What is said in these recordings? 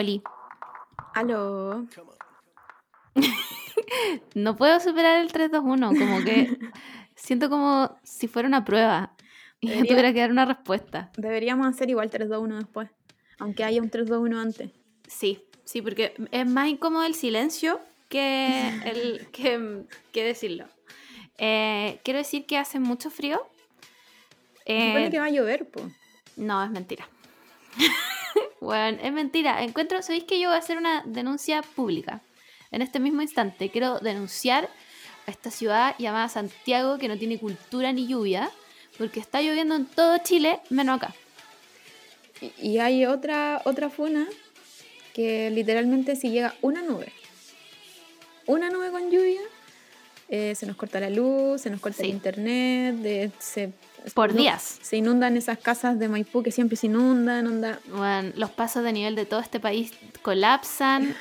Oli. Aló. no puedo superar el 3-2-1, como que siento como si fuera una prueba y yo tuviera que dar una respuesta. Deberíamos hacer igual 3-2-1 después, aunque haya un 3-2-1 antes. Sí, sí, porque es más incómodo el silencio que, el, que, decirlo. Eh, quiero decir que hace mucho frío. Eh, que va a llover, pues. No, es mentira. Bueno, es mentira. Encuentro, ¿sabéis que yo voy a hacer una denuncia pública? En este mismo instante quiero denunciar a esta ciudad llamada Santiago que no tiene cultura ni lluvia, porque está lloviendo en todo Chile, menos acá. Y, hay otra, otra funa que literalmente si llega una nube, una nube con lluvia, eh, se nos corta la luz, se nos corta el internet, de, se por días. Se inundan esas casas de Maipú que siempre se inundan. Onda. Bueno, los pasos de nivel de todo este país colapsan.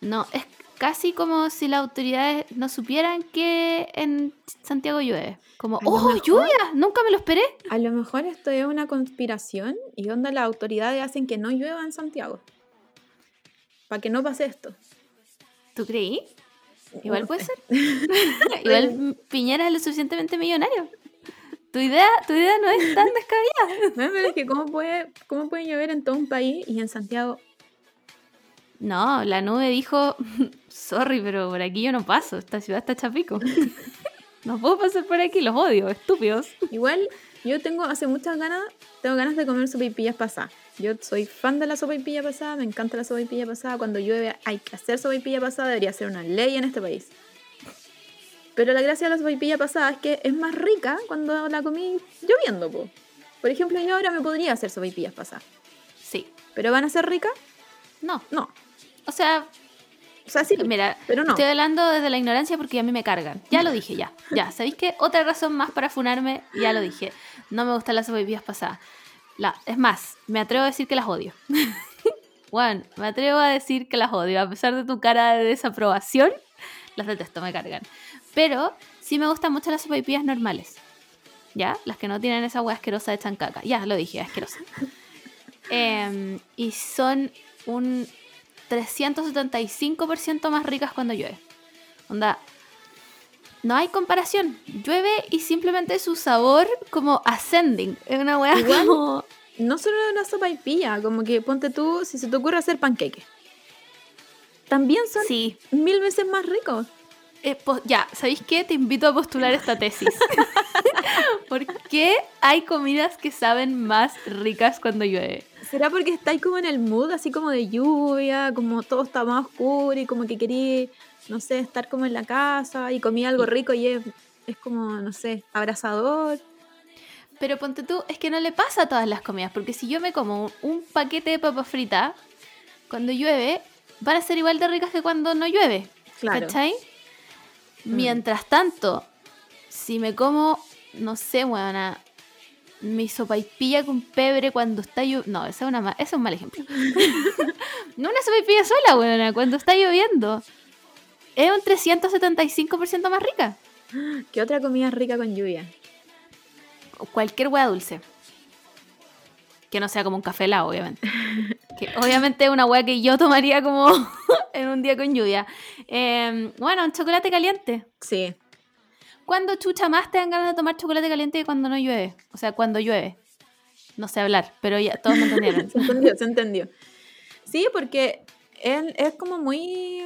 No, es casi como si las autoridades no supieran que en Santiago llueve. Como, ¡oh, lluvia! Nunca me lo esperé. A lo mejor esto es una conspiración y onda las autoridades hacen que no llueva en Santiago. Para que no pase esto. ¿Tú creí? Igual puede ser. Igual Piñera es lo suficientemente millonario. Tu idea, tu idea no es tan descabellada. No, pero es que ¿cómo puede, ¿cómo puede llover en todo un país y en Santiago? No, la nube dijo, sorry, pero por aquí yo no paso, esta ciudad está chapico. no puedo pasar por aquí, los odio, estúpidos. Igual, yo tengo hace muchas ganas, tengo ganas de comer sopaipillas pasadas. Yo soy fan de la sopaipilla pasada, me encanta la sopaipilla pasada. Cuando llueve hay que hacer sopaipilla pasada, debería ser una ley en este país. Pero la gracia de la sopaipilla pasada es que es más rica cuando la comí lloviendo, po. Por ejemplo, yo ahora me podría hacer sopaipillas pasadas. Sí. ¿Pero van a ser ricas? No. No. O sea, o sea, sí, mira, pero no. Estoy hablando desde la ignorancia porque a mí me cargan. Ya lo dije, ya. Ya, ¿sabéis qué? Otra razón más para funarme, ya lo dije. No me gustan las sopaipillas pasadas. La, es más, me atrevo a decir que las odio. Juan, me atrevo a decir que las odio. A pesar de tu cara de desaprobación, las detesto, me cargan. Pero sí me gustan mucho las sopaipillas normales. ¿Ya? Las que no tienen esa hueá asquerosa de chancaca. Ya, lo dije, asquerosa. Em, y son un 375% más ricas cuando llueve. Onda, no hay comparación. Llueve y simplemente su sabor como ascending. Es una hueá como... No solo una sopaipilla, como que ponte tú, si se te ocurre hacer panqueque. También son sí. mil veces más ricos. Eh, ya, ¿sabéis qué? Te invito a postular esta tesis. ¿Por qué hay comidas que saben más ricas cuando llueve? ¿Será porque estáis como en el mood, así como de lluvia, como todo está más oscuro y como que querí, no sé, estar como en la casa y comí algo rico y es, es como, no sé, abrazador? Pero ponte tú, es que no le pasa a todas las comidas, porque si yo me como un paquete de papas fritas, cuando llueve, van a ser igual de ricas que cuando no llueve. Claro. ¿Cachai? Mm. Mientras tanto, si me como, no sé, buena, mi sopaipilla con pebre cuando está lloviendo. No, esa es, una es un mal ejemplo. no una sopaipilla sola, buena, cuando está lloviendo. Es un 375% más rica. ¿Qué otra comida rica con lluvia? Cualquier hueá dulce. Que no sea como un café helado, obviamente. que obviamente es una hueá que yo tomaría como en un día con lluvia. Em, bueno, un chocolate caliente. Sí. ¿Cuándo chucha más te dan ganas de tomar chocolate caliente que cuando no llueve? O sea, cuando llueve. No sé hablar, pero ya todos me entendieron. se entendió, se entendió. Sí, porque es, es como muy,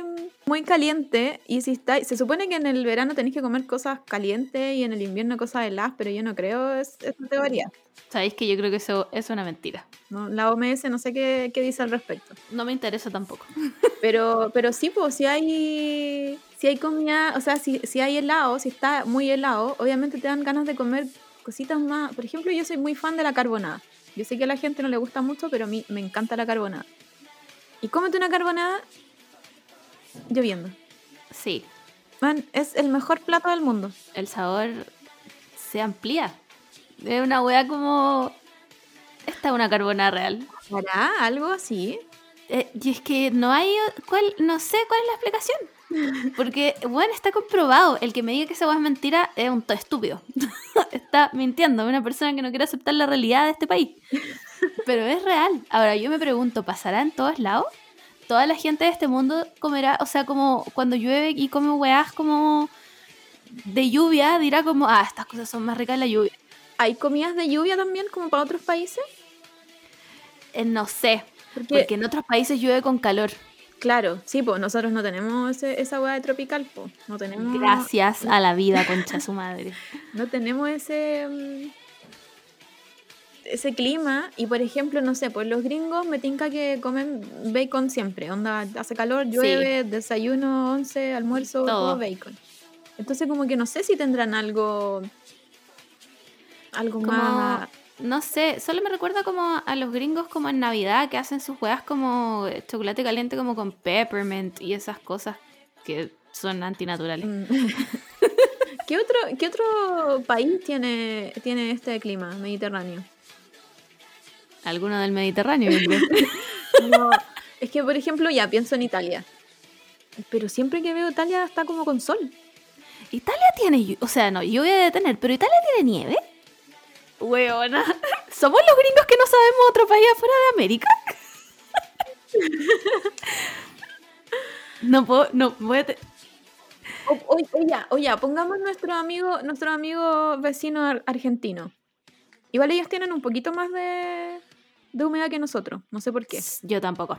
muy caliente y si está, se supone que en el verano tenéis que comer cosas calientes y en el invierno cosas heladas, pero yo no creo es, esa teoría. Sabéis que yo creo que eso es una mentira. No, la OMS no sé qué, qué, dice al respecto. No me interesa tampoco. Pero, pero sí, pues si hay, si hay comida, o sea, si, si hay helado, si está muy helado, obviamente te dan ganas de comer cositas más. Por ejemplo, yo soy muy fan de la carbonada. Yo sé que a la gente no le gusta mucho, pero a mí me encanta la carbonada. Y cómete una carbonada lloviendo. Sí. Man, es el mejor plato del mundo. El sabor se amplía. Es una wea como. Esta es una carbonara real. ¿Hará algo así? Eh, y es que no hay. ¿cuál, no sé cuál es la explicación. Porque, bueno, está comprobado. El que me diga que esa wea es mentira es un estúpido. está mintiendo. Una persona que no quiere aceptar la realidad de este país. Pero es real. Ahora yo me pregunto, ¿pasará en todos lados? Toda la gente de este mundo comerá, o sea, como cuando llueve y come weás como de lluvia, dirá como, ah, estas cosas son más ricas en la lluvia. ¿Hay comidas de lluvia también como para otros países? Eh, no sé, Porque, porque en otros países llueve con calor. Claro, sí, pues nosotros no tenemos ese- esa hueá de tropical, pues. No tenemos. Gracias a la vida, concha su madre. No tenemos ese. mm, ese clima. Y por ejemplo, no sé, pues los gringos me tinca que comen bacon siempre. Onda, hace calor, llueve, desayuno, once, almuerzo, Todo. todo bacon. Entonces, como que no sé si tendrán algo. Algo Como, más. No sé, solo me recuerda como a los gringos como en Navidad que hacen sus huevas como chocolate caliente como con peppermint y esas cosas que son antinaturales. Mm. ¿Qué otro, ¿Qué otro país tiene, tiene este clima mediterráneo? Alguno del Mediterráneo, yo creo. No, es que, por ejemplo, ya pienso en Italia. Pero siempre que veo Italia está como con sol. Italia tiene, o sea, no, lluvia de tener, pero Italia tiene nieve. Weona. ¿Somos los gringos que no sabemos otro país afuera de América? no puedo, no, voy a te- O, o- o ya, o ya, pongamos nuestro amigo, nuestro amigo vecino ar- argentino. Igual ellos tienen un poquito más de, de humedad que nosotros. No sé por qué. Yo tampoco,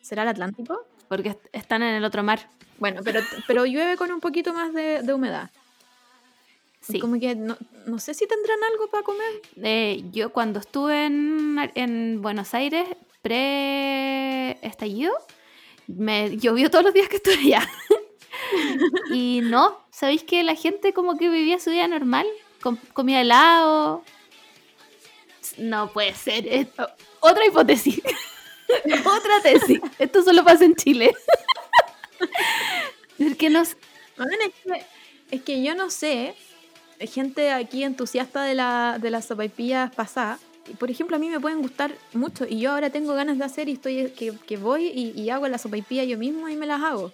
¿Será el Atlántico? porque est- están en el otro mar. Bueno, pero, pero llueve con un poquito más de, de humedad. Sí. Como que no, no sé si tendrán algo para comer. Eh, yo cuando estuve en, en Buenos Aires, pre-estallido, me llovió todos los días que estuve allá. y no, ¿sabéis que la gente como que vivía su vida normal? Com- comía helado. No puede ser. esto. Otra hipótesis. Otra tesis. Esto solo pasa en Chile. es que no... Bueno, es, que, es que yo no sé, gente aquí entusiasta de, la, de las sopaipillas pasadas. Por ejemplo, a mí me pueden gustar mucho y yo ahora tengo ganas de hacer y estoy que, que voy y, y hago la sopaipilla yo mismo y me las hago.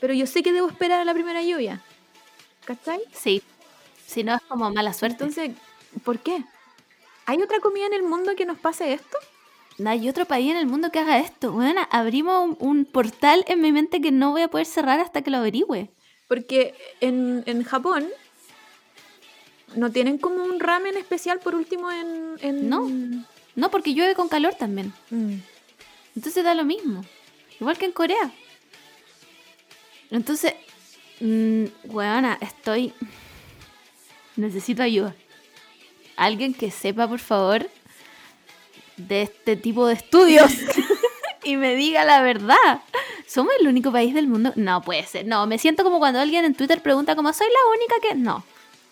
Pero yo sé que debo esperar a la primera lluvia. ¿Cachai? Sí. Si no es como mala suerte. Entonces, ¿por qué? ¿Hay otra comida en el mundo que nos pase esto? No hay otro país en el mundo que haga esto. Bueno, abrimos un, un portal en mi mente que no voy a poder cerrar hasta que lo averigüe. Porque en, en Japón no tienen como un ramen especial por último en... en... No. No, porque llueve con calor también. Mm. Entonces da lo mismo. Igual que en Corea. Entonces, mm, weona, estoy... Necesito ayuda. Alguien que sepa, por favor, de este tipo de estudios y me diga la verdad. ¿Somos el único país del mundo? No puede ser. No, me siento como cuando alguien en Twitter pregunta como soy la única que... No,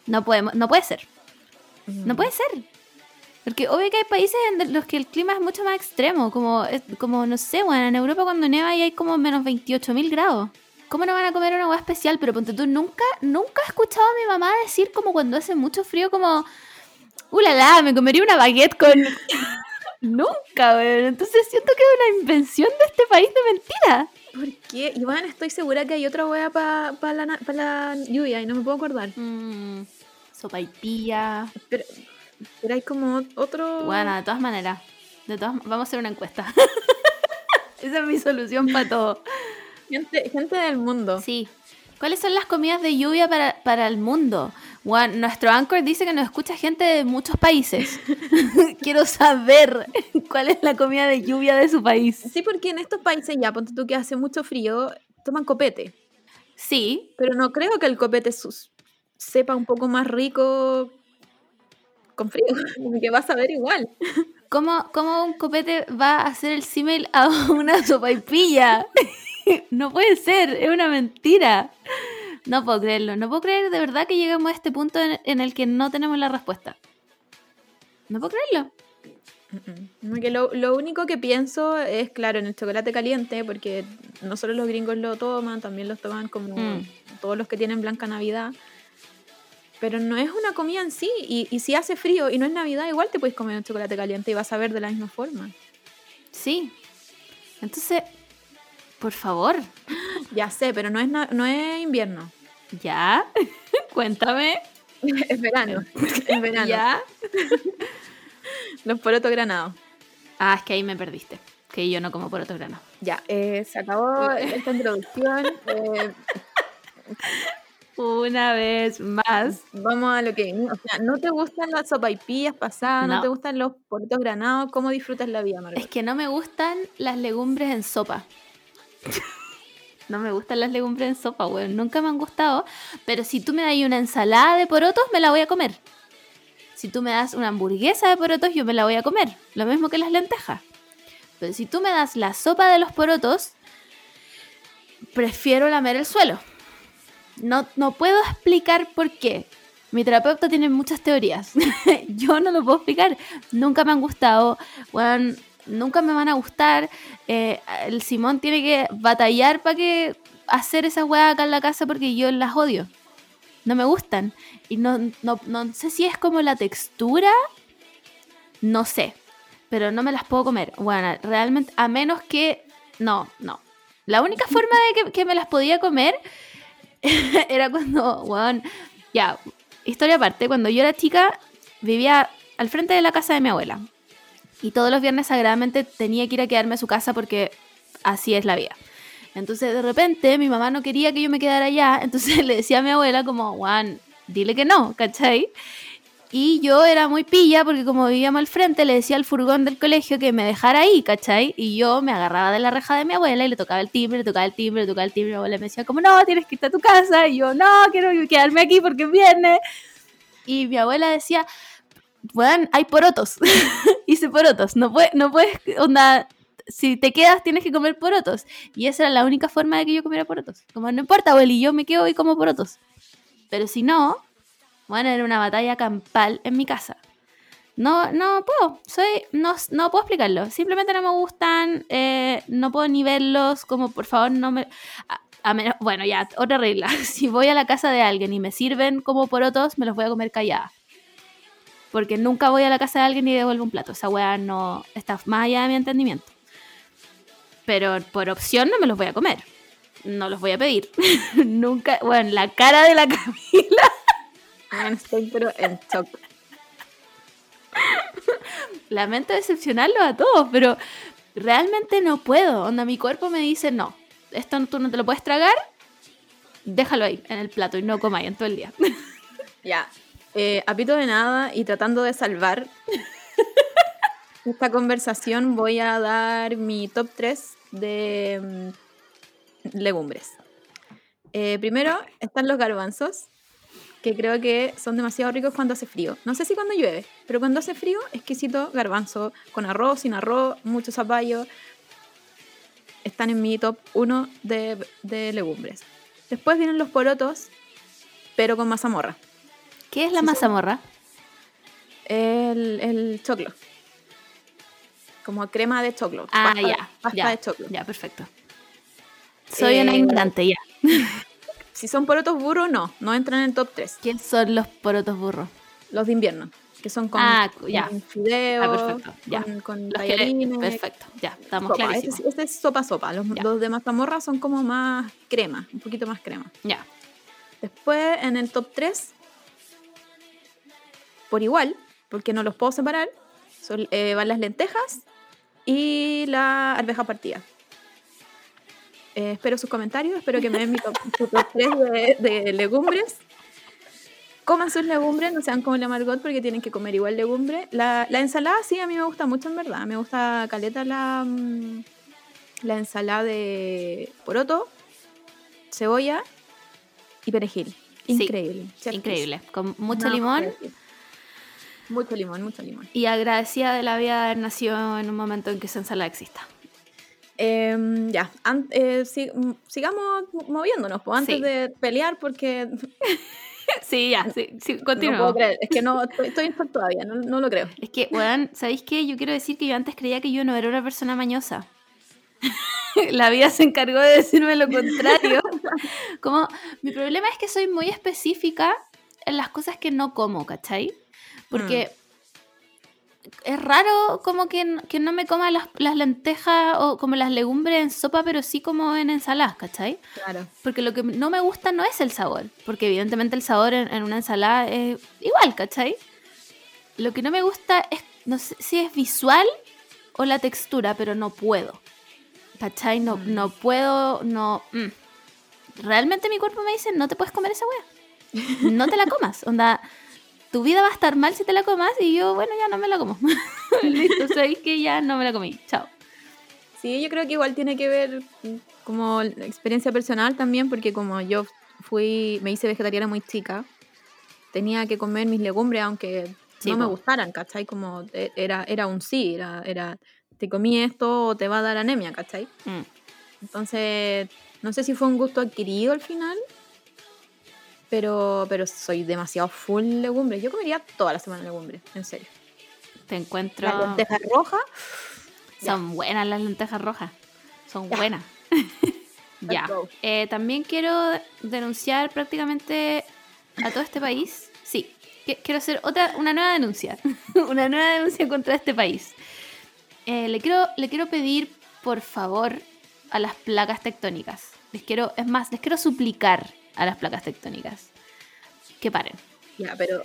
no, podemos, no puede ser. No puede ser. Porque obvio que hay países en los que el clima es mucho más extremo, como, como no sé, bueno, en Europa cuando nieva y hay como menos 28 mil grados. ¿Cómo no van a comer una hueá especial? Pero ponte tú, nunca, nunca he escuchado a mi mamá decir como cuando hace mucho frío como, ¡Uh, la, la! Me comería una baguette con... nunca, weón. Entonces siento que es una invención de este país de mentira. ¿Por qué? Iván, estoy segura que hay otra hueá para la, pa la lluvia y no me puedo acordar. Mm, sopa y pilla. Pero, pero hay como otro... Bueno, de todas maneras, de todas, vamos a hacer una encuesta. Esa es mi solución para todo. Gente, gente del mundo. Sí. ¿Cuáles son las comidas de lluvia para, para el mundo? Nuestro anchor dice que nos escucha gente de muchos países. Quiero saber cuál es la comida de lluvia de su país. Sí, porque en estos países ya, ponte tú que hace mucho frío, toman copete. Sí, Pero no creo que el copete sus- sepa un poco más rico con frío. Que vas a ver igual. ¿cómo, cómo un copete va a hacer el símil a una sopaipilla? no puede ser, es una mentira. No puedo creerlo, no puedo creer de verdad que llegamos a este punto en, en el que no tenemos la respuesta. No puedo creerlo. Como que lo, lo único que pienso es, claro, en el chocolate caliente, porque no solo los gringos lo toman, también los toman como Mm. todos los que tienen Blanca Navidad. Pero no es una comida en sí, y, y si hace frío y no es Navidad, igual te puedes comer un chocolate caliente y vas a ver de la misma forma. Sí. Entonces, por favor, Ya sé, pero no es, no es invierno, ya, cuéntame. es verano. Es verano. Ya. Los porotos granados. Ah, es que ahí me perdiste. Que yo no como por otro grano. Ya, eh, se acabó esta introducción. eh, Una vez más. vamos a lo que. O sea, ¿no te gustan las sopaipillas pasadas? ¿No, No. te gustan los porotos granados? ¿Cómo disfrutas la vida, Margot? Es que no me gustan las legumbres en sopa. No me gustan las legumbres en sopa, weón. Nunca me han gustado. Pero si tú me das una ensalada de porotos, me la voy a comer. Si tú me das una hamburguesa de porotos, yo me la voy a comer. Lo mismo que las lentejas. Pero si tú me das la sopa de los porotos, prefiero lamer el suelo. No, no puedo explicar por qué. Mi terapeuta tiene muchas teorías. Yo no lo puedo explicar. Nunca me han gustado. weón, nunca me van a gustar. Eh, el Simón tiene que batallar para que hacer esas weas acá en la casa porque yo las odio. No me gustan. Y no, no, no sé si es como la textura. No sé. Pero no me las puedo comer. Bueno, realmente, a menos que. No, no. La única forma de que, que me las podía comer era cuando, weón, ya, historia aparte, cuando yo era chica vivía al frente de la casa de mi abuela. Y todos los viernes sagradamente tenía que ir a quedarme a su casa porque así es la vida. Entonces de repente mi mamá no quería que yo me quedara allá, entonces le decía a mi abuela como, Juan, dile que no, ¿cachai? Y yo era muy pilla porque como vivíamos al frente le decía al furgón del colegio que me dejara ahí, ¿cachai? Y yo me agarraba de la reja de mi abuela y le tocaba el timbre, le tocaba el timbre, le tocaba el timbre. Mi abuela me decía como, no, tienes que irte a tu casa. Y yo, no, quiero quedarme aquí porque es viernes. Y mi abuela decía, bueno, hay porotos. Hice porotos. No, puede, no puedes, onda, si te quedas tienes que comer porotos. Y esa era la única forma de que yo comiera porotos. Como, no importa, abueli, yo me quedo y como porotos. Pero si no, bueno, era una batalla campal en mi casa. No, no puedo, soy, no, no puedo explicarlo. Simplemente no me gustan, eh, no puedo ni verlos, como por favor no me... a- a menos- bueno, ya, otra regla. Si voy a la casa de alguien y me sirven como porotos, me los voy a comer callada. Porque nunca voy a la casa de alguien y devuelvo un plato. Esa weá no está más allá de mi entendimiento. Pero por opción no me los voy a comer. No los voy a pedir. nunca, bueno, la cara de la Camila Estoy pero en shock. Lamento decepcionarlos a todos, pero realmente no puedo. Onda, mi cuerpo me dice, no, esto tú no te lo puedes tragar, déjalo ahí en el plato y no comáis en todo el día. Ya. Eh, a pito de nada y tratando de salvar esta conversación, voy a dar mi top 3 de mm, legumbres. Eh, primero están los garbanzos, que creo que son demasiado ricos cuando hace frío. No sé si cuando llueve, pero cuando hace frío, exquisito garbanzo, con arroz, sin arroz, mucho zapallo. Están en mi top 1 de, de legumbres. Después vienen los porotos, pero con mazamorra. ¿Qué es la Sí, mazamorra? El, el choclo. Como crema de choclo. Ah, pasta, ya, Pasta ya, de choclo. ya, perfecto. Soy una Eh, ignorante, ya. Si son porotos burros, no. No entran en el top 3. ¿Quién son los porotos burros? Los de invierno. Que son con, Ah, ya. con fideo, Ah, perfecto, ya. con, tallarines, perfecto, ya, estamos sopa. Este, clarísimos. es- este es sopa sopa. Los, Ya. los de mazamorra son como más crema. Un poquito más crema. Ya, Después, en el top 3, por igual, porque no los puedo separar, son, eh, van las lentejas y la arveja partida. Eh, espero sus comentarios, espero que me den mi top, su top 3 de, de legumbres. Coman sus legumbres, no sean como la Margot porque tienen que comer igual legumbre. La, la ensalada sí, a mí me gusta mucho en verdad. Me gusta caleta la, mm, la ensalada de poroto, cebolla y perejil. Increíble. increíble. Con mucho No, limón. Mucho limón, mucho limón. y agradecida de la vida de haber nacido en un momento en que esa ensalada exista. Em, ya, an- eh, si- mm, sigamos moviéndonos pues, antes Sí. de pelear porque Sí, ya, sí, sí, no continúo. puedo creer. Es que no, estoy, estoy todavía, no, no lo creo. Es que, weón, ¿sabéis qué? Yo quiero decir que yo antes creía que yo no era una persona mañosa. La vida se encargó de decirme lo contrario. Como, mi problema es que soy muy específica en las cosas que no como, ¿cachai? Porque es raro como que, que no me coma las, las lentejas o como las legumbres en sopa, pero sí como en ensaladas, ¿cachai? Claro. Porque lo que no me gusta no es el sabor, porque evidentemente el sabor en, en una ensalada es igual, ¿cachai? Lo que no me gusta es, no sé si es visual o la textura, pero no puedo. ¿Cachai? No, Mm. no puedo, no... mm. Realmente mi cuerpo me dice, no te puedes comer esa wea. No te la comas. Onda, tu vida va a estar mal si te la comas y yo, bueno, ya no me la como. Listo, sabéis que ya no me la comí. Chao. Sí, yo creo que igual tiene que ver como la experiencia personal también, porque como yo fui, me hice vegetariana muy chica, tenía que comer mis legumbres aunque Sí, no me gustaran, ¿cachai? Como e- era, era un sí, era, era, te comí esto o te va a dar anemia, ¿cachai? Mm. Entonces, no sé si fue un gusto adquirido al final, pero, pero soy demasiado full legumbres. Yo comería toda la semana legumbres, en serio. Te encuentro... La lenteja roja, Son buenas las lentejas rojas. Son Ya. buenas. ya. Eh, también quiero denunciar prácticamente a todo este país. Sí, quiero hacer otra, una nueva denuncia. una nueva denuncia contra este país. Eh, le, quiero, le quiero pedir, por favor, a las placas tectónicas. Les quiero, es más, les quiero suplicar a las placas tectónicas que paren. ya, pero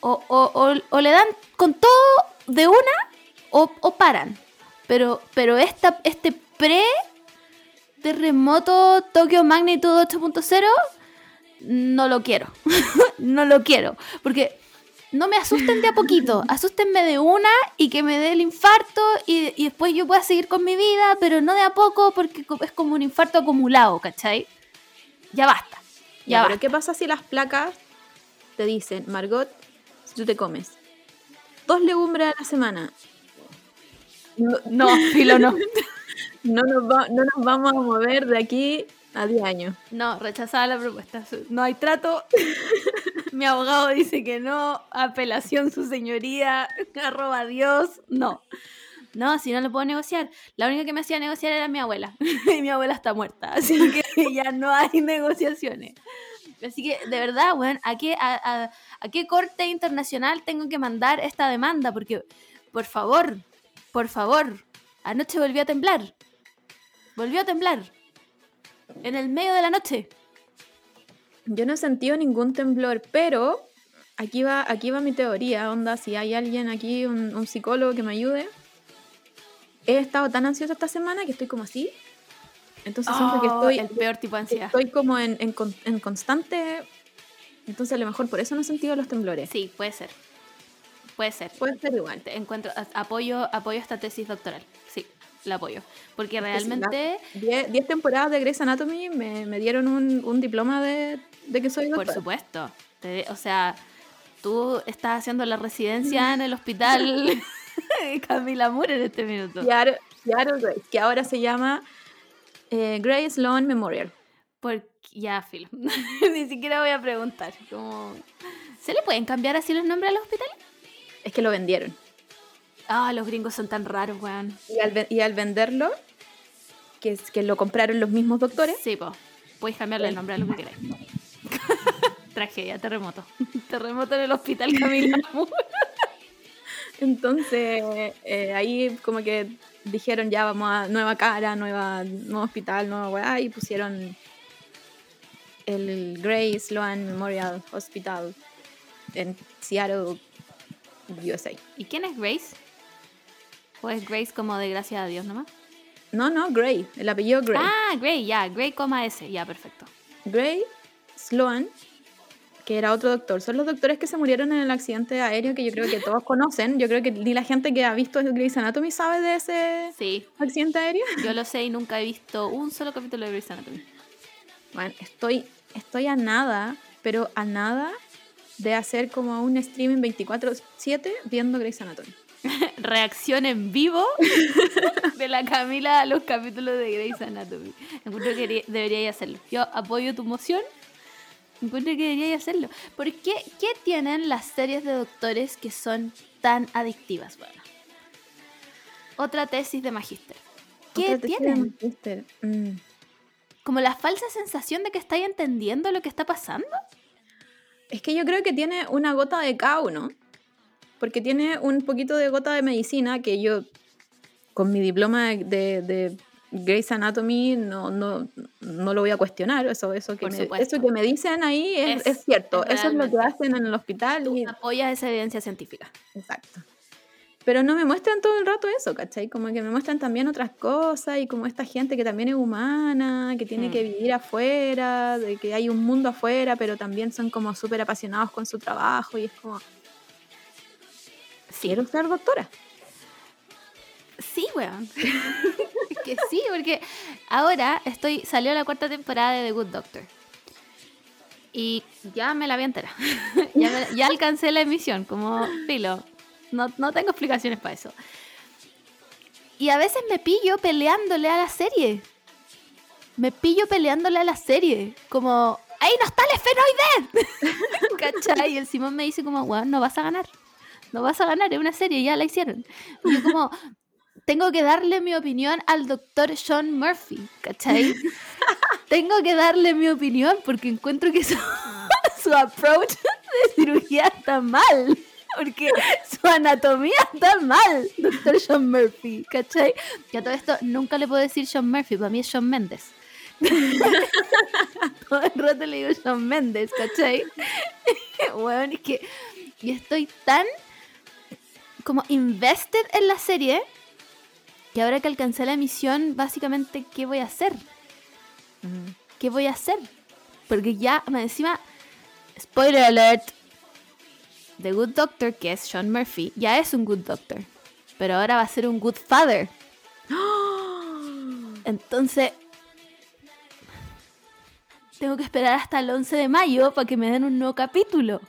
O, o- o- o le dan con todo de una o, o paran. Pero, pero esta, este pre terremoto Tokio Magnitud 8.0 no lo quiero. no lo quiero. Porque no me asusten de a poquito. Asústenme de una y que me dé el infarto y, y después yo pueda seguir con mi vida, pero no de a poco porque es como un infarto acumulado, ¿cachai? Ya basta. Ya, pero. ¿qué pasa si las placas te dicen, Margot, si tú te comes dos legumbres a la semana, no, No, filo no. no nos, va- no nos vamos a mover de aquí a 10 años? No, rechazada la propuesta. No hay trato. Mi abogado dice que no. Apelación, su señoría. Arroba Dios. No. No, si no lo puedo negociar. La única que me hacía negociar era mi abuela. Y mi abuela está muerta. Así que ya no hay negociaciones. Así que, de verdad, weón, ¿a qué, a, qué corte internacional tengo que mandar esta demanda? Porque, por favor, por favor, anoche volvió a temblar. Volvió a temblar. En el medio de la noche. Yo no he sentido ningún temblor, pero aquí va, aquí va mi teoría, onda, si hay alguien aquí, un psicólogo que me ayude. He estado tan ansiosa esta semana que estoy como así. Entonces siento que Oh, estoy, el peor tipo de ansiedad. estoy como en, en en constante... Entonces a lo mejor por eso no he sentido los temblores. Sí, puede ser. Puede ser. Puede ser igual. Te encuentro apoyo apoyo esta tesis doctoral. Sí, la apoyo, porque realmente, Diez, diez temporadas de Grey's Anatomy me, me dieron un, un diploma de, de que soy por doctora. supuesto, te- o sea, tú estás haciendo la residencia en el hospital Camila Moore en este minuto. Grace, que ahora se llama eh, Grace Sloan Memorial. Porque ya, Phil, ni siquiera voy a preguntar. Como, ¿Se le pueden cambiar así los nombres a los hospitales? Es que lo vendieron. Ah, los gringos son tan raros, weón. Y al, y al venderlo, que, es, que lo compraron los mismos doctores, Sí, pues. Podéis cambiarle el nombre a lo que queráis. Tragedia, terremoto. Terremoto en el hospital Camila Moore. Entonces eh, ahí como que dijeron ya vamos a nueva cara, nueva, nuevo hospital, nueva weá, y pusieron el Grace Sloan Memorial Hospital en Seattle, USA. ¿Y quién es Grace? ¿O es Grace como de gracias a Dios nomás? No, no, Gray, el apellido Gray. Ah, Gray, ya, Gray, coma S, ya, perfecto. Gray Sloan, que era otro doctor. Son los doctores que se murieron en el accidente aéreo que yo creo que todos conocen. Yo creo que ni la gente que ha visto Grey's Anatomy sabe de ese Sí, accidente aéreo. yo lo sé y nunca he visto un solo capítulo de Grey's Anatomy. Bueno, estoy, estoy a nada, pero a nada de hacer como un streaming 24-7 viendo Grey's Anatomy. Reacción en vivo de la Camila a los capítulos de Grey's Anatomy. Encuentro que debería- deberíais hacerlo. Yo apoyo tu moción. Encuentro que deberíais hacerlo. ¿Por qué? ¿Qué tienen las series de doctores que son tan adictivas? Bueno, otra tesis de magíster. ¿Qué Otra de tienen? magíster. Mm. Como la falsa sensación de que estáis entendiendo lo que está pasando. Es que yo creo que tiene una gota de cada uno. Porque tiene un poquito de gota de medicina que yo, con mi diploma de, de, de Grey's Anatomy, no, no, no lo voy a cuestionar. Eso, eso, que, me, eso que me dicen ahí es, Es- es cierto. es eso es lo que hacen en el hospital. Y, Apoya esa evidencia científica. exacto. Pero no me muestran todo el rato eso, ¿cachai? Como que me muestran también otras cosas y como esta gente que también es humana, que tiene Hmm. que vivir afuera, de que hay un mundo afuera, pero también son como súper apasionados con su trabajo y es como, Sí, quiero ser doctora. sí, weón. que sí, porque ahora estoy, salió la cuarta temporada de The Good Doctor. Y ya me la vi entera. ya, ya alcancé la emisión, como filo. No, no tengo explicaciones para eso. Y a veces me pillo peleándole a la serie. Me pillo peleándole a la serie. Como, ¡ahí no está el esfenoide! ¿Cachai? Y el Simón me dice como, weón, no vas a ganar. No vas a ganar, es una serie, ya la hicieron. Y yo como, tengo que darle mi opinión al doctor Sean Murphy, ¿cachai? tengo que darle mi opinión porque encuentro que su, su approach de cirugía está mal. Porque su anatomía está mal, doctor Sean Murphy, ¿cachai? Que a todo esto nunca le puedo decir Sean Murphy, para mí es Sean Méndez. todo el rato le digo Sean Méndez, ¿cachai? bueno, es que y estoy tan como invested en la serie que ahora que alcancé la emisión, básicamente, ¿qué voy a hacer? ¿Qué voy a hacer? Porque ya, encima, spoiler alert, The Good Doctor, que es Sean Murphy, ya es un Good Doctor, pero ahora va a ser un Good Father. Entonces, tengo que esperar hasta el 11 de mayo para que me den un nuevo capítulo.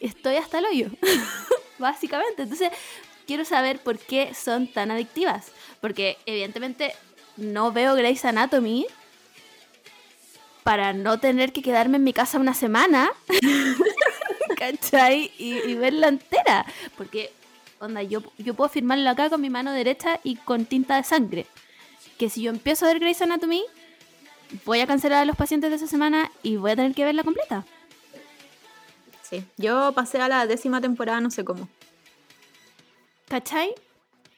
Estoy hasta el hoyo, básicamente. Entonces, quiero saber por qué son tan adictivas. Porque, evidentemente, no veo Grey's Anatomy para no tener que quedarme en mi casa una semana. ¿Cachai? Y, verla entera. Porque, onda, yo, yo puedo firmarlo acá con mi mano derecha y con tinta de sangre. Que si yo empiezo a ver Grey's Anatomy, voy a cancelar a los pacientes de esa semana y voy a tener que verla completa. Sí, yo pasé a la décima temporada, no sé cómo. ¿Cachai?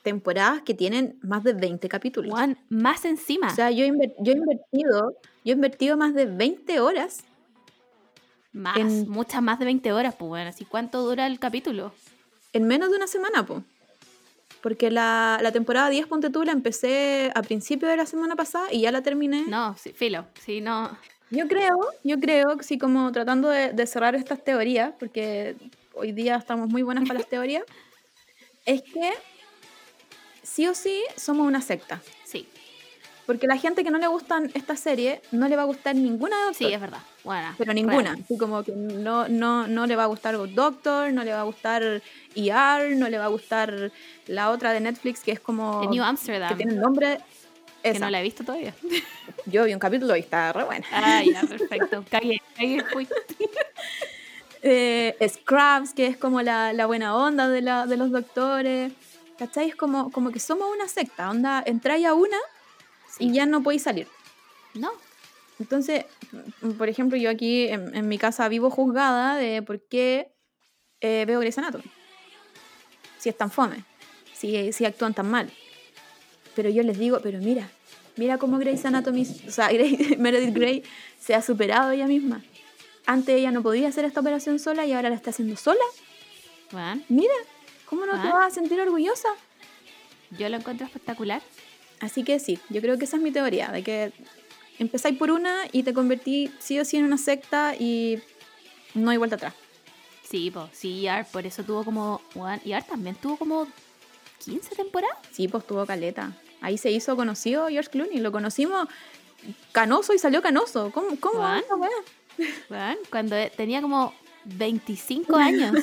Temporadas que tienen más de 20 capítulos. Juan, más encima. O sea, yo, he inver- yo he invertido, yo he invertido más de 20 horas más, en- muchas más de 20 horas, pues bueno, así cuánto dura el capítulo. en menos de una semana, po. Porque la, la temporada 10, ponte tú, la empecé a principio de la semana pasada y ya la terminé. No, sí, filo, sí, no. Yo creo, yo creo que sí, como tratando de, de cerrar estas teorías, porque hoy día estamos muy buenas para las teorías, es que sí o sí somos una secta. Sí, Porque la gente que no le gustan esta serie no le va a gustar ninguna de sí, Doctor. es verdad. Bueno, pero ninguna. Así como que no, no, no le va a gustar Good Doctor, no le va a gustar ER, no le va a gustar la otra de Netflix que es como. The New que Amsterdam, tiene el nombre. que no la he visto todavía. Yo vi un capítulo y está re buena. Ah, ya, perfecto. Cagué, cagué, fui. eh, Scrubs, que es como la, la buena onda de, la, de los doctores. ¿Cachai? Es como, como que somos una secta. Onda, entráis a una Sí. y ya no podéis salir. No, Entonces, por ejemplo, yo aquí en, en mi casa vivo juzgada de por qué eh, veo Grey's Anatomy. Si es tan fome, si, si actúan tan mal. Pero yo les digo, pero mira, mira cómo Grey's Anatomy, o sea, Grey- Meredith Grey se ha superado ella misma. Antes ella no podía hacer esta operación sola y ahora la está haciendo sola. bueno, Mira, ¿cómo no te vas a sentir orgullosa? yo lo encuentro espectacular. Así que sí, yo creo que esa es mi teoría, de que empezáis por una y te convertí sí o sí en una secta y no hay vuelta atrás. Sí, pues, sí, ER, por eso tuvo como. Bueno, ER también tuvo como 15 temporadas. Sí, pues tuvo caleta. Ahí se hizo conocido George Clooney, lo conocimos canoso y salió canoso. ¿Cómo, cómo. Bueno, cuando tenía como 25 años.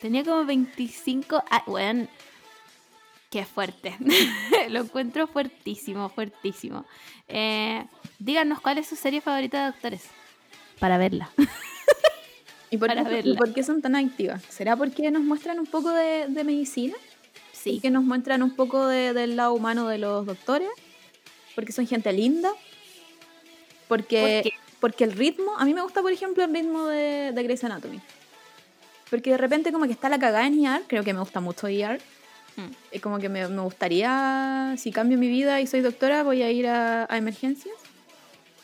tenía como 25 años. Bueno, qué fuerte. Lo encuentro fuertísimo, fuertísimo. Eh, díganos cuál es su serie favorita de doctores. Para verla. ¿Y por, Para qué, verla. y por qué son tan activas? ¿Será porque nos muestran un poco de, de medicina? Sí. ¿Que nos muestran un poco de- del lado humano de los doctores? ¿Porque son gente linda? Porque. Porque el ritmo, a mí me gusta por ejemplo el ritmo de, de Grey's Anatomy. Porque de repente como que está la cagada en ER, creo que me gusta mucho ER. Mm. Es como que me, me gustaría, si cambio mi vida y soy doctora, voy a ir a, a emergencias.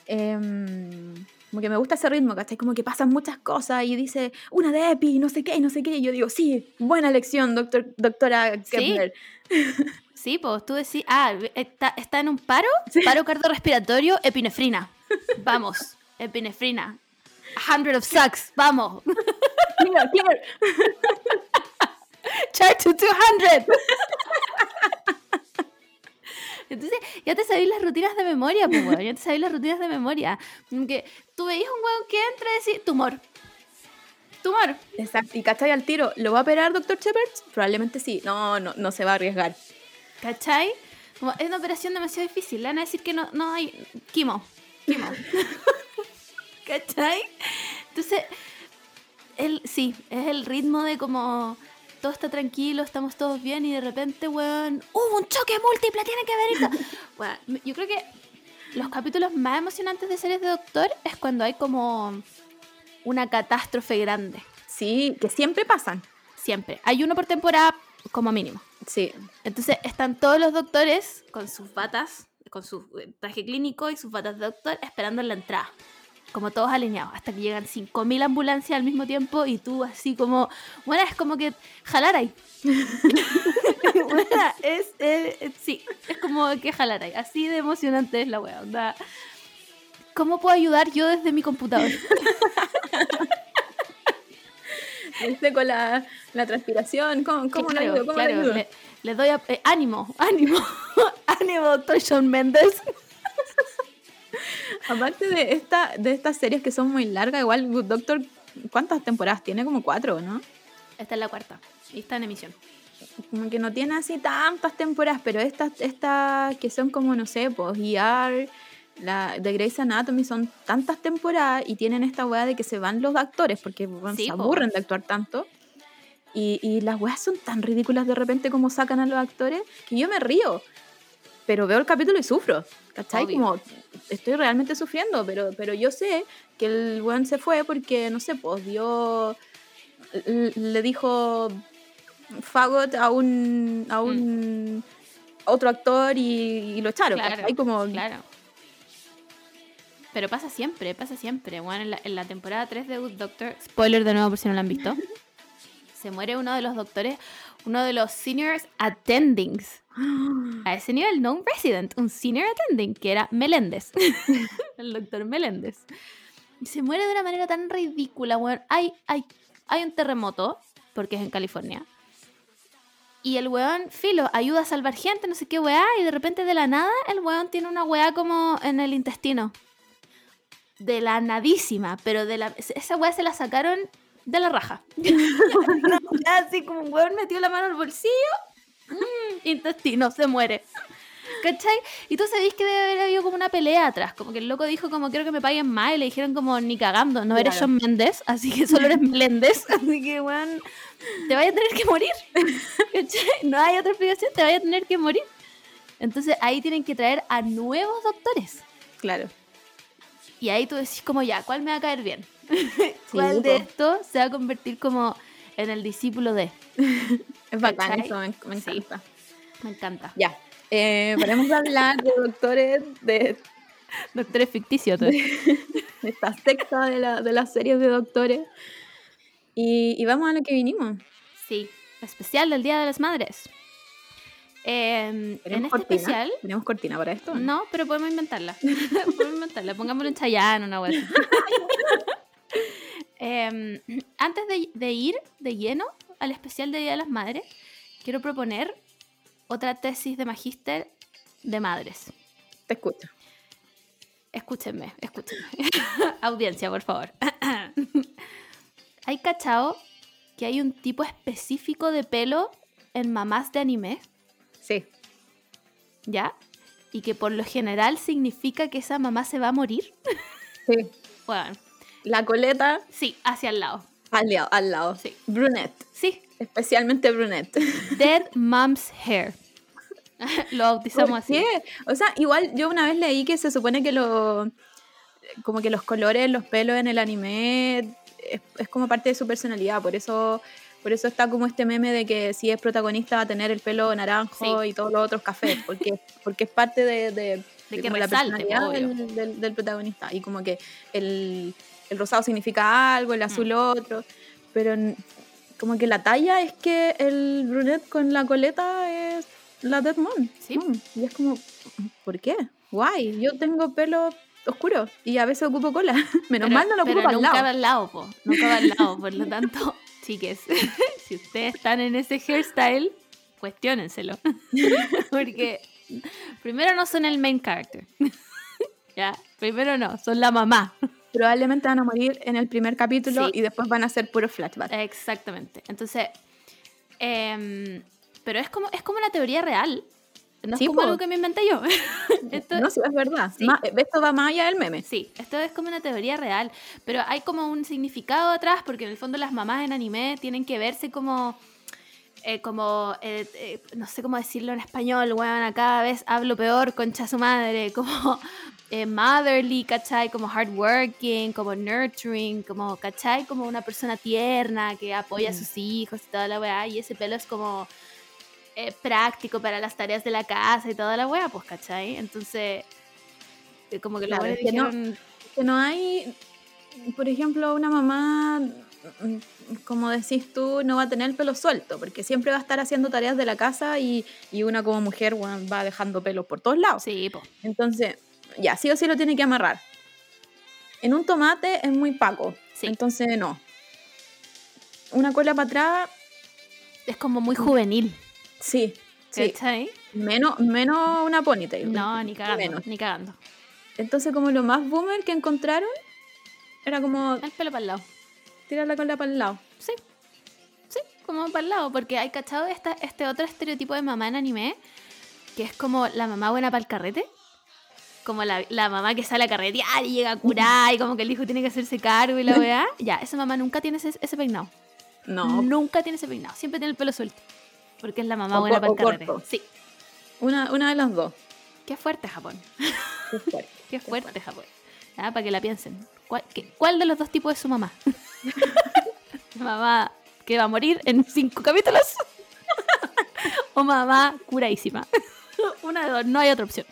Em, Como que me gusta ese ritmo, ¿cachai? Como que pasan muchas cosas y dice una de Epi, no sé qué, no sé qué. Y yo digo, sí, buena lección, doctor, doctora Kepler. Sí, pues tú decís, ah, está, está en un paro, paro cardiorrespiratorio, epinefrina. Vamos, epinefrina. A hundred of sucks, vamos. Clear, clear. Chart to 200. Entonces, ya te sabéis las rutinas de memoria, pues, weón. Ya te sabéis las rutinas de memoria. Que tú veías un weón que entra y decís, tumor. Tumor. Exacto. Y cachai al tiro, ¿lo va a operar, doctor Shepard? Probablemente sí. No, no, no se va a arriesgar. ¿Cachai? Como es una operación demasiado difícil. Le van a decir que no, no hay quimo. Quimo. ¿Cachai? Entonces, el, sí, es el ritmo de como todo está tranquilo, estamos todos bien y de repente, weón, hubo un choque múltiple, tiene que bueno, yo creo que los capítulos más emocionantes de series de Doctor es cuando hay como una catástrofe grande. Sí, que siempre pasan. Siempre. Hay uno por temporada como mínimo. Sí. Entonces están todos los doctores con sus batas, con su traje clínico y sus batas de doctor esperando en la entrada como todos alineados, hasta que llegan 5.000 ambulancias al mismo tiempo y tú así como, bueno, es como que jalar ahí. bueno, es, sí, es como que jalar ahí. Así de emocionante es la wea. Onda. ¿Cómo puedo ayudar yo desde mi computador? Este con la, la, transpiración, ¿cómo, cómo claro, ayudo? ¿Cómo claro, ayudo? Le, le, doy eh, ánimo, ánimo, ánimo, doctor Sean Mendes. Aparte de, esta, de estas series que son muy largas, igual Good Doctor, ¿cuántas temporadas tiene? Como cuatro, ¿no? Esta es la cuarta y está en emisión. Como que no tiene así tantas temporadas, pero estas, estas que son como, no sé, pues ER, la de Grey's Anatomy son tantas temporadas y tienen esta weá de que se van los actores porque bueno, Sí, se po. aburren de actuar tanto. Y, y las weas son tan ridículas de repente como sacan a los actores que yo me río. Pero veo el capítulo y sufro. ¿Cachai? Obvio. Como estoy realmente sufriendo, pero, pero yo sé que el weón se fue porque, no sé, pues dio. Le dijo fagot a un. a un. otro actor y, y lo echaron. Mm. Claro, ¿cachai? Como, Claro. Pero pasa siempre, pasa siempre. Bueno, en la, en la temporada 3 de Good Doctor, spoiler de nuevo por si no lo han visto, se muere uno de los doctores, uno de los seniors attendings. A ese nivel, no un resident, un senior attending, que era Meléndez. el doctor Meléndez. Se muere de una manera tan ridícula, weón. Hay, hay, hay un terremoto, porque es en California. Y el weón, filo, ayuda a salvar gente, no sé qué weá, y de repente de la nada el weón tiene una weá como en el intestino. De la nadísima, pero de la, esa weá se la sacaron de la raja. Así como un weón metió la mano al bolsillo, mm, intestino, se muere. ¿Cachai? Y tú sabés que debe haber habido como una pelea atrás, como que el loco dijo como quiero que me paguen más y le dijeron como ni cagando, no eres Claro. John Méndez, así que solo eres Meléndez, así que weón, te vaya a tener que morir. ¿Cachai? No hay otra explicación, te vaya a tener que morir. Entonces ahí tienen que traer a nuevos doctores. Claro. Y ahí tú decís como ya, ¿cuál me va a caer bien? ¿Cuál de estos se va a convertir como en el discípulo de? Es bacán eso, me, me Sí. encanta. Me encanta. Ya. Eh, paremos de hablar de doctores de, Doctores ficticios. de esta secta de, la, de las series de doctores. Y, y vamos a lo que vinimos. Sí, especial del Día de las Madres. Eh, en ¿Tenemos este cortina? especial, ¿Tenemos cortina para esto? no, pero podemos inventarla. podemos inventarla. Pongámoslo en Chayanne, una web. Em, antes de, de ir de lleno al especial de Día de las Madres, quiero proponer otra tesis de magíster de madres. Te escucho. Escúchenme, escúchenme. Audiencia, por favor. hay cachao que hay un tipo específico de pelo en mamás de anime, Sí. ¿ya? Y que por lo general significa que esa mamá se va a morir. Sí. Bueno, La coleta sí, hacia el lado. al lado. Al lado. Sí. Brunette. Sí, Especialmente brunette. Dead Mom's Hair. lo bautizamos ¿Por así. O sea, igual yo una vez leí que se supone que lo como que los colores, los pelos en el anime es, es como parte de su personalidad, por eso por eso está como este meme de que si es protagonista va a tener el pelo naranjo Sí. y todos los otros cafés, porque porque es parte de, de- De que la personalidad del- del protagonista. Y como que el, el rosado significa algo, el Mm. azul otro. Pero como que la talla es que el brunette con la coleta es la Dead Mom. Sí. Mom. Y es como, ¿por qué? Guay, yo tengo pelo oscuro y a veces ocupo cola. Menos Pero- mal no lo ocupo pero al nunca lado. va al lado, po. Nunca va al lado. Por lo tanto, chiques, si ustedes están en ese hairstyle, cuestiónenselo. Porque primero no son el main character. ya, primero no, son la mamá. Probablemente van a morir en el primer capítulo Sí. y después van a ser puro flashback. Exactamente. Entonces, em, pero es como, es como una teoría real. No es Sí, como po. algo que me inventé yo. Esto- no, sí, es verdad. Sí. Esto va más allá del meme. Sí, esto es como una teoría real, pero hay como un significado atrás, porque en el fondo las mamás en anime tienen que verse como, eh, como, eh, eh, no sé cómo decirlo en español, weón, cada vez hablo peor, concha su madre, como eh, motherly, ¿cachai? Como hardworking, como nurturing, como, ¿cachai? Como una persona tierna que apoya a Mm. sus hijos y toda la weá, y ese pelo es como... eh, práctico para las tareas de la casa y toda la weá, pues, ¿cachai? Entonces, eh, como que los Claro, es que no- Que no hay, por ejemplo, una mamá, mm, como decís tú, no va a tener el pelo suelto, porque siempre va a estar haciendo tareas de la casa y, y una como mujer va dejando pelos por todos lados. Sí, po. Entonces, ya, sí o sí lo tiene que amarrar. En un tomate es muy paco, Sí. entonces no. Una cola para atrás, Es como muy juvenil. sí, sí. Menos, menos una ponytail. No, ni cagando. Menos. Ni cagando. Entonces, como lo más boomer que encontraron, era como El pelo para el lado. tirar la cola para el lado. Sí. Sí, como para el lado. Porque hay cachado esta, este otro estereotipo de mamá en anime. Que es como la mamá buena para el carrete. Como la, la mamá que sale a carretear y llega a curar y como que el hijo tiene que hacerse cargo y la weá. Ya, esa mamá nunca tiene ese, ese peinado. No, Nunca tiene ese peinado. Siempre tiene el pelo suelto. Porque es la mamá O buena para el carrete. Sí. una, una de las dos. Qué fuerte Japón. Qué fuerte. Qué fuerte Japón. Ah, para que la piensen. ¿Cuál, qué- cuál de los dos tipos es su mamá? mamá que va a morir en cinco capítulos. o mamá curadísima. Una de dos, no hay otra opción.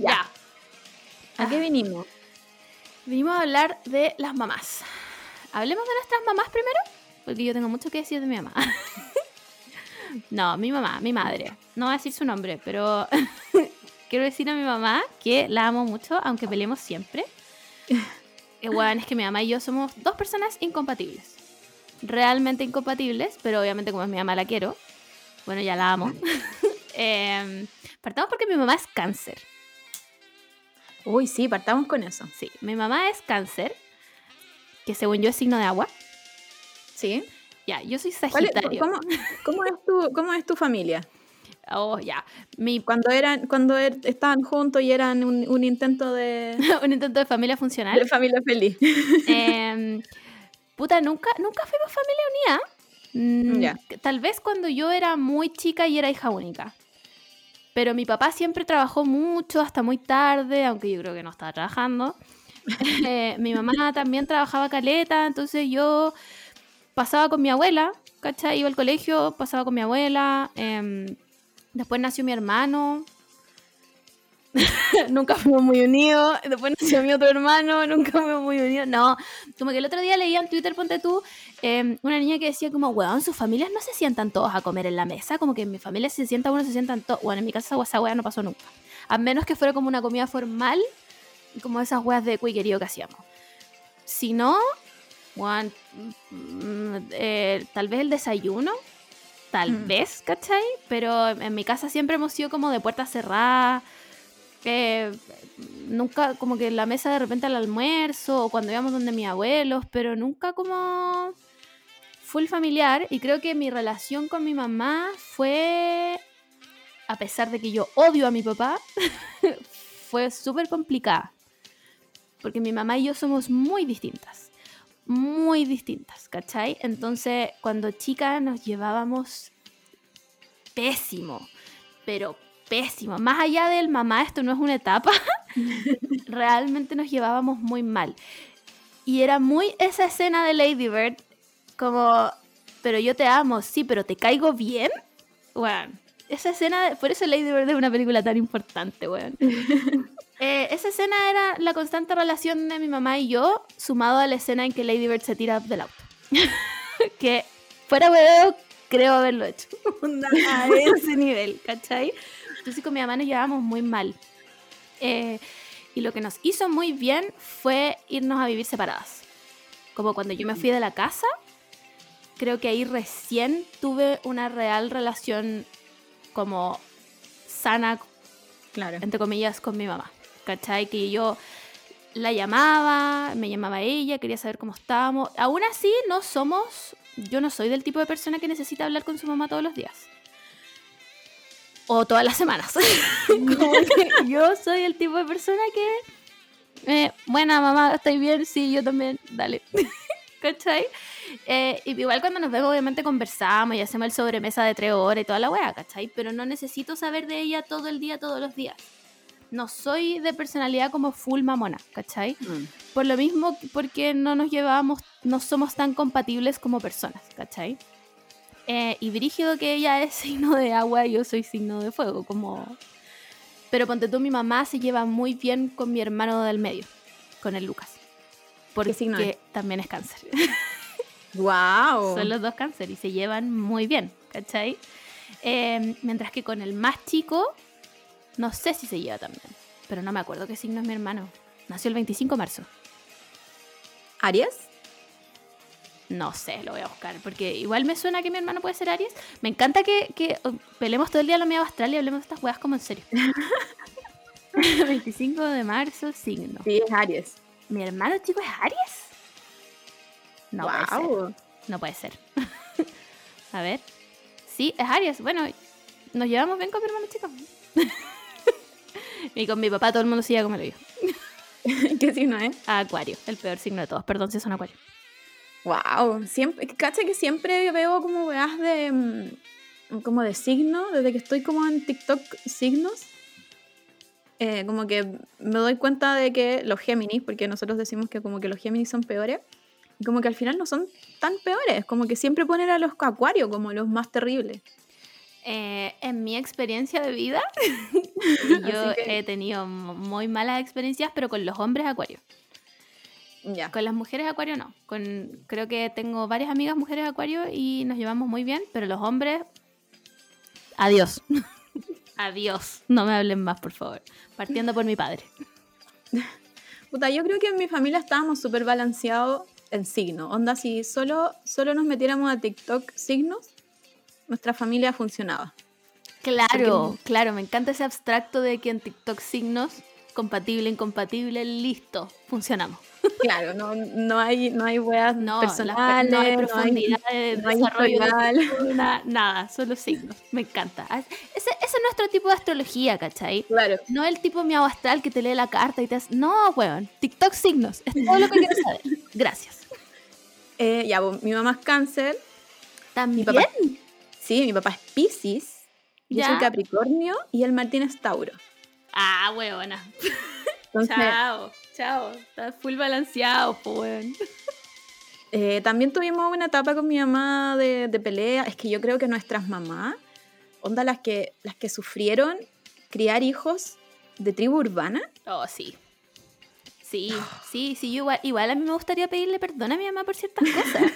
Ya. ¿A qué vinimos? Venimos a hablar de las mamás. Hablemos de nuestras mamás primero, porque yo tengo mucho que decir de mi mamá. no, mi mamá, mi madre. No voy a decir su nombre, pero quiero decir a mi mamá que la amo mucho, aunque peleemos siempre. Eh, bueno, es que mi mamá y yo somos dos personas incompatibles. Realmente incompatibles, pero obviamente como es mi mamá la quiero. Bueno, ya la amo. Em, partamos porque mi mamá es cáncer. Uy, sí, partamos con eso. Sí, mi mamá es cáncer, que según yo es signo de agua. ¿Sí? Ya, yo soy ¿Cuál es- Sagitario. cómo, cómo es tu, ¿Cómo es tu familia? Oh, ya. Mi, Cuando eran cuando er- estaban juntos y eran un, un intento de, un intento de familia de funcional. familia feliz. Em, puta, nunca, nunca fuimos familia unida. Mm, Tal vez cuando yo era muy chica y era hija única. Pero mi papá siempre trabajó mucho, hasta muy tarde, aunque yo creo que no estaba trabajando. Eh, mi mamá también trabajaba caleta, entonces yo pasaba con mi abuela, ¿cachai? Iba al colegio, pasaba con mi abuela. em, después nació mi hermano. nunca fuimos muy unidos. Después nació mi otro hermano, nunca fuimos muy unidos. No, como que el otro día leía en Twitter, ponte tú, em, una niña que decía como, weón, sus familias no se sientan todos a comer en la mesa, como que en mi familia se sienta uno, se sientan todos. Bueno, en mi casa esa weá no pasó nunca. A menos que fuera como una comida formal, como esas weas de cuiquerío que hacíamos. Si no, weón, mm, eh, tal vez el desayuno, tal Mm. vez, ¿cachai? Pero en mi casa siempre hemos sido como de puertas cerradas. Eh, nunca como que la mesa de repente al almuerzo o cuando íbamos donde mis abuelos, pero nunca como full familiar y creo que mi relación con mi mamá fue, a pesar de que yo odio a mi papá, fue súper complicada. Porque mi mamá y yo somos muy distintas. Muy distintas, ¿cachai? Entonces, cuando chicas nos llevábamos pésimo, pero pésimo. Más allá del mamá, esto no es una etapa, realmente nos llevábamos muy mal. Y era muy esa escena de Lady Bird, como, pero yo te amo, sí, pero te caigo bien. Bueno, esa escena, por eso Lady Bird es una película tan importante, weón. Eh, esa escena era la constante relación de mi mamá y yo, sumado a la escena en que Lady Bird se tira del auto. que fuera weón, creo haberlo hecho. a ese nivel, ¿cachai? Entonces con mi mamá nos llevábamos muy mal. Eh, y lo que nos hizo muy bien fue irnos a vivir separadas. Como cuando yo me fui de la casa, creo que ahí recién tuve una real relación como sana, Claro. entre comillas, con mi mamá. ¿Cachai? Que yo la llamaba, me llamaba ella, quería saber cómo estábamos. Aún así, no somos, yo no soy del tipo de persona que necesita hablar con su mamá todos los días. O todas las semanas. Como que yo soy el tipo de persona que, eh, buena mamá, ¿estáis bien? Sí, yo también, dale. ¿Cachai? Eh, igual cuando nos vemos, obviamente conversamos y hacemos el sobremesa de tres horas y toda la wea, ¿cachai? Pero no necesito saber de ella todo el día, todos los días. No soy de personalidad como full mamona, ¿cachai? Mm. Por lo mismo, porque no nos llevamos, no somos tan compatibles como personas, ¿cachai? Eh, y brígido que ella es signo de agua y yo soy signo de fuego, como... Pero ponte tú, mi mamá se lleva muy bien con mi hermano del medio, con el Lucas. Porque signo es? también es cáncer. Wow. Son los dos cáncer y se llevan muy bien, ¿cachai? Eh, mientras que con el más chico, no sé si se lleva también, pero no me acuerdo qué signo es mi hermano. Nació el 25 de marzo. ¿Aries? No sé, lo voy a buscar, porque igual me suena que mi hermano puede ser Aries. Me encanta que, que oh, peleemos todo el día la media astral y hablemos de estas weas como en serio. 25 de marzo, signo. Sí, es Aries. ¿Mi hermano chico es Aries? No puede ser. No puede ser. A ver. Sí, es Aries. Bueno, nos llevamos bien con mi hermano chico. y con mi papá todo el mundo se lleva como lo yo. ¿Qué signo es? Acuario, el peor signo de todos. Perdón si son Acuario. Wow. Siempre, cacha que siempre veo como weas de. mm, como de signo, desde que estoy como en TikTok signos. eh, como que me doy cuenta de que los Géminis, porque nosotros decimos que como que los Géminis son peores, y como que al final no son tan peores, como que siempre ponen a los Acuario como los más terribles. Eh, en mi experiencia de vida, yo que- he tenido muy malas experiencias, pero con los hombres Acuario. Con las mujeres Acuario no. Con, creo que tengo varias amigas mujeres Acuario y nos llevamos muy bien, pero los hombres, adiós. adiós. No me hablen más, por favor. Partiendo por mi padre. Puta, yo creo que en mi familia estábamos súper balanceados en signo. Onda, si solo, solo nos metiéramos a TikTok signos, nuestra familia funcionaba. Claro, claro, me encanta ese abstracto de que en TikTok signos, compatible, incompatible, listo, funcionamos. Claro, no, no hay, no hay weas No, las per- personales, no hay no hay- profundidad de no hay desarrollo de cultura, nada, solo signos. Me encanta. Ah, Ese, ese es nuestro tipo de astrología, ¿cachai? Claro. No el tipo miau astral que te lee la carta y te hace... No, weón. TikTok signos. Es todo lo que quiero saber. Gracias. Eh, ya, mi mamá es cáncer. También. papá- Sí, mi papá es Pisces. Yo soy Capricornio y el Martín es Tauro. Ah. Entonces, Chao. Chao. Está full balanceado, po, weón. eh, también tuvimos una etapa con mi mamá de, de pelea. Es que yo creo que nuestras mamás, onda las que, las que sufrieron criar hijos de tribu urbana, Oh, sí. Sí, sí, sí. Yo igual, igual a mí me gustaría pedirle perdón a mi mamá por ciertas cosas.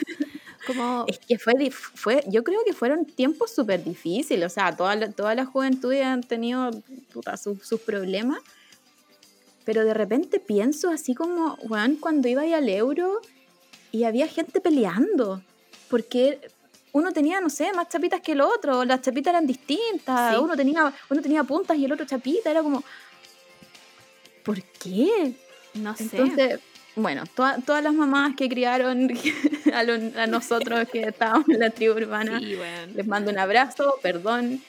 Como... Es que fue, fue yo creo que fueron tiempos súper difíciles, o sea, toda la, toda la juventud han tenido puta, sus, sus problemas, pero de repente pienso así como, Juan, cuando iba ahí al euro y había gente peleando, porque uno tenía, no sé, más chapitas que el otro, las chapitas eran distintas, Sí. uno, tenía, uno tenía puntas y el otro chapita, era como, ¿por qué? No sé. Entonces, bueno, todas las mamás que criaron a, lo- a nosotros que estábamos en la tribu urbana, sí, les mando un abrazo, perdón,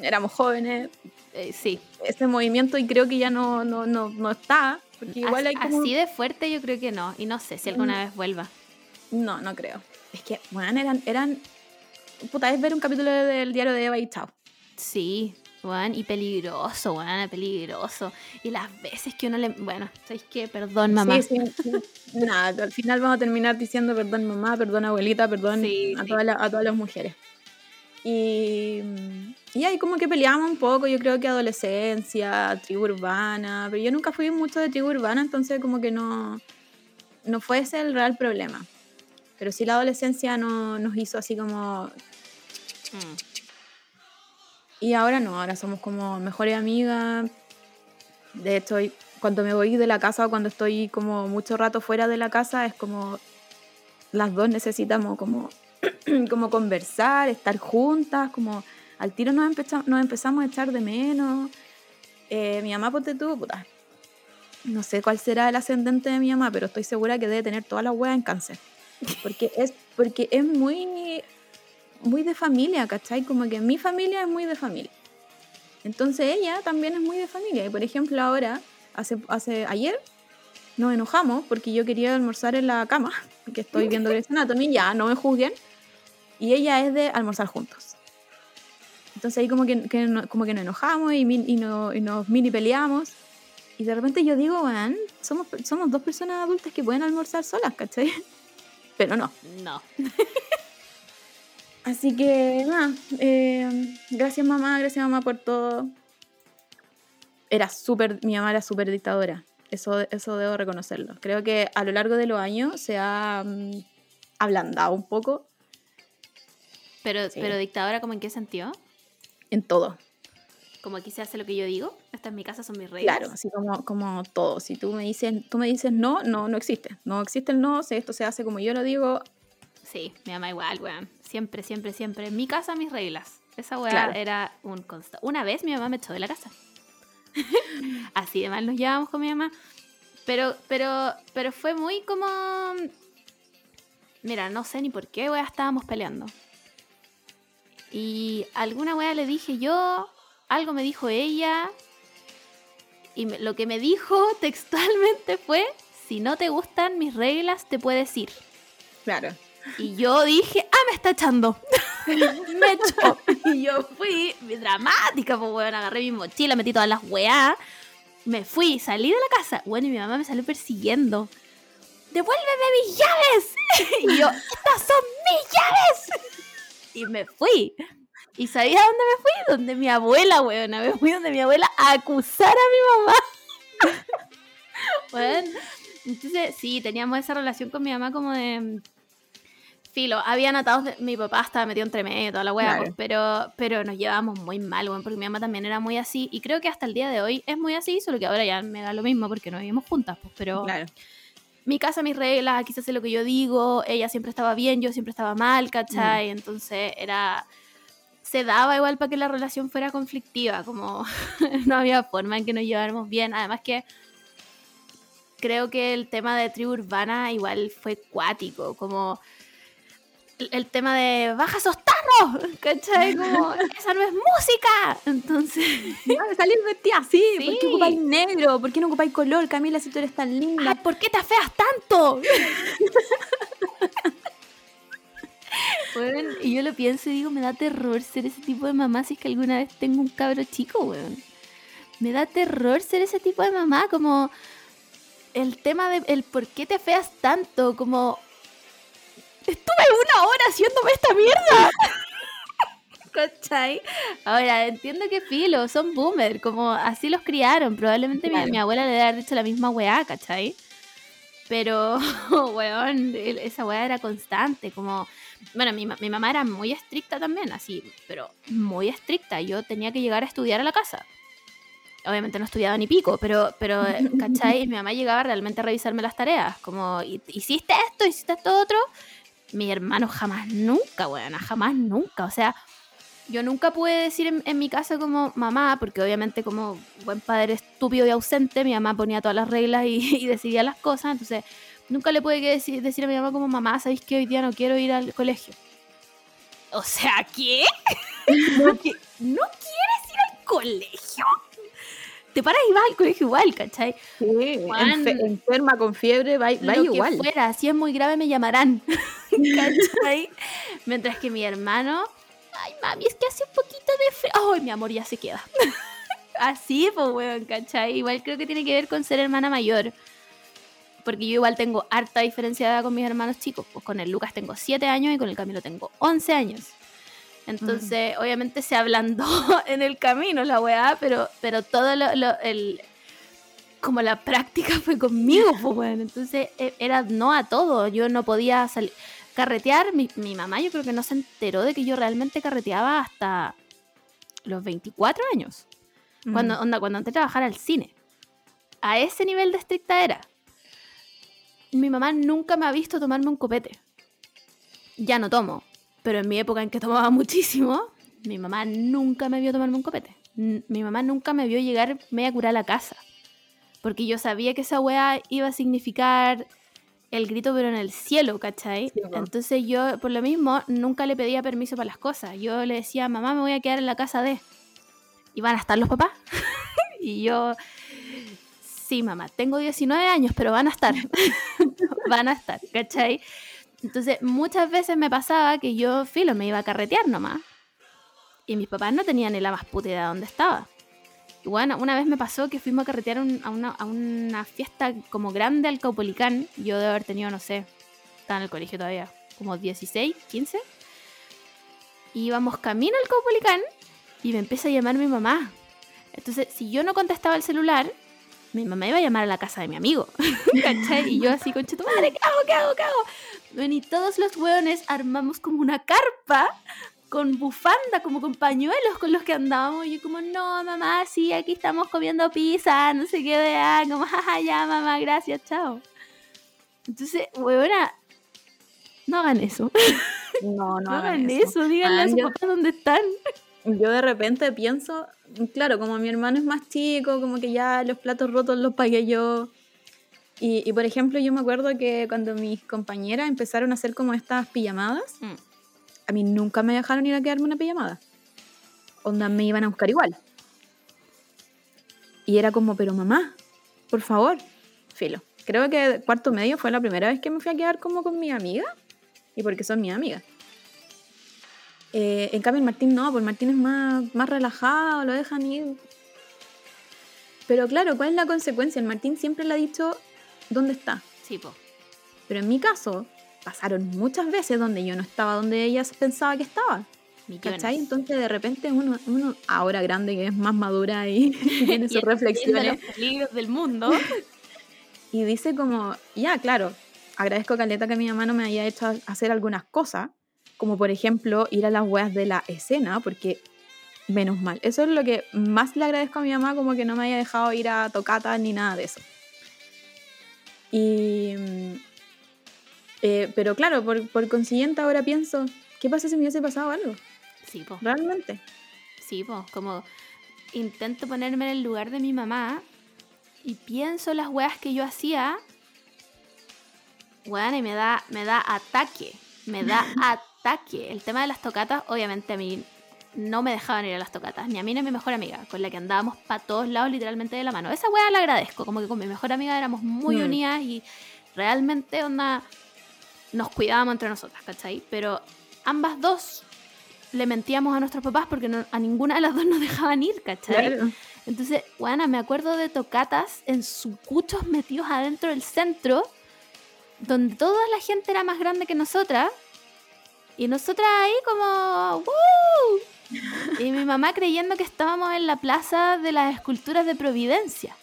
éramos jóvenes, Eh, sí. ese movimiento y creo que ya no, no, no, no está, porque igual hay As- como... Así de fuerte yo creo que no. Y no sé si alguna Mm. vez vuelva. No, no creo. Es que, bueno, eran, eran... Puta, es ver un capítulo de- del diario de Eva y chao. Sí, weón. Y peligroso, weón. Peligroso. Y las veces que uno le... Bueno, ¿sabéis qué? Perdón, mamá. Sí, sí, sí. Nada, al final vamos a terminar diciendo perdón mamá, perdón abuelita, perdón a, sí. Todas las, a todas las mujeres. Y, y ahí como que peleamos un poco, yo creo que adolescencia, tribu urbana, pero yo nunca fui mucho de tribu urbana, entonces como que no, no fue ese el real problema. Pero sí la adolescencia no, nos hizo así como... Mm. Y ahora no, ahora somos como mejores amigas. De hecho, cuando me voy de la casa o cuando estoy como mucho rato fuera de la casa, es como las dos necesitamos como, como conversar, estar juntas, como al tiro nos, empezamos, nos empezamos a echar de menos. Eh, mi mamá, ponte tú, puta. No sé cuál será el ascendente de mi mamá, pero estoy segura que debe tener todas las huevas en cáncer. Porque es, porque es muy, muy de familia, ¿cachai? Como que mi familia es muy de familia. Entonces ella también es muy de familia. Y por ejemplo, ahora, hace, hace ayer, nos enojamos porque yo quería almorzar en la cama, porque estoy viendo Grey's Anatomy, ya, no me juzguen. Y ella es de almorzar juntos. Entonces ahí como que, que no- como que nos enojamos y, min- y, no- y nos mini peleamos. Y de repente yo digo, weón, somos, somos dos personas adultas que pueden almorzar solas, ¿cachai? Pero no. No. Así que nada, eh, gracias mamá, gracias mamá por todo. Era súper, mi mamá era súper dictadora, eso, eso debo reconocerlo. Creo que a lo largo de los años se ha mm, ablandado un poco Pero, Sí. pero dictadora, ¿como en qué sentido? en todo. Como aquí se hace lo que yo digo. Esta es mi casa, son mis reglas. Claro, así como, como todo. Si tú me dices, tú me dices no, no, no existe. No existe el no, si esto se hace como yo lo digo, Sí, mi mamá igual, weón. Siempre, siempre, siempre. En mi casa, mis reglas. Esa weá Claro. era un constante. Una vez mi mamá me echó de la casa. Así de mal nos llevábamos con mi mamá. Pero, pero, pero fue muy como. Mira, no sé ni por qué, weá, estábamos peleando. Y alguna weá le dije yo, algo me dijo ella. Y me- lo que me dijo textualmente fue: si no te gustan mis reglas, te puedes ir. claro. Y yo dije, ah, me está echando. me echó. Y yo fui dramática, pues, weón. Agarré mi mochila, metí todas las weá. Me fui, salí de la casa. Bueno, y mi mamá me salió persiguiendo. ¡Devuélveme mis llaves! y yo, estas son mis llaves. y me fui. ¿Y sabía dónde me fui? Donde mi abuela, weón. Me fui donde mi abuela a acusar a mi mamá. bueno, entonces sí, teníamos esa relación con mi mamá como de filo, habían atados de, mi papá estaba metido entre medio, toda la Claro. pues, pero, pero nos llevábamos muy mal, weón, porque mi mamá también era muy así, y creo que hasta el día de hoy es muy así, solo que ahora ya me da lo mismo porque no vivimos juntas, pues, pero Claro. mi casa, mis reglas, aquí se hace lo que yo digo, ella siempre estaba bien, yo siempre estaba mal, ¿cachai? Mm. Entonces era... Se daba igual para que la relación fuera conflictiva, como no había forma en que nos lleváramos bien, además que creo que el tema de tribu urbana igual fue cuático, como el, tema de baja esos tarros, ¿cachai? Como esa no es música. Entonces, Ah, salir vestida así, ¿por Sí. qué ocupáis negro? ¿Por qué no ocupáis color? Camila, si tú eres tan linda. ay, ¿por qué te afeas tanto? Weón, y yo lo pienso y digo, me da terror ser ese tipo de mamá si es que alguna vez tengo un cabro chico, weón. Me da terror ser ese tipo de mamá, como el tema de el por qué te afeas tanto, como estuve una hora haciéndome esta mierda. ¿Cachai? Ahora, entiendo que filo, son boomer, como así los criaron. Probablemente mi- Claro. mi, abuela le debe haber dicho la misma weá, ¿cachai? Pero, weón, esa weá era constante, como... Bueno, mi, mi mamá era muy estricta también, así, pero muy estricta. Yo tenía que llegar a estudiar a la casa. Obviamente no estudiaba ni pico, pero, pero eh, ¿cachai? Mi mamá llegaba realmente a revisarme las tareas, como, "¿Hi- ¿hiciste esto? ¿Hiciste esto otro? Mi hermano jamás, nunca, weón, jamás, nunca. O sea, yo nunca pude decir en, en mi casa como mamá, porque obviamente como buen padre estúpido y ausente, mi mamá ponía todas las reglas y, y decidía las cosas, entonces nunca le pude decir, decir a mi mamá como mamá, ¿sabéis que hoy día no quiero ir al colegio? O sea, ¿qué? ¿No, ¿No quieres ir al colegio? Te paras y vas al colegio igual, ¿cachai? Sí, Juan. enferma con fiebre, va, va lo igual. que fuera, si es muy grave me llamarán. ¿Cachai? Mientras que mi hermano, ay mami, es que hace un poquito de frío. Ay, mi amor, ya se queda. Así, pues, weón, ¿cachai? Igual creo que tiene que ver con ser hermana mayor. Porque yo igual tengo harta diferencia de edad con mis hermanos chicos. Pues con el Lucas tengo 7 años y con el Camilo tengo 11 años. Entonces, obviamente se ablandó en el camino la weá, pero, pero todo lo, lo- el, como la práctica fue conmigo, pues bueno. Entonces e- era no a todo. Yo no podía salir. Carretear, mi, mi mamá yo creo que no se enteró de que yo realmente carreteaba hasta los 24 años. Cuando, Mm. onda, cuando entré a trabajar al cine. A ese nivel de estricta era. Mi mamá nunca me ha visto tomarme un copete. Ya no tomo. Pero en mi época en que tomaba muchísimo, mi mamá nunca me vio tomarme un copete. N- Mi mamá nunca me vio llegar media curada a la casa. Porque yo sabía que esa weá iba a significar el grito, pero en el cielo, ¿cachai? Sí. Entonces yo, por lo mismo, nunca le pedía permiso para las cosas. Yo le decía, mamá, me voy a quedar en la casa de. ¿Y van a estar los papás? y yo, sí, mamá, tengo 19 años, pero van a estar. van a estar, ¿cachai? Entonces, muchas veces me pasaba que yo, filo, me iba a carretear nomás. Y mis papás no tenían ni la más puta idea de dónde estaba. Y bueno, una vez me pasó que fuimos a carretear a, una, a una fiesta como grande al Caupolicán. Yo debo haber tenido, no sé, estaba en el colegio todavía, como 16, 15. Y íbamos camino al Caupolicán y me empieza a llamar mi mamá. Entonces, si yo no contestaba el celular, mi mamá iba a llamar a la casa de mi amigo. ¿Cachai? Y yo así, concha tu madre, ¿qué hago? ¿Qué. Bueno, y todos los hueones armamos como una carpa con bufanda, como con pañuelos con los que andábamos. Y yo como, no, mamá, sí, aquí estamos comiendo pizza, no sé qué de ah, como, jaja, ya, mamá, gracias, chao. Entonces, huevona, no hagan eso. No, no, No hagan hagan eso. eso, díganle a sus yo- papás dónde están. Yo de repente pienso, claro, como mi hermano es más chico, como que ya los platos rotos los pagué yo. Y, y, por ejemplo, yo me acuerdo que cuando mis compañeras empezaron a hacer como estas pijamadas, Mm. a mí nunca me dejaron ir a quedarme una pijamada. Onda, me iban a buscar igual. Y era como, pero mamá, por favor, filo. Creo que cuarto medio fue la primera vez que me fui a quedar como con mi amiga. Y porque son mis amigas. Eh, en cambio, el Martín no, el Martín es más, más relajado, lo dejan ir. Pero claro, ¿cuál es la consecuencia? El Martín siempre le ha dicho dónde está. Sí, po. Pero en mi caso, pasaron muchas veces donde yo no estaba donde ella pensaba que estaba. Millones. ¿Cachai? Entonces de repente uno, uno ahora grande que es más madura y tiene Y sus entiende reflexiones los peligros del mundo. y dice como, ya, claro, agradezco Caleta que mi mamá no me haya hecho hacer algunas cosas, como por ejemplo ir a las weas de la escena, porque menos mal. Eso es lo que más le agradezco a mi mamá, como que no me haya dejado ir a tocatas ni nada de eso. Y... mm, eh, pero claro, por, por consiguiente ahora pienso, ¿qué pasa si me hubiese pasado algo? Sí, po. Realmente. Sí, pues, como intento ponerme en el lugar de mi mamá y pienso las weas que yo hacía, weón, y me da, me da ataque, me da ataque. El tema de las tocatas, obviamente a mí no me dejaban ir a las tocatas, ni a mí ni a mi mejor amiga, con la que andábamos para todos lados literalmente de la mano. Esa wea la agradezco, como que con mi mejor amiga éramos muy Mm. unidas y realmente onda, nos cuidábamos entre nosotras, ¿cachai? Pero ambas dos le mentíamos a nuestros papás porque no- a ninguna de las dos nos dejaban ir, ¿cachai? Claro. Entonces, bueno, me acuerdo de tocatas en sucuchos metidos adentro del centro, donde toda la gente era más grande que nosotras, y nosotras ahí como, ¡Woo! Y mi mamá creyendo que estábamos en la plaza de las esculturas de Providencia.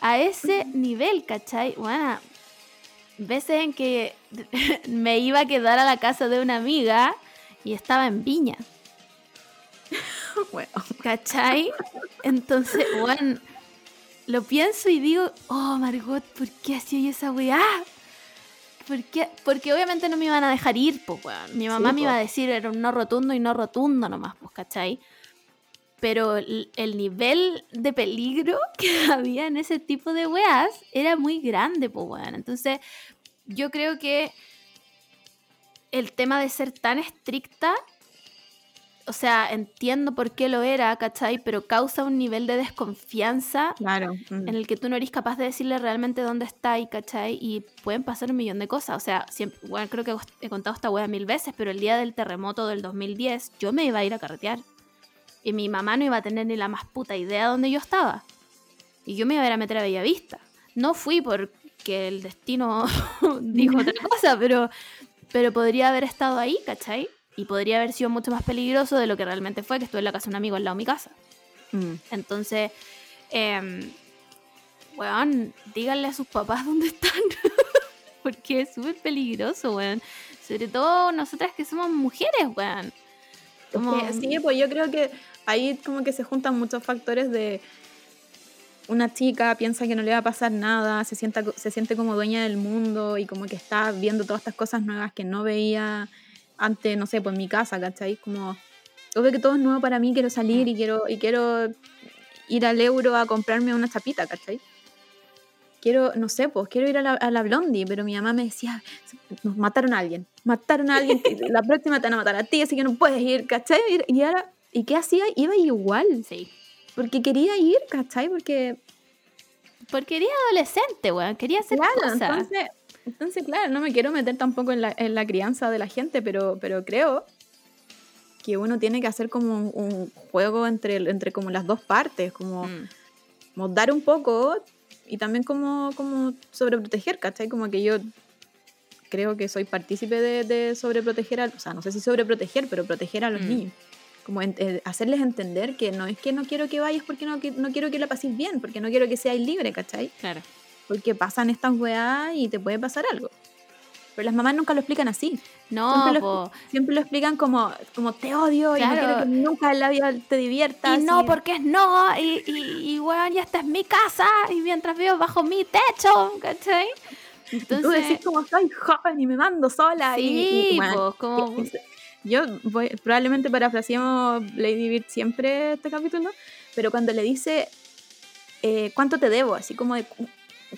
A ese nivel, ¿cachai? Bueno, veces en que me iba a quedar a la casa de una amiga y estaba en Viña. Bueno, ¿Cachai? Entonces, bueno, lo pienso y digo, oh Margot, ¿por qué hacía esa weá? ¿Por qué? Porque obviamente no me iban a dejar ir, pues weón. Mi mamá Sí, me po. iba a decir, era un no rotundo y no rotundo nomás, pues, ¿cachai? Pero el, el nivel de peligro que había en ese tipo de weas era muy grande, pues weón. Entonces, yo creo que el tema de ser tan estricta o sea, entiendo por qué lo era, ¿cachai? Pero causa un nivel de desconfianza claro. mm. en el que tú no eres capaz de decirle realmente dónde está ahí, ¿cachai? Y pueden pasar un millón de cosas. O sea, siempre, bueno, creo que he contado esta wea mil veces, pero el día del terremoto del 2010 yo me iba a ir a carretear. Y mi mamá no iba a tener ni la más puta idea de dónde yo estaba. Y yo me iba a ir a meter a Bellavista. No fui porque el destino dijo otra cosa, pero, pero podría haber estado ahí, ¿cachai? Y podría haber sido mucho más peligroso de lo que realmente fue, que estuve en la casa de un amigo al lado de mi casa. Mm. Entonces, eh, weón, díganle a sus papás dónde están. Porque es súper peligroso, weón. Sobre todo nosotras que somos mujeres, weón. Como- Sí, pues yo creo que ahí como que se juntan muchos factores de una chica piensa que no le va a pasar nada, se, sienta, se siente como dueña del mundo y como que está viendo todas estas cosas nuevas que no veía antes, no sé, pues en mi casa, ¿cachai? Como, obvio que todo es nuevo para mí, quiero salir y quiero, y quiero ir al euro a comprarme una chapita, ¿cachai? Quiero, no sé, pues quiero ir a la, a la Blondie, pero mi mamá me decía, nos mataron a alguien, mataron a alguien, la próxima te van a matar a ti, así que no puedes ir, ¿cachai? Y- ahora, ¿y qué hacía? Iba igual, Sí. porque quería ir, ¿cachai? Porque, Porque quería adolescente, weón. Quería hacer claro, cosas. entonces, entonces, claro, no me quiero meter tampoco en la, en la crianza de la gente, pero, pero creo que uno tiene que hacer como un, un juego entre, entre como las dos partes, como... Mm. como dar un poco y también como, como sobreproteger, ¿cachai? Como que yo creo que soy partícipe de, de sobreproteger, a, o sea, no sé si sobreproteger, pero proteger a los Mm. niños. Como en- eh, hacerles entender que no es que no quiero que vayas porque no, que- no quiero que la pases bien, porque no quiero que seas libre, ¿cachai? Claro. Porque pasan estas weas y te puede pasar algo. Pero las mamás nunca lo explican así. No, siempre, lo, siempre lo explican como, como te odio y no quiero que nunca en la vida te diviertas. Y no, porque es no, y, y, y weón, ya esta es mi casa, y mientras vivo bajo mi techo, ¿cachai? Y tú decís Entonces, como soy joven y me mando sola. y- sí, y, bueno, como, Yo voy, probablemente parafraseamos Lady Bird siempre este capítulo, pero cuando le dice eh, cuánto te debo, así como de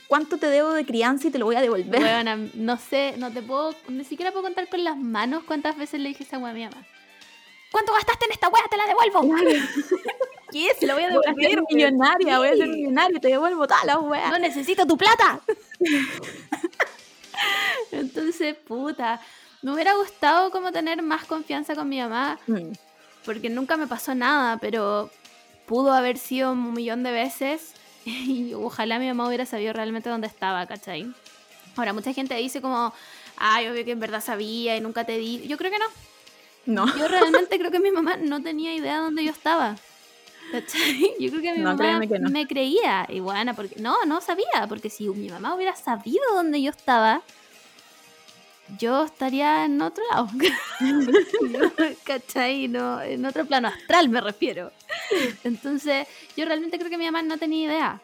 cuánto te debo de crianza y te lo voy a devolver. weona, no sé, no te puedo, ni siquiera puedo contar con las manos cuántas veces le dije esa weá a mi mamá. ¿Cuánto gastaste en esta weá? Te la devuelvo. ¿Qué? Se la voy a Voy a ser devolver. millonaria, voy a ser millonaria, te devuelvo todas las weas. No necesito tu plata. Entonces, puta, me hubiera gustado como tener más confianza con mi mamá, Mm, porque nunca me pasó nada, pero pudo haber sido un millón de veces y ojalá mi mamá hubiera sabido realmente dónde estaba, ¿cachai? Ahora, mucha gente dice como, ay, obvio que en verdad sabía y nunca te di. Yo creo que no. No, Yo realmente creo que mi mamá no tenía idea de dónde yo estaba. ¿Cachai? Yo creo que mi No, mamá que no. me creía. Y bueno, porque no, no sabía. Porque si mi mamá hubiera sabido dónde yo estaba, yo estaría en otro lado. ¿Cachai? No, en otro plano astral me refiero. Entonces, yo realmente creo que mi mamá no tenía idea.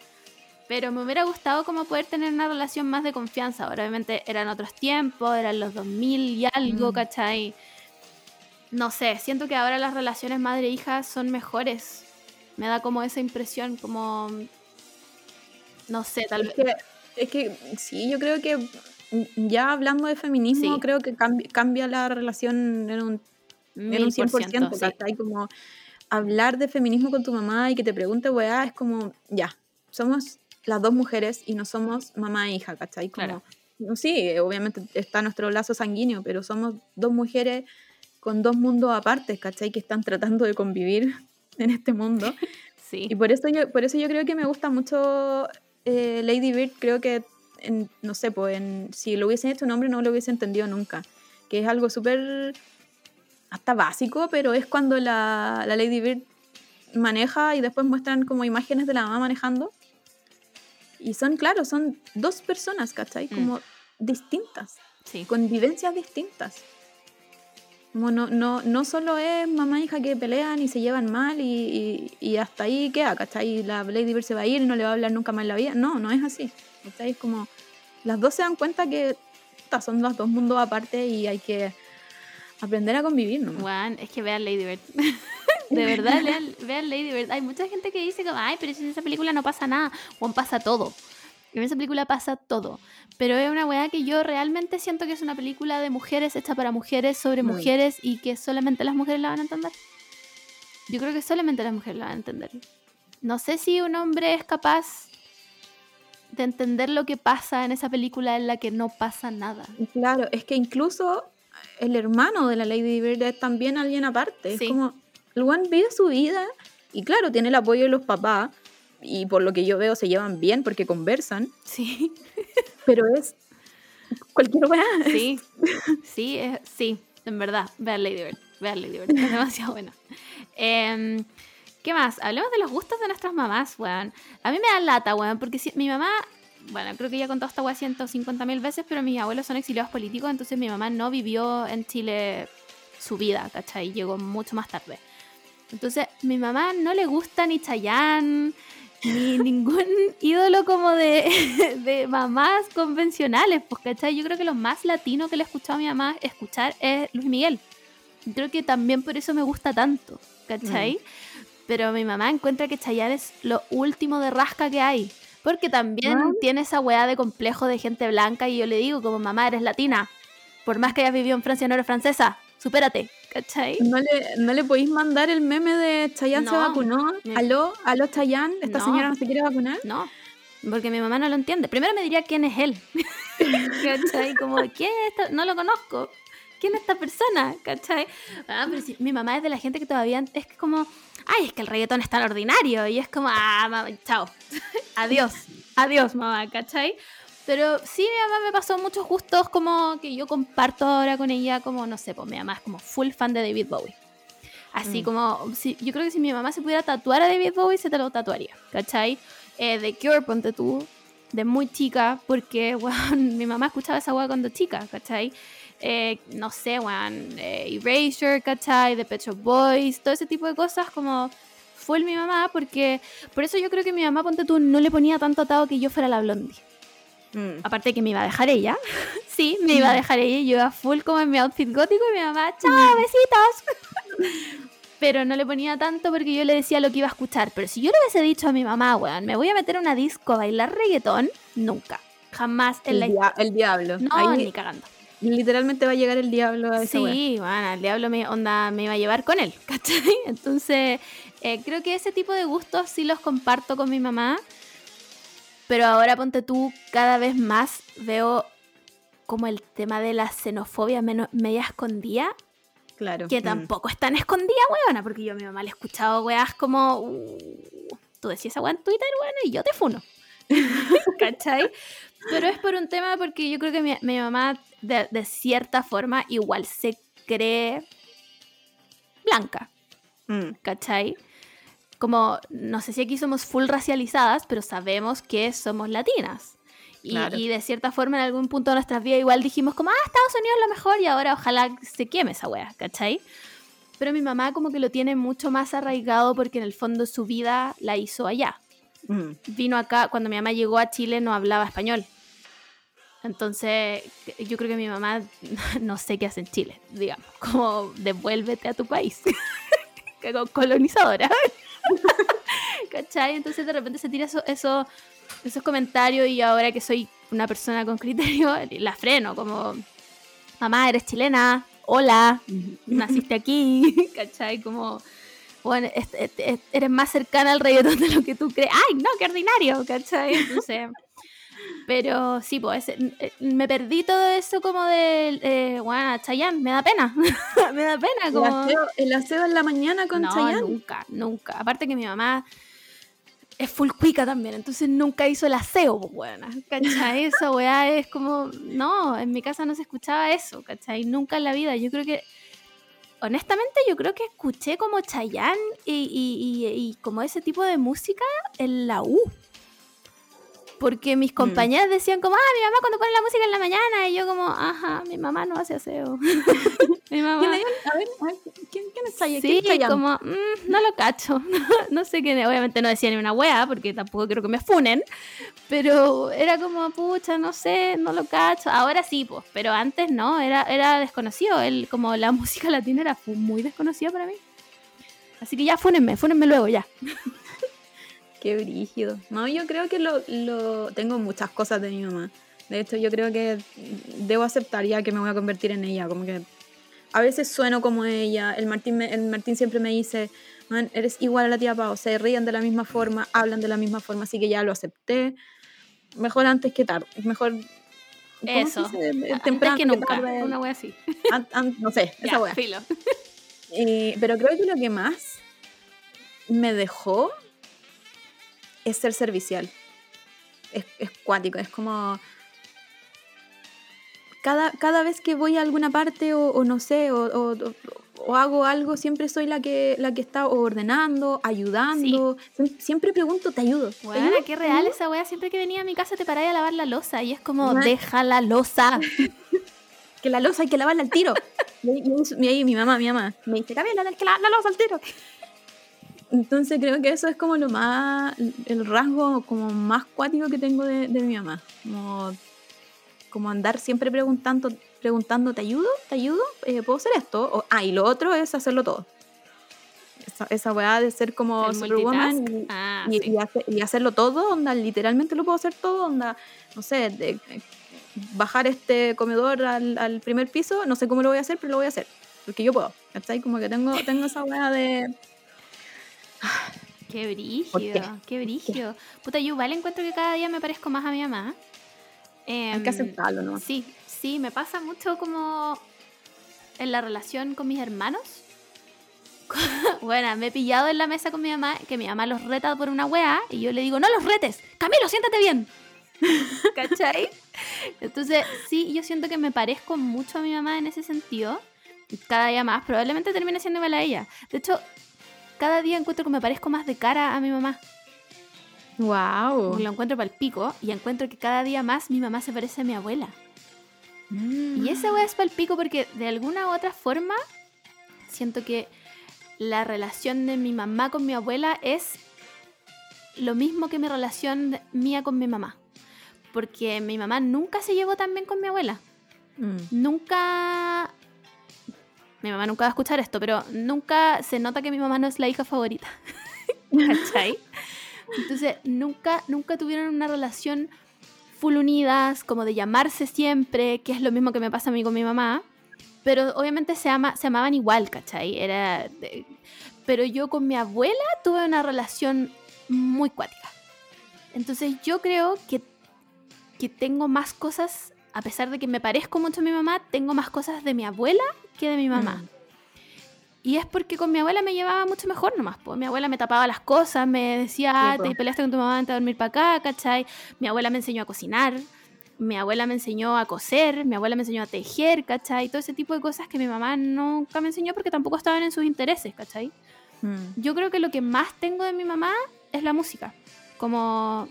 Pero me hubiera gustado como poder tener una relación más de confianza. Obviamente eran otros tiempos, eran los 2000 y algo, Mm. ¿cachai? No sé, siento que ahora las relaciones madre-hija son mejores. Me da como esa impresión, como... No sé, tal es vez... que, es que sí, yo creo que ya hablando de feminismo, Sí. creo que cambi- cambia la relación en un en un por 100%, ciento, sí. ¿cachai? Como hablar de feminismo con tu mamá y que te pregunte, weá, es como, ya, somos las dos mujeres y no somos mamá e hija, ¿cachai? Como, Claro. Sí, obviamente está nuestro lazo sanguíneo, pero somos dos mujeres con dos mundos apartes, ¿cachai? Que están tratando de convivir en este mundo. Sí. Y por eso yo, por eso yo creo que me gusta mucho eh, Lady Bird, creo que, en- no sé, pues en- si lo hubiesen hecho un hombre no lo hubiese entendido nunca, que es algo súper hasta básico, pero es cuando la, la Lady Bird maneja y después muestran como imágenes de la mamá manejando. Y son, claro, son dos personas, ¿cachai? Mm. Como distintas, Sí. con vivencias distintas. Como no, no, no solo es mamá e hija que pelean y se llevan mal y, y- hasta ahí queda, ¿cachai? Y la Lady Bird se va a ir y no le va a hablar nunca más en la vida. No, no es así. ¿cachai? Como las dos se dan cuenta que son los dos mundos aparte y hay que aprender a convivir, ¿no? Juan, es que vean Lady Bird. De verdad, lean- vean Lady Bird. Hay mucha gente que dice como, ay, pero en esa película no pasa nada. Juan, pasa todo. En esa película pasa todo. Pero es una weá que yo realmente siento que es una película de mujeres hecha para mujeres, sobre Muy. mujeres y que solamente las mujeres la van a entender. Yo creo que solamente las mujeres la van a entender. No sé si un hombre es capaz de entender lo que pasa en esa película en la que no pasa nada. Claro, es que incluso el hermano de la Lady Bird es también alguien aparte. Sí. Es como, el one vive su vida y claro, tiene el apoyo de los papás y por lo que yo veo se llevan bien porque conversan, Sí. pero es cualquier weá. Sí, sí, es- sí, en verdad, vean Lady Bird. Vean Lady Bird, es demasiado bueno. Em, ¿Qué más? Hablemos de los gustos de nuestras mamás, weón. A mí me da lata, weón, porque si, mi mamá, bueno, creo que ya contado esta weá 150 mil veces, pero mis abuelos son exiliados políticos, entonces mi mamá no vivió en Chile su vida, ¿cachai? Llegó mucho más tarde. Entonces, mi mamá no le gusta ni Chayanne, ni ningún ídolo como de, de mamás convencionales, pues, ¿cachai? Yo creo que lo más latino que le he escuchado a mi mamá escuchar es Luis Miguel. Creo que también por eso me gusta tanto, ¿cachai? Pero mi mamá encuentra que Chayanne es lo último de rasca que hay. Porque también Ah. tiene esa weá de complejo de gente blanca y yo le digo, como mamá, eres latina. Por más que hayas vivido en Francia, no eres francesa. Supérate, ¿cachai? ¿No le, ¿No le podéis mandar el meme de Chayanne se No. vacunó? Me- ¿Aló? ¿Aló Chayanne? ¿Esta No. señora no se quiere vacunar? No, porque mi mamá no lo entiende. Primero me diría quién es él. ¿Cachai? Como, ¿quién es esta? No lo conozco. ¿Quién es esta persona? ¿Cachai? Ah, pero si mi mamá es de la gente que todavía es como, ay, es que el reggaetón es tan ordinario. Y es como, ah, mamá, chao. Adiós. Adiós, mamá, ¿cachai? Pero sí, mi mamá me pasó muchos gustos como que yo comparto ahora con ella, como, no sé, pues mi mamá es como full fan de David Bowie. Así Mm. como, si, yo creo que si mi mamá se pudiera tatuar a David Bowie, se te lo tatuaría, ¿cachai? Eh, de Cure, ponte tú, de muy chica, porque, weón, mi mamá escuchaba esa weá cuando chica, ¿cachai? Eh, no sé, weón, eh, Erasure, ¿cachai? The Pet Shop Boys, todo ese tipo de cosas, como fue mi mamá, porque por eso yo creo que mi mamá, ponte tú, no le ponía tanto atado que yo fuera la blondie. Mm. Aparte que me iba a dejar ella, sí, me iba a dejar ella, y yo iba full como en mi outfit gótico y mi mamá, chao, besitos. Pero no le ponía tanto porque yo le decía lo que iba a escuchar. Pero si yo le hubiese dicho a mi mamá, weón, me voy a meter a una disco a bailar reggaetón, nunca. Jamás en El, la dia- el diablo. No, Ahí ni cagando. literalmente va a llegar el diablo a esa. Sí, bueno, el diablo me, onda, me iba a llevar con él, ¿cachai? Entonces, eh, creo que ese tipo de gustos sí los comparto con mi mamá. Pero ahora ponte tú, cada vez más veo como el tema de la xenofobia menos, media escondida, Claro. que Mm. tampoco es tan escondida, weona, porque yo a mi mamá le he escuchado weas como, "Uh, tú decías esa wea en Twitter, bueno, y yo te funo. ¿Cachai? Pero es por un tema porque yo creo que mi, mi mamá, de, de cierta forma, igual se cree blanca, Mm. ¿cachai? Como, no sé si aquí somos full racializadas, pero sabemos que somos latinas. Y, Claro. y de cierta forma en algún punto de nuestras vidas igual dijimos como, ah, Estados Unidos es lo mejor y ahora ojalá se queme esa wea, ¿cachai? Pero mi mamá como que lo tiene mucho más arraigado porque en el fondo su vida la hizo allá. Mm. Vino acá, cuando mi mamá llegó a Chile no hablaba español. Entonces, yo creo que mi mamá no sé qué hace en Chile, digamos, como devuélvete a tu país, colonizadora. ¿Cachai? Entonces de repente se tira eso, eso- esos comentarios y ahora que soy una persona con criterio, la freno, como, mamá, eres chilena, hola, naciste aquí, ¿cachai? Como, bueno, es- es- es- eres más cercana al reggaetón de lo que tú crees. ¡Ay, no, qué ordinario! ¿cachai? Entonces, pero sí, pues, eh, me perdí todo eso como de, eh, bueno, Chayanne, me da pena, me da pena, El, como... aseo, el aseo en la mañana con no, Chayanne. nunca, nunca. Aparte que mi mamá es full cuica también, entonces nunca hizo el aseo, pues, weona, ¿cachai? Esa weá es como, no, en mi casa no se escuchaba eso, ¿cachai? Nunca en la vida. Yo creo que, honestamente, yo creo que escuché como Chayanne y, y- y- y como ese tipo de música en la U. Porque mis compañeras decían como, ah, mi mamá cuando pone la música en la mañana, y yo como, ajá, mi mamá no hace aseo. mi mamá... ¿Quién? A ver, a ver, ¿quién, quién es Chayanne? ¿Quién Sí, es Chayanne? como, mm, no lo cacho. no sé quién. Obviamente no decía ni una wea, porque tampoco quiero que me funen. Pero era como, pucha, no sé, no lo cacho. Ahora sí, pues, pero antes no, era, era desconocido. Él, como la música latina era muy desconocida para mí. Así que ya, fúnenme, fúnenme luego, ya. Qué brígido. No, yo creo que lo, lo... Tengo muchas cosas de mi mamá. De hecho, yo creo que debo aceptar ya que me voy a convertir en ella. Como que a veces sueno como ella. El Martín, me- el Martín siempre me dice, man, eres igual a la tía Pau. Se ríen de la misma forma, hablan de la misma forma. Así que ya lo acepté. Mejor antes que tarde. Mejor... ¿cómo se Eso. Temprano que nunca. tarde. Una wea así. An- an- no sé, esa Ya, wea. filo. Eh, pero creo que lo que más me dejó es ser servicial. Es, es cuático, es como... Cada, cada vez que voy a alguna parte o, o no sé, o, o- o- o hago algo, siempre soy la que, la que está ordenando, ayudando. Siem- Siempre pregunto, ¿te ayudo? ¿Te Bueno, ayudo? qué real esa wea. Siempre que venía a mi casa te paraba a lavar la losa y es como, deja la losa. Que la losa hay que lavarla al tiro. y, ahí- mi mamá, mi mamá, me dice, Gabriela, que lavar la losa al tiro. Entonces creo que eso es como lo más, el rasgo como más cuático que tengo de, de mi mamá. Como, como andar siempre preguntando, preguntando, ¿te ayudo? ¿Te ayudo? Eh, ¿Puedo hacer esto? O- ah, y lo otro es hacerlo todo. Esa, esa weá de ser como Superwoman y, Ah, y, sí. y hace- y hacerlo todo, onda, literalmente lo puedo hacer todo, onda, no sé, de- eh, bajar este comedor al, al primer piso, no sé cómo lo voy a hacer, pero lo voy a hacer, porque yo puedo, ¿cachai? Como que tengo, tengo esa weá de... Qué ¿Por qué? brígido, qué brígido. Puta, yo igual encuentro que cada día me parezco más a mi mamá. Hay Em, que aceptarlo, ¿no? Sí, sí, me pasa mucho como en la relación con mis hermanos. bueno, me he pillado en la mesa con mi mamá, que mi mamá los reta por una wea, y yo le digo, no los retes, Camilo, siéntate bien. ¿Cachai? Entonces, sí, yo siento que me parezco mucho a mi mamá en ese sentido. Cada día más, probablemente termine siendo igual a ella. De hecho, cada día encuentro que me parezco más de cara a mi mamá. Wow. Lo encuentro para el pico y encuentro que cada día más mi mamá se parece a mi abuela. Y ese weá es para el pico porque de alguna u otra forma siento que la relación de mi mamá con mi abuela es lo mismo que mi relación mía con mi mamá. Porque mi mamá nunca se llevó tan bien con mi abuela. Mm. Nunca... Mi mamá nunca va a escuchar esto, pero nunca se nota que mi mamá no es la hija favorita. ¿Cachai? Entonces, nunca, nunca tuvieron una relación full unidas, como de llamarse siempre, que es lo mismo que me pasa a mí con mi mamá. Pero obviamente se, ama, se amaban igual, ¿cachai? Era de- Pero yo con mi abuela tuve una relación muy cuática. Entonces yo creo que, que tengo más cosas, a pesar de que me parezco mucho a mi mamá, tengo más cosas de mi abuela que de mi mamá. Mm. Y es porque con mi abuela me llevaba mucho mejor nomás. Pues. Mi abuela me tapaba las cosas, me decía, ah, po. te peleaste con tu mamá antes de dormir para acá, ¿cachai? Mi abuela me enseñó a cocinar, mi abuela me enseñó a coser, mi abuela me enseñó a tejer, ¿cachai? Todo ese tipo de cosas que mi mamá nunca me enseñó porque tampoco estaban en sus intereses, ¿cachai? Mm. Yo creo que lo que más tengo de mi mamá es la música. Como...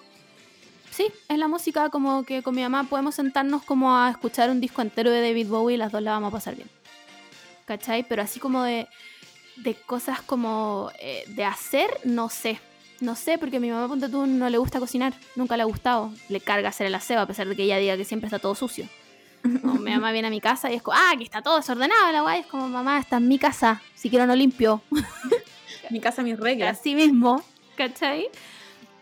Sí, es la música como que con mi mamá podemos sentarnos como a escuchar un disco entero de David Bowie y las dos la vamos a pasar bien. ¿Cachai? Pero así como de, de cosas como eh, de hacer, no sé. No sé, porque a mi mamá, ponte tú, no le gusta cocinar. Nunca le ha gustado. Le carga hacer el aseo, a pesar de que ella diga que siempre está todo sucio. O mi mamá viene a mi casa y es como, ah, aquí está todo desordenado la guay. Es como, mamá, está en mi casa. Si quiero no limpio. Mi casa, mis reglas. Así mismo, ¿cachai?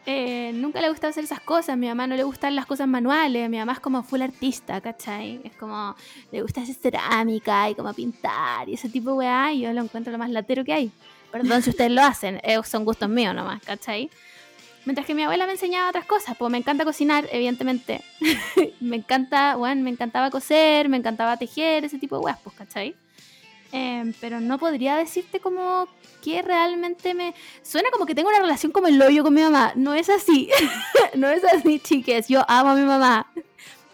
Eh, nunca le gusta hacer esas cosas. A mi mamá no le gustan las cosas manuales. Mi mamá es como full artista, ¿cachai? Es como, le gusta hacer cerámica y como pintar y ese tipo de weá. Y yo lo encuentro lo más latero que hay. Perdón si ustedes lo hacen, eh, son gustos míos nomás, ¿cachai? Mientras que mi abuela me enseñaba otras cosas, pues me encanta cocinar, evidentemente. me encanta, bueno, me encantaba coser, me encantaba tejer, ese tipo de weas, pues, ¿cachai? Eh, pero no podría decirte como que realmente me... Suena como que tengo una relación como el hoyo con mi mamá. No es así. no es así, chiques. Yo amo a mi mamá.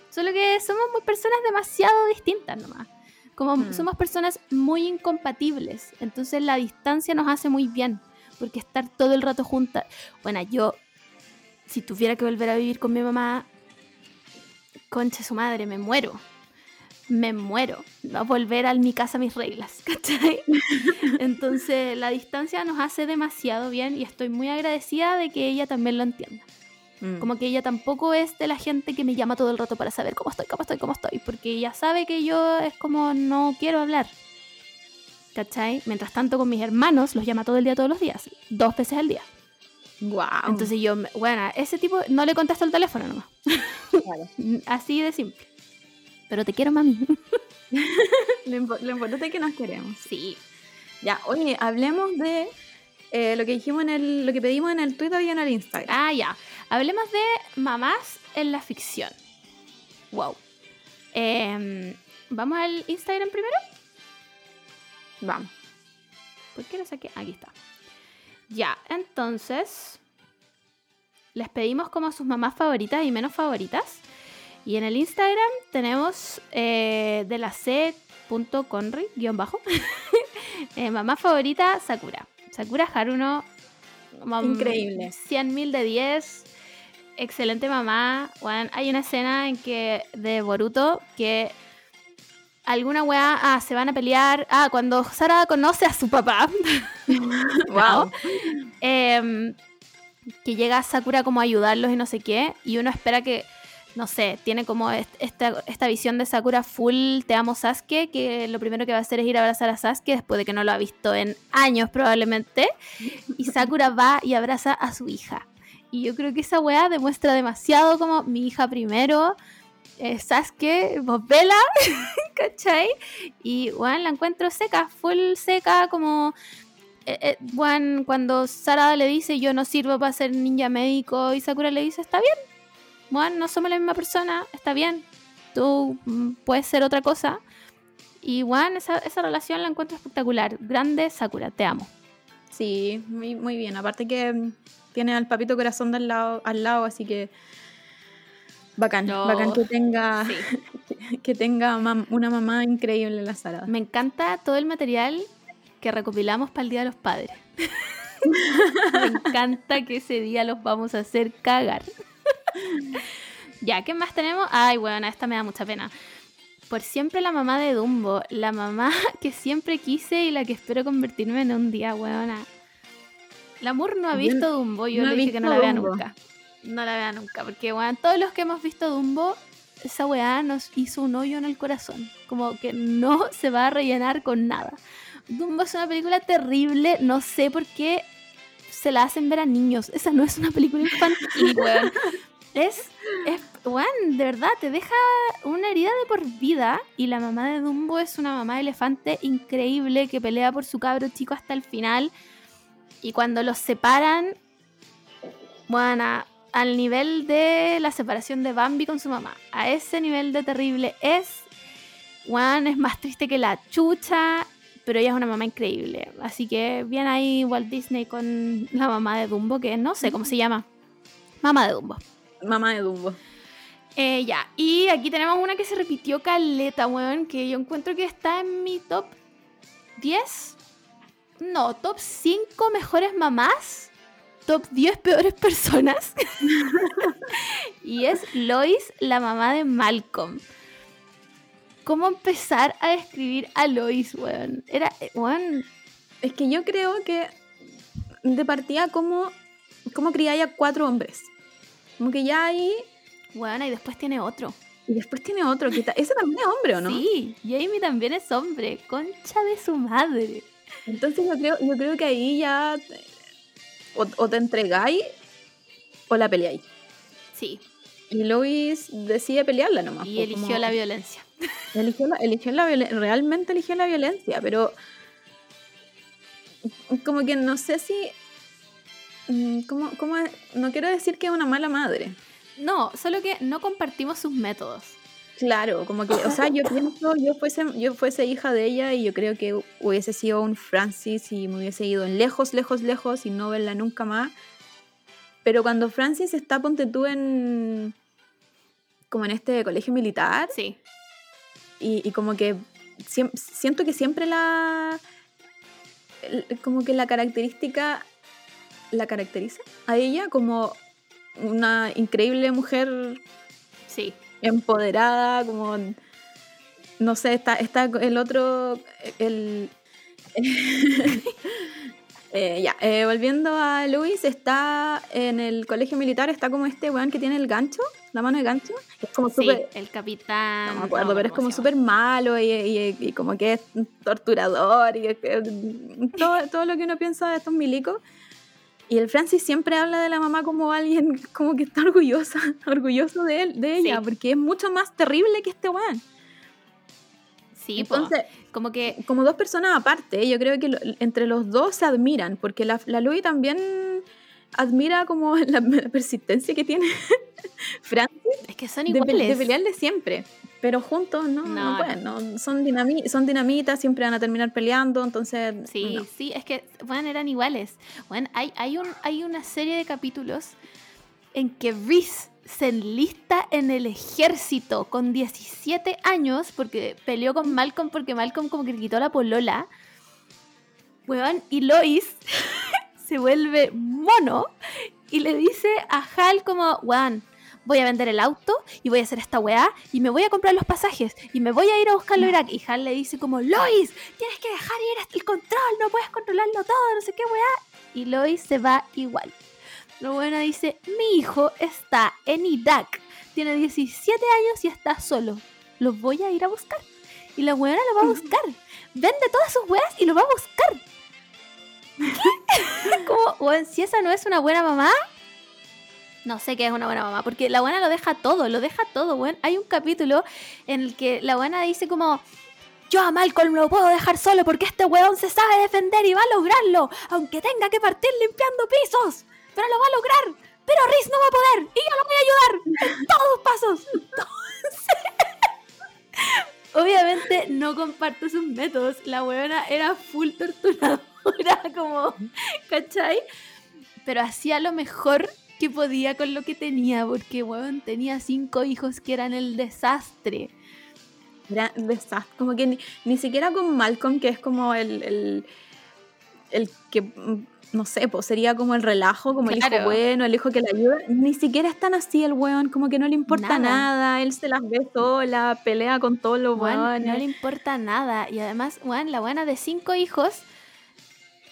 Solo que somos muy personas demasiado distintas nomás. Como Mm. somos personas muy incompatibles. Entonces la distancia nos hace muy bien. Porque estar todo el rato juntas... Bueno, yo... Si tuviera que volver a vivir con mi mamá... Concha su madre, me muero me muero. Va a volver a mi casa mis reglas, ¿cachai? Entonces la distancia nos hace demasiado bien y estoy muy agradecida de que ella también lo entienda. Mm. Como que ella tampoco es de la gente que me llama todo el rato para saber cómo estoy, cómo estoy, cómo estoy, porque ella sabe que yo es como no quiero hablar. ¿Cachai? Mientras tanto con mis hermanos los llama todo el día, todos los días, dos veces al día. Guau. Entonces yo, bueno, ese tipo no le contesto el teléfono nomás. Claro. Así de simple. Pero te quiero, mami. Lo, impo- lo importante es que nos queremos. Sí, Ya, oye, hablemos de eh, lo que dijimos en el, lo que pedimos en el Twitter y en el Instagram. Ah, ya. Hablemos de mamás en la ficción. Wow. Em, ¿Vamos al Instagram primero? Vamos. ¿Por qué lo saqué? Aquí está. Ya, entonces. Les pedimos como sus mamás favoritas y menos favoritas. Y en el Instagram tenemos eh, de la C.conry, guion bajo. Eh, mamá favorita, Sakura. Sakura Haruno. Increíble. 100.000 de 10. Excelente mamá. Weón, hay una escena en que de Boruto que alguna weá ah, se van a pelear. Ah, cuando Sara conoce a su papá. Wow. em, que llega Sakura como a ayudarlos y no sé qué. Y uno espera que, no sé, tiene como est- esta, esta visión de Sakura full te amo Sasuke, que lo primero que va a hacer es ir a abrazar a Sasuke después de que no lo ha visto en años probablemente. Y Sakura va y abraza a su hija. Y yo creo que esa weá demuestra demasiado como mi hija primero. eh, Sasuke, vos vela, ¿cachai? Y weón, la encuentro seca, full seca, como eh, eh, Juan, cuando Sara le dice yo no sirvo para ser ninja médico y Sakura le dice está bien, Juan, no somos la misma persona, está bien, tú mm, puedes ser otra cosa. Y Juan, esa, esa relación la encuentro espectacular. Grande Sakura, te amo. Sí, muy, muy bien. Aparte que mm, tiene al papito corazón del lado, al lado, así que bacán, No. bacán que tenga, que tenga mam- una mamá increíble la Sara. Me encanta todo el material que recopilamos para el Día de los Padres. Me encanta que ese día los vamos a hacer cagar. ya, ¿qué más tenemos? Ay, bueno, esta me da mucha pena. Por siempre la mamá de Dumbo, la mamá que siempre quise y la que espero convertirme en un día, weona. La Mur no ha Yo visto Dumbo, yo no le dije que no la vea Dumbo. nunca. No la vea nunca, porque weón, todos los que hemos visto Dumbo, esa weá nos hizo un hoyo en el corazón. Como que no se va a rellenar con nada. Dumbo es una película terrible, no sé por qué se la hacen ver a niños. Esa no es una película infantil, weón. Es, es, weón, de verdad, te deja una herida de por vida. Y la mamá de Dumbo es una mamá elefante increíble que pelea por su cabro chico hasta el final. Y cuando los separan, bueno, al nivel de la separación de Bambi con su mamá, a ese nivel de terrible es, Juan es más triste que la chucha, pero ella es una mamá increíble. Así que bien ahí Walt Disney con la mamá de Dumbo, que no sé cómo se llama. Mamá de Dumbo. Mamá de Dumbo. Eh, ya, y aquí tenemos una que se repitió caleta, weón, que yo encuentro que está en mi top 10. No, top 5 mejores mamás. Top 10 peores personas. y es Lois, la mamá de Malcolm. ¿Cómo empezar a describir a Lois, weón? Era, eh, weón, Es que yo creo que de partida como, como criáis a cuatro hombres. Como que ya ahí... weón, y después tiene otro. Y después tiene otro que ese también es hombre, ¿o no? Sí, Jamie también es hombre. Concha de su madre. Entonces yo creo, yo creo que ahí ya o, o te entregáis o la peleáis. Sí, Y Lois decide pelearla nomás. y po, eligió como- la violencia. Eligió la, eligió la violen- realmente eligió la violencia, pero como que no sé si... mm, ¿Cómo, cómo es? No quiero decir que es una mala madre. No, solo que no compartimos sus métodos. Claro, como que, o sea, yo pienso, yo fuese, yo fuese hija de ella y yo creo que hubiese sido un Francis y me hubiese ido lejos, lejos, lejos y no verla nunca más. Pero cuando Francis está, ponte tú en, como en este colegio militar Sí, y, y como que siento que siempre la, como que la característica, la caracteriza a ella como una increíble mujer sí. empoderada, como no sé, está, está el otro, el Eh, ya, eh, volviendo a Luis, está en el colegio militar, está como este weón que tiene el gancho, la mano de gancho, es como Sí, súper, el capitán. no me acuerdo, no, pero es ¿cómo como súper malo y, y- y como que es torturador y que- todo, todo lo que uno piensa de estos milicos. Y el Francis siempre habla de la mamá como alguien como que está orgullosa, orgulloso de él, de ella, Sí. porque es mucho más terrible que este weón. Sí, po. Entonces, como que como dos personas aparte, yo creo que lo- entre los dos se admiran, porque la, la Louis también admira como la, la persistencia que tiene Francis es que son de, iguales. de pelearle siempre. Pero juntos no, No, no, pueden, no. Son, dinami son dinamitas, siempre van a terminar peleando, entonces... Sí, no. sí, es que, bueno, eran iguales. Bueno, hay, hay, un, hay una serie de capítulos en que Reese se enlista en el ejército con 17 años porque peleó con Malcolm porque Malcolm como que le quitó la polola Weón, y Lois se vuelve mono y le dice a Hal como, weón, voy a vender el auto y voy a hacer esta weá y me voy a comprar los pasajes y me voy a ir a buscarlo a Irak. Y Hal le dice como, Lois, tienes que dejar ir hasta el control, no puedes controlarlo todo, no sé qué weá. Y Lois se va igual. La buena dice, mi hijo está en Irak, tiene 17 años y está solo. Lo voy a ir a buscar. Y la buena lo va a buscar. Vende todas sus weas y lo va a buscar. ¿Qué? Como, weón, si esa no es una buena mamá, no sé qué es una buena mamá, porque la buena lo deja todo, lo deja todo, weón. Hay un capítulo en el que la buena dice como, yo a Malcolm lo puedo dejar solo porque este weón se sabe defender y va a lograrlo, aunque tenga que partir limpiando pisos, pero lo va a lograr. Pero Riz no va a poder y yo lo voy a ayudar en todos los pasos. Obviamente no comparto sus métodos. La weona era full torturadora, como, ¿cachai? Pero hacía lo mejor que podía con lo que tenía, porque weón tenía cinco hijos que eran el desastre. Era desastre. Como que ni, ni siquiera con Malcolm, que es como el, el, el que, mm, no sé, pues sería como el relajo, como el hijo bueno, el hijo que le ayuda. Ni siquiera es tan así el weón, como que no le importa Nada. nada. Él se las ve sola, pelea con todos los weones. no le importa nada. Y además, weón, la buena de cinco hijos,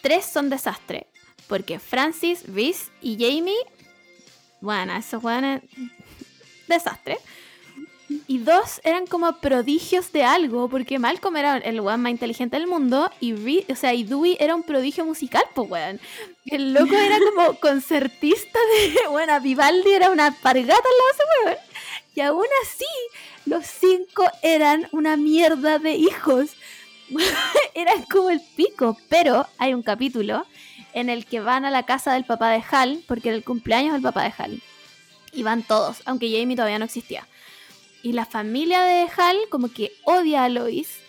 tres son desastre. Porque Francis, Reese y Jamie, bueno, esos weones, desastre. Y dos eran como prodigios de algo, porque Malcolm era el weón más inteligente del mundo y, Re- o sea, y Dewey era un prodigio musical, pues weón. El loco era como concertista de, bueno, Vivaldi era una pargata al lado de ese weón. Y aún así, los cinco eran una mierda de hijos. eran como el pico. Pero hay un capítulo en el que van a la casa del papá de Hal, porque era el cumpleaños del papá de Hal. Y van todos, aunque Jamie todavía no existía. Y la familia de Hal como que odia a Lois.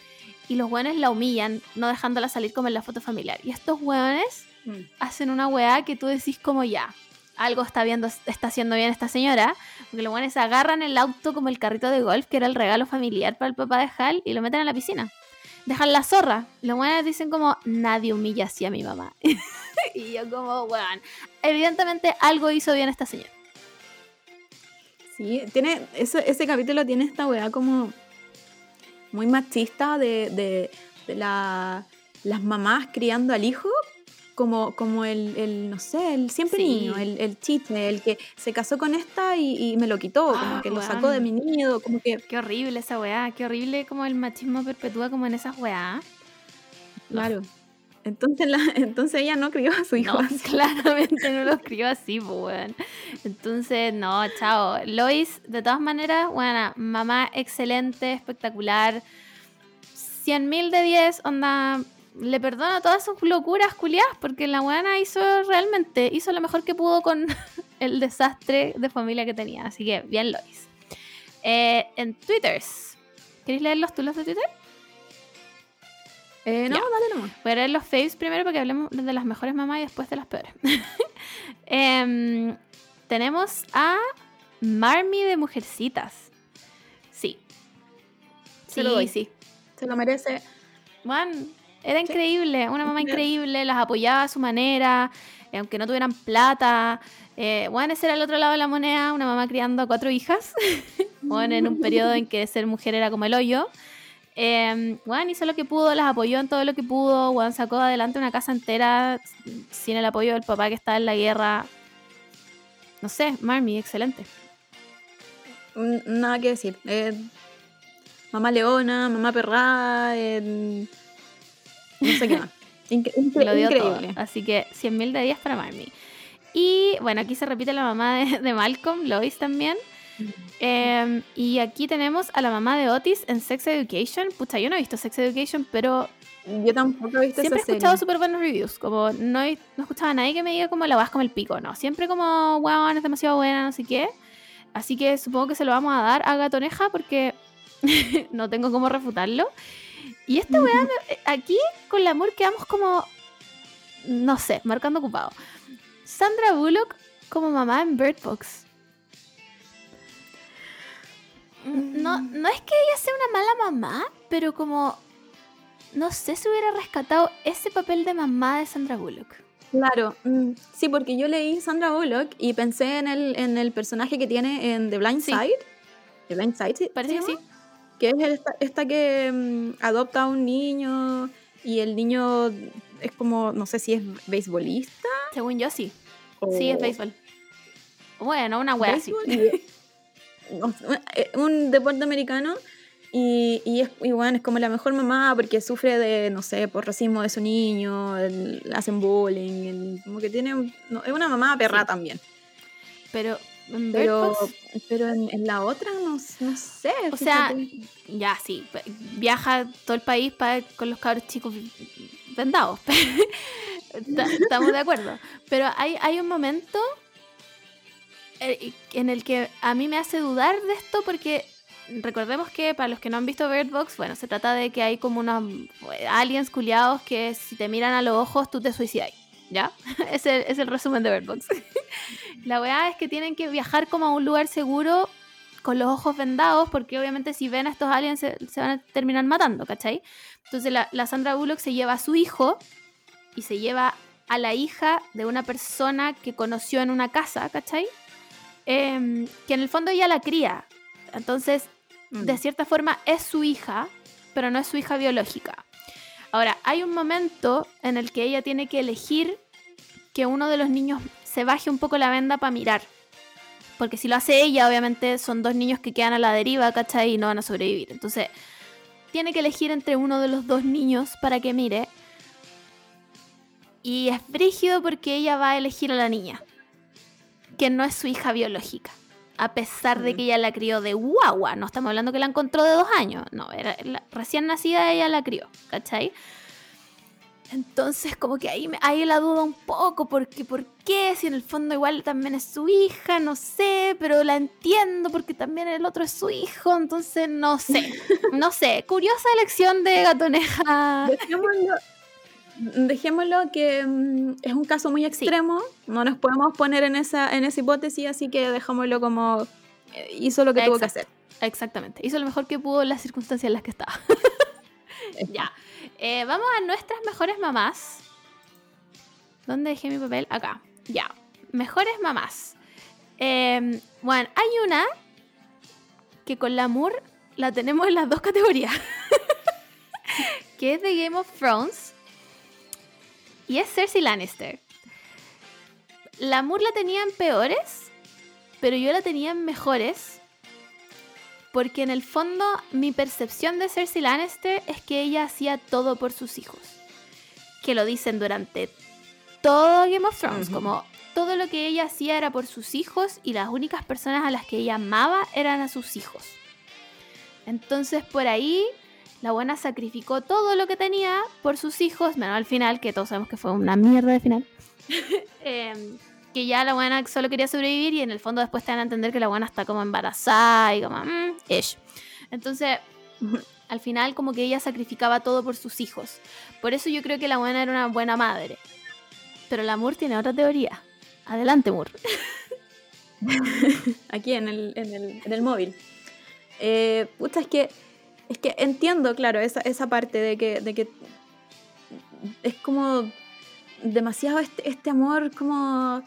Y los hueones la humillan, no dejándola salir como en la foto familiar. Y estos hueones Mm. hacen una weá que tú decís como ya, algo está viendo, está haciendo bien esta señora, porque los buenos agarran el auto como el carrito de golf, que era el regalo familiar para el papá de Hal, y lo meten a la piscina. Dejan la zorra. Los buenos dicen como, nadie humilla así a mi mamá. y yo como, weón, evidentemente algo hizo bien esta señora. Sí, tiene, ese, ese capítulo tiene esta weá como muy machista de, de, de la- las mamás criando al hijo como, como el, el, no sé, el siempre Sí. niño, el, el chiste, el que se casó con esta y, y me lo quitó, como Ah, que lo sacó de mi nido, como que, Qué horrible esa weá, qué horrible como el machismo perpetúa como en esas weá. claro. Entonces, la, entonces ella no crió a su hijo No, así. claramente no lo escribo así, pues, weón. Entonces, no, chao. Lois, de todas maneras, buena, mamá excelente, espectacular. 100.000 de 10, onda, le perdono todas sus locuras culiadas, porque la buena hizo realmente, hizo lo mejor que pudo con el desastre de familia que tenía. Así que, bien, Lois. Eh, en Twitters, ¿queréis leerlos tú los de Twitter? Eh, no, Ya. dale nomás. Voy a leer los faves primero porque hablemos de las mejores mamás y después de las peores. Em, tenemos a Marmy de Mujercitas. Sí. Se Sí, lo doy. sí. Se lo merece. Juan, era Sí. increíble, una mamá increíble, las apoyaba a su manera, eh, aunque no tuvieran plata. Eh, bueno, ese era el otro lado de la moneda, una mamá criando a cuatro hijas. bueno, en un periodo en que ser mujer era como el hoyo. Eh, Juan hizo lo que pudo, las apoyó en todo lo que pudo. Juan sacó adelante una casa entera sin el apoyo del papá que estaba en la guerra. No sé, Marmy, excelente. Mm, Nada que decir. Eh, mamá leona, mamá perra, eh, no sé qué más. Incre- incre- Lo dio todo. increíble. Así que 100.000 de 10 para Marmy. Y bueno, aquí se repite la mamá de, de Malcolm, Lois también. Eh, y aquí tenemos a la mamá de Otis en Sex Education. Pucha, yo no he visto Sex Education, pero Yo tampoco he visto siempre he esa escuchado serie. súper buenos reviews. Como no, he- no escuchaba a nadie que me diga como la vas como el pico, no. Siempre como, wow, es demasiado buena, no sé qué. Así que supongo que se lo vamos a dar a Gatoneja porque no tengo cómo refutarlo. Y esta weá, aquí con el amor quedamos como, no sé, marcando ocupado. Sandra Bullock como mamá en Bird Box. No, no es que ella sea una mala mamá, pero como no sé si hubiera rescatado ese papel de mamá de Sandra Bullock. Claro, mm, sí, porque yo leí Sandra Bullock y pensé en el, en el personaje que tiene en The Blind Sí. Side. The Blind Side, ¿sí? Parece que ¿se sí. Que es esta, esta que mm, adopta a un niño y el niño es como, no sé si es beisbolista Según yo, sí. Sí, es béisbol. Bueno, una wea así. Un deporte americano y, y, es, y bueno, es como la mejor mamá porque sufre de, no sé, por racismo de su niño, el- hacen bullying, el- como que tiene, no, es una mamá perra Sí. también. Pero Pero, pero en, en la otra no, no sé. o sea, ya sí, viaja todo el país pa- con los cabros chicos vendados. Ta- Estamos de acuerdo. Pero hay, hay un momento en el que a mí me hace dudar de esto porque recordemos que para los que no han visto Bird Box, bueno, se trata de que hay como unos eh, aliens culiados que si te miran a los ojos tú te suicidas. ¿Ya? es, el, es el resumen de Bird Box. La weá es que tienen que viajar como a un lugar seguro con los ojos vendados porque obviamente si ven a estos aliens se, se van a terminar matando, ¿cachai? Entonces la, la Sandra Bullock se lleva a su hijo y se lleva a la hija de una persona que conoció en una casa, ¿cachai? Em, que en el fondo ella la cría. Entonces, Mm. de cierta forma es su hija, pero no es su hija biológica. Ahora, hay un momento en el que ella tiene que elegir que uno de los niños se baje un poco la venda para mirar. Porque si lo hace ella, obviamente son dos niños que quedan a la deriva, ¿cachai? Y no van a sobrevivir. Entonces, tiene que elegir entre uno de los dos niños para que mire. Y es brígido porque ella va a elegir a la niña, que no es su hija biológica. A pesar de que ella la crió de guagua, no estamos hablando que la encontró de dos años, no, era la- recién nacida ella la crió, ¿cachai? Entonces, como que ahí, me- ahí la duda un poco, porque ¿por qué? Si en el fondo igual también es su hija, no sé, pero la entiendo porque también el otro es su hijo, entonces no sé, no sé. Curiosa elección de gatoneja. Dejémoslo, dejémoslo que mm, es un caso muy extremo, no nos podemos poner en esa, en esa hipótesis, así que dejémoslo como eh, hizo lo que tuvo que hacer. Exacto. Exactamente, hizo lo mejor que pudo en las circunstancias en las que estaba. ya, Eh, vamos a nuestras mejores mamás. ¿Dónde dejé mi papel? Acá, ya. Mejores mamás. Eh, bueno, hay una que con la Moore la tenemos en las dos categorías. que es de Game of Thrones. Y es Cersei Lannister. La Moore la tenía en peores, pero yo la tenía en mejores. Porque en el fondo mi percepción de Cersei Lannister es que ella hacía todo por sus hijos. Que lo dicen durante todo Game of Thrones. Como todo lo que ella hacía era por sus hijos y las únicas personas a las que ella amaba eran a sus hijos. Entonces por ahí la buena sacrificó todo lo que tenía por sus hijos, menos al final, que todos sabemos que fue una mierda de final. Em, que ya la buena solo quería sobrevivir y en el fondo después te van a entender que la buena está como embarazada y como, mm, ish. Entonces, al final como que ella sacrificaba todo por sus hijos. Por eso yo creo que la buena era una buena madre. Pero la Moore tiene otra teoría. Adelante, Moore. aquí en el, en el, en el móvil. Eh, es que, es que entiendo, claro, esa, esa parte de que, de que es como demasiado este, este amor como,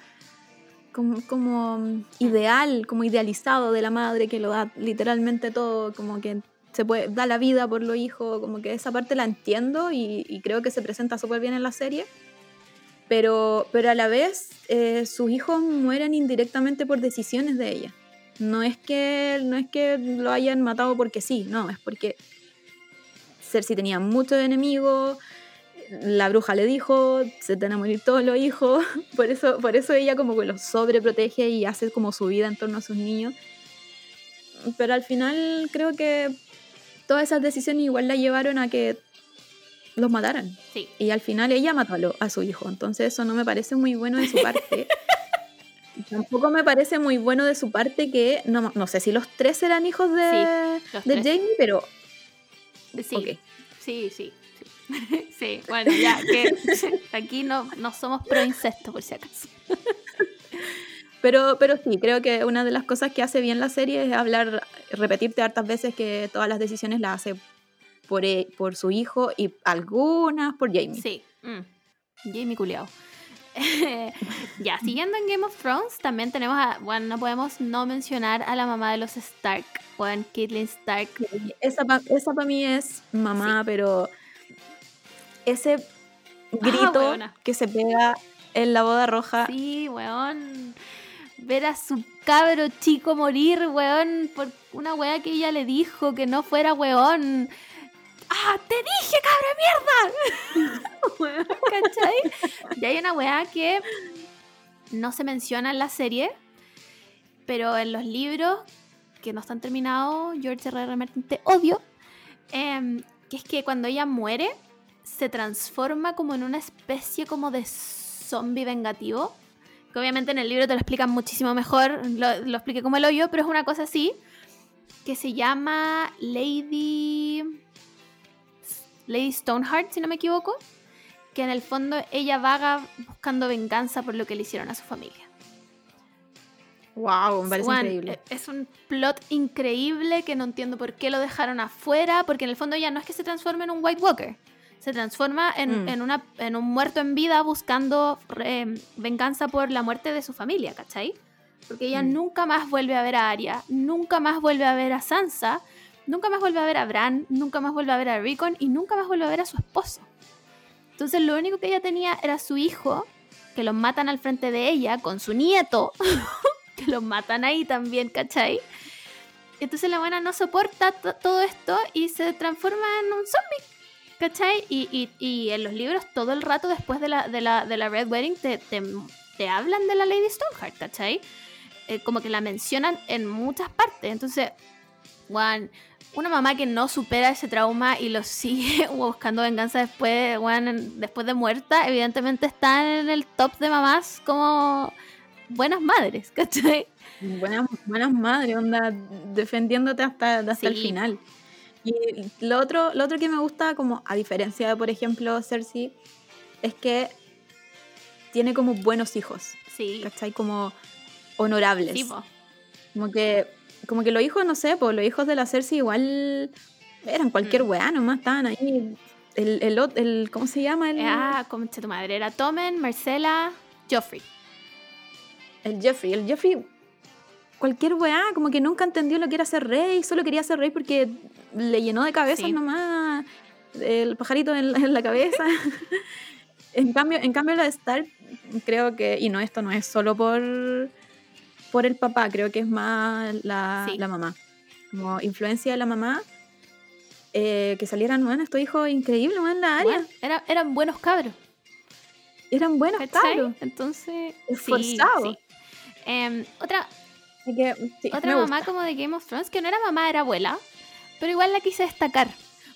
como, como ideal, como idealizado de la madre que lo da literalmente todo, como que se puede, da la vida por los hijos, como que esa parte la entiendo y, creo que se presenta súper bien en la serie. Pero, pero a la vez eh, sus hijos mueren indirectamente por decisiones de ella. No es que no es que lo hayan matado porque sí, no, es porque Cersei tenía muchos enemigos, la bruja le dijo, se te van a morir todos los hijos, por eso, por eso ella como que los sobreprotege y hace como su vida en torno a sus niños. Pero al final creo que todas esas decisiones igual la llevaron a que los mataran. Sí. Y al final ella mató a, lo- a su hijo. Entonces eso no me parece muy bueno de su parte. Tampoco me parece muy bueno de su parte que, no, no sé si los tres eran hijos de, de. Jamie, pero Sí. Sí, sí. Sí, Sí, bueno, ya, que aquí no, no somos pro incesto, por si acaso. Pero, pero sí, creo que una de las cosas que hace bien la serie es hablar, repetirte hartas veces que todas las decisiones las hace por, e- por su hijo y algunas por Jamie. Sí. mm, Jamie culiao. ya, siguiendo en Game of Thrones, también tenemos a. Bueno, no podemos no mencionar a la mamá de los Stark, Juan Caitlyn Stark. Esa para mí es mamá, pero ese grito Ah, weona. que se pega en la boda roja. Sí, weón. Ver a su cabro chico morir, weón, por una weá que ella le dijo que no fuera weón. ¡Ah, te dije, cabra mierda! ¿Cachai? Y hay una weá que no se menciona en la serie, pero en los libros que no están terminados, George R. R. Martin, te odio, em, que es que cuando ella muere, se transforma como en una especie como de zombie vengativo. Que obviamente en el libro te lo explican muchísimo mejor, lo, lo expliqué como el hoyo, pero es una cosa así, que se llama Lady... Lady Stoneheart, si no me equivoco, que en el fondo ella vaga buscando venganza por lo que le hicieron a su familia. Wow, me parece increíble. e- Es un plot increíble que no entiendo por qué lo dejaron afuera, porque en el fondo ya no es que se transforme en un White Walker, se transforma en, Mm. en una, en un muerto en vida buscando eh, venganza por la muerte de su familia, ¿cachai? Porque ella Mm. nunca más vuelve a ver a Arya, nunca más vuelve a ver a Sansa, nunca más vuelve a ver a Bran, nunca más vuelve a ver a Rickon y nunca más vuelve a ver a su esposo. Entonces lo único que ella tenía era su hijo, que lo matan al frente de ella, con su nieto, que lo matan ahí también, ¿cachai? Entonces la buena no soporta to- todo esto y se transforma en un zombie, ¿cachai? Y, y- y en los libros todo el rato después de la, de la, de la Red Wedding te, te, te hablan de la Lady Stoneheart, ¿cachai? Eh, como que la mencionan en muchas partes. Entonces, Juan, una mamá que no supera ese trauma y lo sigue buscando venganza después, después de muerta, evidentemente está en el top de mamás como buenas madres, ¿cachai? Buenas, buenas madres, onda, defendiéndote hasta, hasta el final. Y lo otro, lo otro que me gusta, como a diferencia de, por ejemplo, Cersei, es que tiene como buenos hijos, Sí, ¿cachai? Como honorables. sí. Como que, como que los hijos, no sé, pues los hijos de la Cersei igual eran cualquier Mm. weá, nomás estaban ahí. El, el, el- ¿cómo se llama? El, Ah, concha tu madre, era Tomen, Marcela, Joffrey. el Jeffrey. El Jeffrey, cualquier weá, como que nunca entendió lo que era ser rey, solo quería ser rey porque le llenó de cabezas Sí. nomás el pajarito en, la- en la cabeza. en cambio, en cambio la de Stark, creo que, y no, esto no es solo por, por el papá, creo que es más la, Sí. la mamá. Como influencia de la mamá. eh, que salieran, bueno, estos hijos increíbles, bueno, la área. Bueno, era- eran buenos cabros. Eran buenos ¿cachai? cabros. Entonces, Esforzados. sí. Em, otra, que, otra mamá gusta. como de Game of Thrones, que no era mamá, era abuela, pero igual la quise destacar.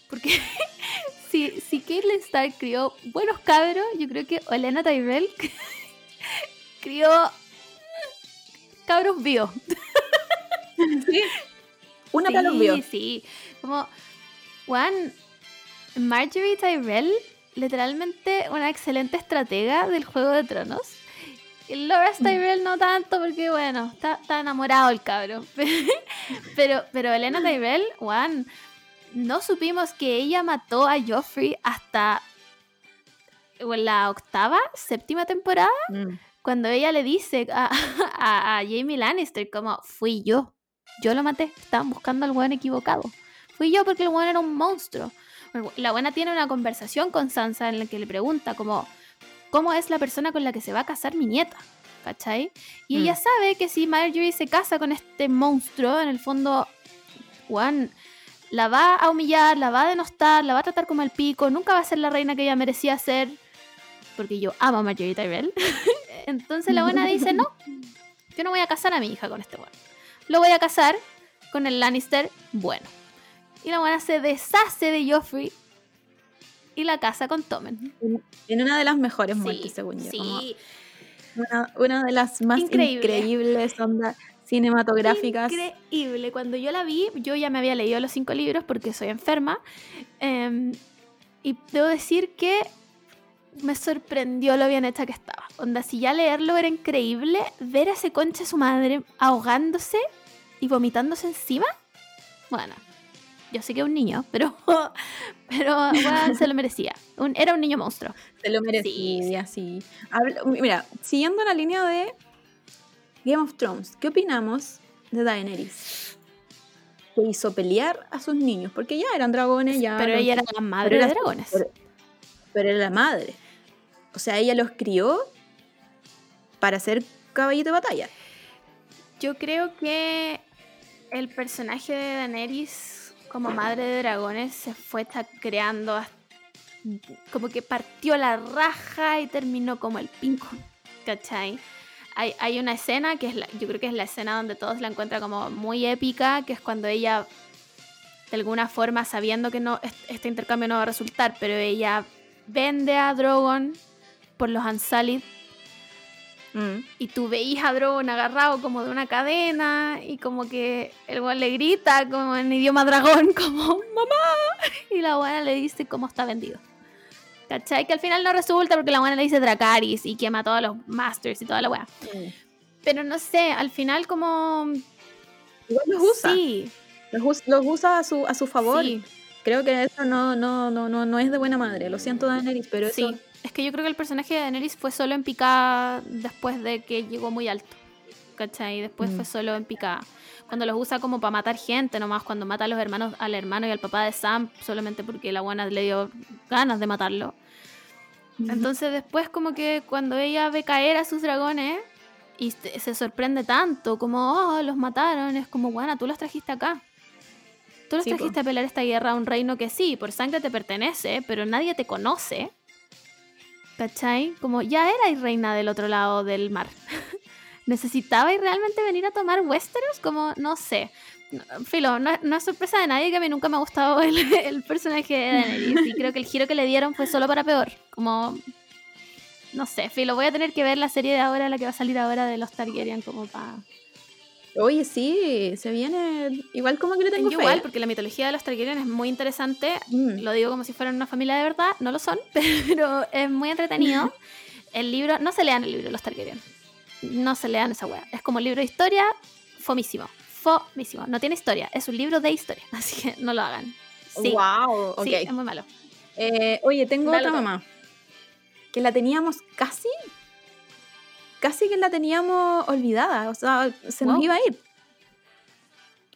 Porque si, si Caitlyn Stark crió buenos cabros, yo creo que Olena Tyrell crió cabros vivos. Sí. Una para los Sí, vio. sí. Como, Juan, Marjorie Tyrell, literalmente una excelente estratega del Juego de Tronos. Y Loras Tyrell no tanto porque, bueno, está, está enamorado el cabro. pero, pero Elena Tyrell, Juan, no supimos que ella mató a Joffrey hasta la octava, séptima temporada, Mm. Cuando ella le dice a, a- a Jamie Lannister como fui yo, yo lo maté, estaban buscando al buen equivocado. Fui yo porque el buen era un monstruo. La buena tiene una conversación con Sansa en la que le pregunta como cómo es la persona con la que se va a casar mi nieta, ¿cachai? Y ella Mm. sabe que si Marjorie se casa con este monstruo, en el fondo, Juan la va a humillar, la va a denostar, la va a tratar como el pico, nunca va a ser la reina que ella merecía ser, porque yo amo a Marjorie Tyrell. Entonces la buena dice, no, yo no voy a casar a mi hija con este bueno. Lo voy a casar con el Lannister bueno. Y la buena se deshace de Joffrey y la casa con Tommen. En una de las mejores Sí, muertes, según yo. sí. Una, una de las más Increíble. increíbles ondas cinematográficas. Increíble. Cuando yo la vi, yo ya me había leído los cinco libros porque soy enferma. em, y debo decir que me sorprendió lo bien hecha que estaba. Onda, si ya leerlo era increíble, ver a ese concha de su madre ahogándose y vomitándose encima. Bueno, Yo sé que es un niño, pero, pero se lo merecía. Un- era un niño monstruo. Se lo merecía, sí. Habla- Mira, siguiendo la línea de Game of Thrones, ¿qué opinamos de Daenerys? Que hizo pelear a sus niños, porque ya eran dragones, ya. pero los- ella era la madre de era- dragones. pero- pero era la madre. O sea, ella los crió para ser caballito de batalla. Yo creo que el personaje de Daenerys como madre de dragones se fue ta- creando como que partió la raja y terminó como el pinco, ¿cachai? Hay, hay una escena que es la, yo creo que es la escena donde todos la encuentran como muy épica, que es cuando ella de alguna forma sabiendo que no est- este intercambio no va a resultar, pero ella vende a Drogon por los Unsullied y tú veías a Drogon agarrado como de una cadena y como que el weón le grita como en idioma dragón, como mamá. Y la buena le dice cómo está vendido. ¿Cachai? Que al final no resulta porque la buena le dice Dracaris y quema todos los Masters y toda la weá. Mm. Pero no sé, al final como... Igual los usa. Sí, Los, los usa a su, a su favor. sí, Creo que eso no, no, no, no, no es de buena madre. Lo siento, Daenerys, pero eso. Es que yo creo que el personaje de Daenerys fue solo en picada después de que llegó muy alto. ¿Cachai? Después Mm. fue solo en picada. Cuando los usa como para matar gente, nomás cuando mata a los hermanos, al hermano y al papá de Sam, solamente porque la buena le dio ganas de matarlo. Entonces después como que cuando ella ve caer a sus dragones y se sorprende tanto, como, oh, los mataron, es como, buena, tú los trajiste acá. Tú los Sí, po. trajiste a pelear esta guerra a un reino que sí, por sangre te pertenece, pero nadie te conoce. ¿Cachai? Como ya erais reina del otro lado del mar. ¿Necesitabais realmente venir a tomar Westeros? Como, no sé. Filo, no, no es sorpresa de nadie que a mí nunca me ha gustado el, el personaje de Daenerys. Y creo que el giro que le dieron fue solo para peor. Como, no sé, Filo, voy a tener que ver la serie de ahora, la que va a salir ahora de los Targaryen, como para... Oye, sí, se viene. Igual como que le tengo fe. Igual, porque la mitología de los Targaryen es muy interesante. Mm. Lo digo como si fueran una familia de verdad, no lo son, pero es muy entretenido. El libro, no se lean el libro de los Targaryen. No se lean esa wea. Es como libro de historia, fomísimo. Fomísimo. No tiene historia, es un libro de historia. Así que no lo hagan. Sí, Wow, sí, es muy malo. Eh, oye, tengo Dale otra mamá. Que la teníamos casi. Casi que la teníamos olvidada. O sea, se nos Wow. iba a ir.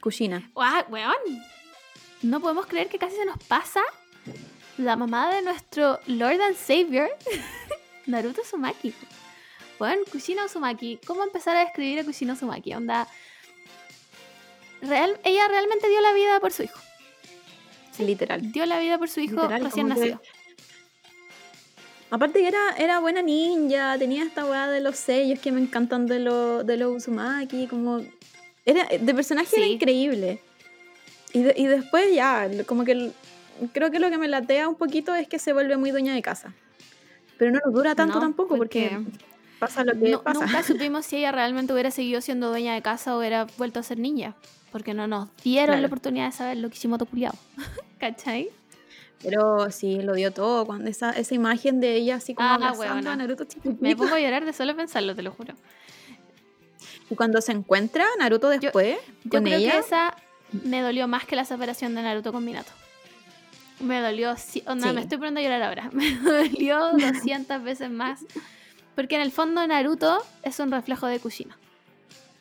Cushina. ¡Guau, weón! No podemos creer que casi se nos pasa la mamá de nuestro Lord and Savior, Naruto Uzumaki. Bueno, Kushina Uzumaki. ¿Cómo empezar a describir a Kushina Uzumaki? Onda. Real, ella realmente dio la vida por su hijo. Literal. Dio la vida por su hijo Literal, recién que- nacido. Aparte que era, era buena ninja, tenía esta weá de los sellos que me encantan de los de los Uzumaki, como... Era, de personaje era Sí. increíble. Y, de- y después ya, como que creo que lo que me latea un poquito es que se vuelve muy dueña de casa. Pero no nos dura tanto No, tampoco porque, porque pasa lo que No- pasa. nunca supimos si ella realmente hubiera seguido siendo dueña de casa o hubiera vuelto a ser ninja. Porque no nos dieron Claro. la oportunidad de saber lo que hicimos culiao. ¿Cachai? Pero sí, lo dio todo. Cuando esa, esa imagen de ella así como Ah, abrazando huevona. a Naruto chiquitito. Me pongo a llorar de solo pensarlo, te lo juro. Y cuando se encuentra Naruto después Yo con creo ella, que esa me dolió más que la separación de Naruto con Minato. Me dolió, sí, onda, Sí. me estoy poniendo a llorar ahora. Me dolió 200 veces más. Porque en el fondo Naruto es un reflejo de Kushina.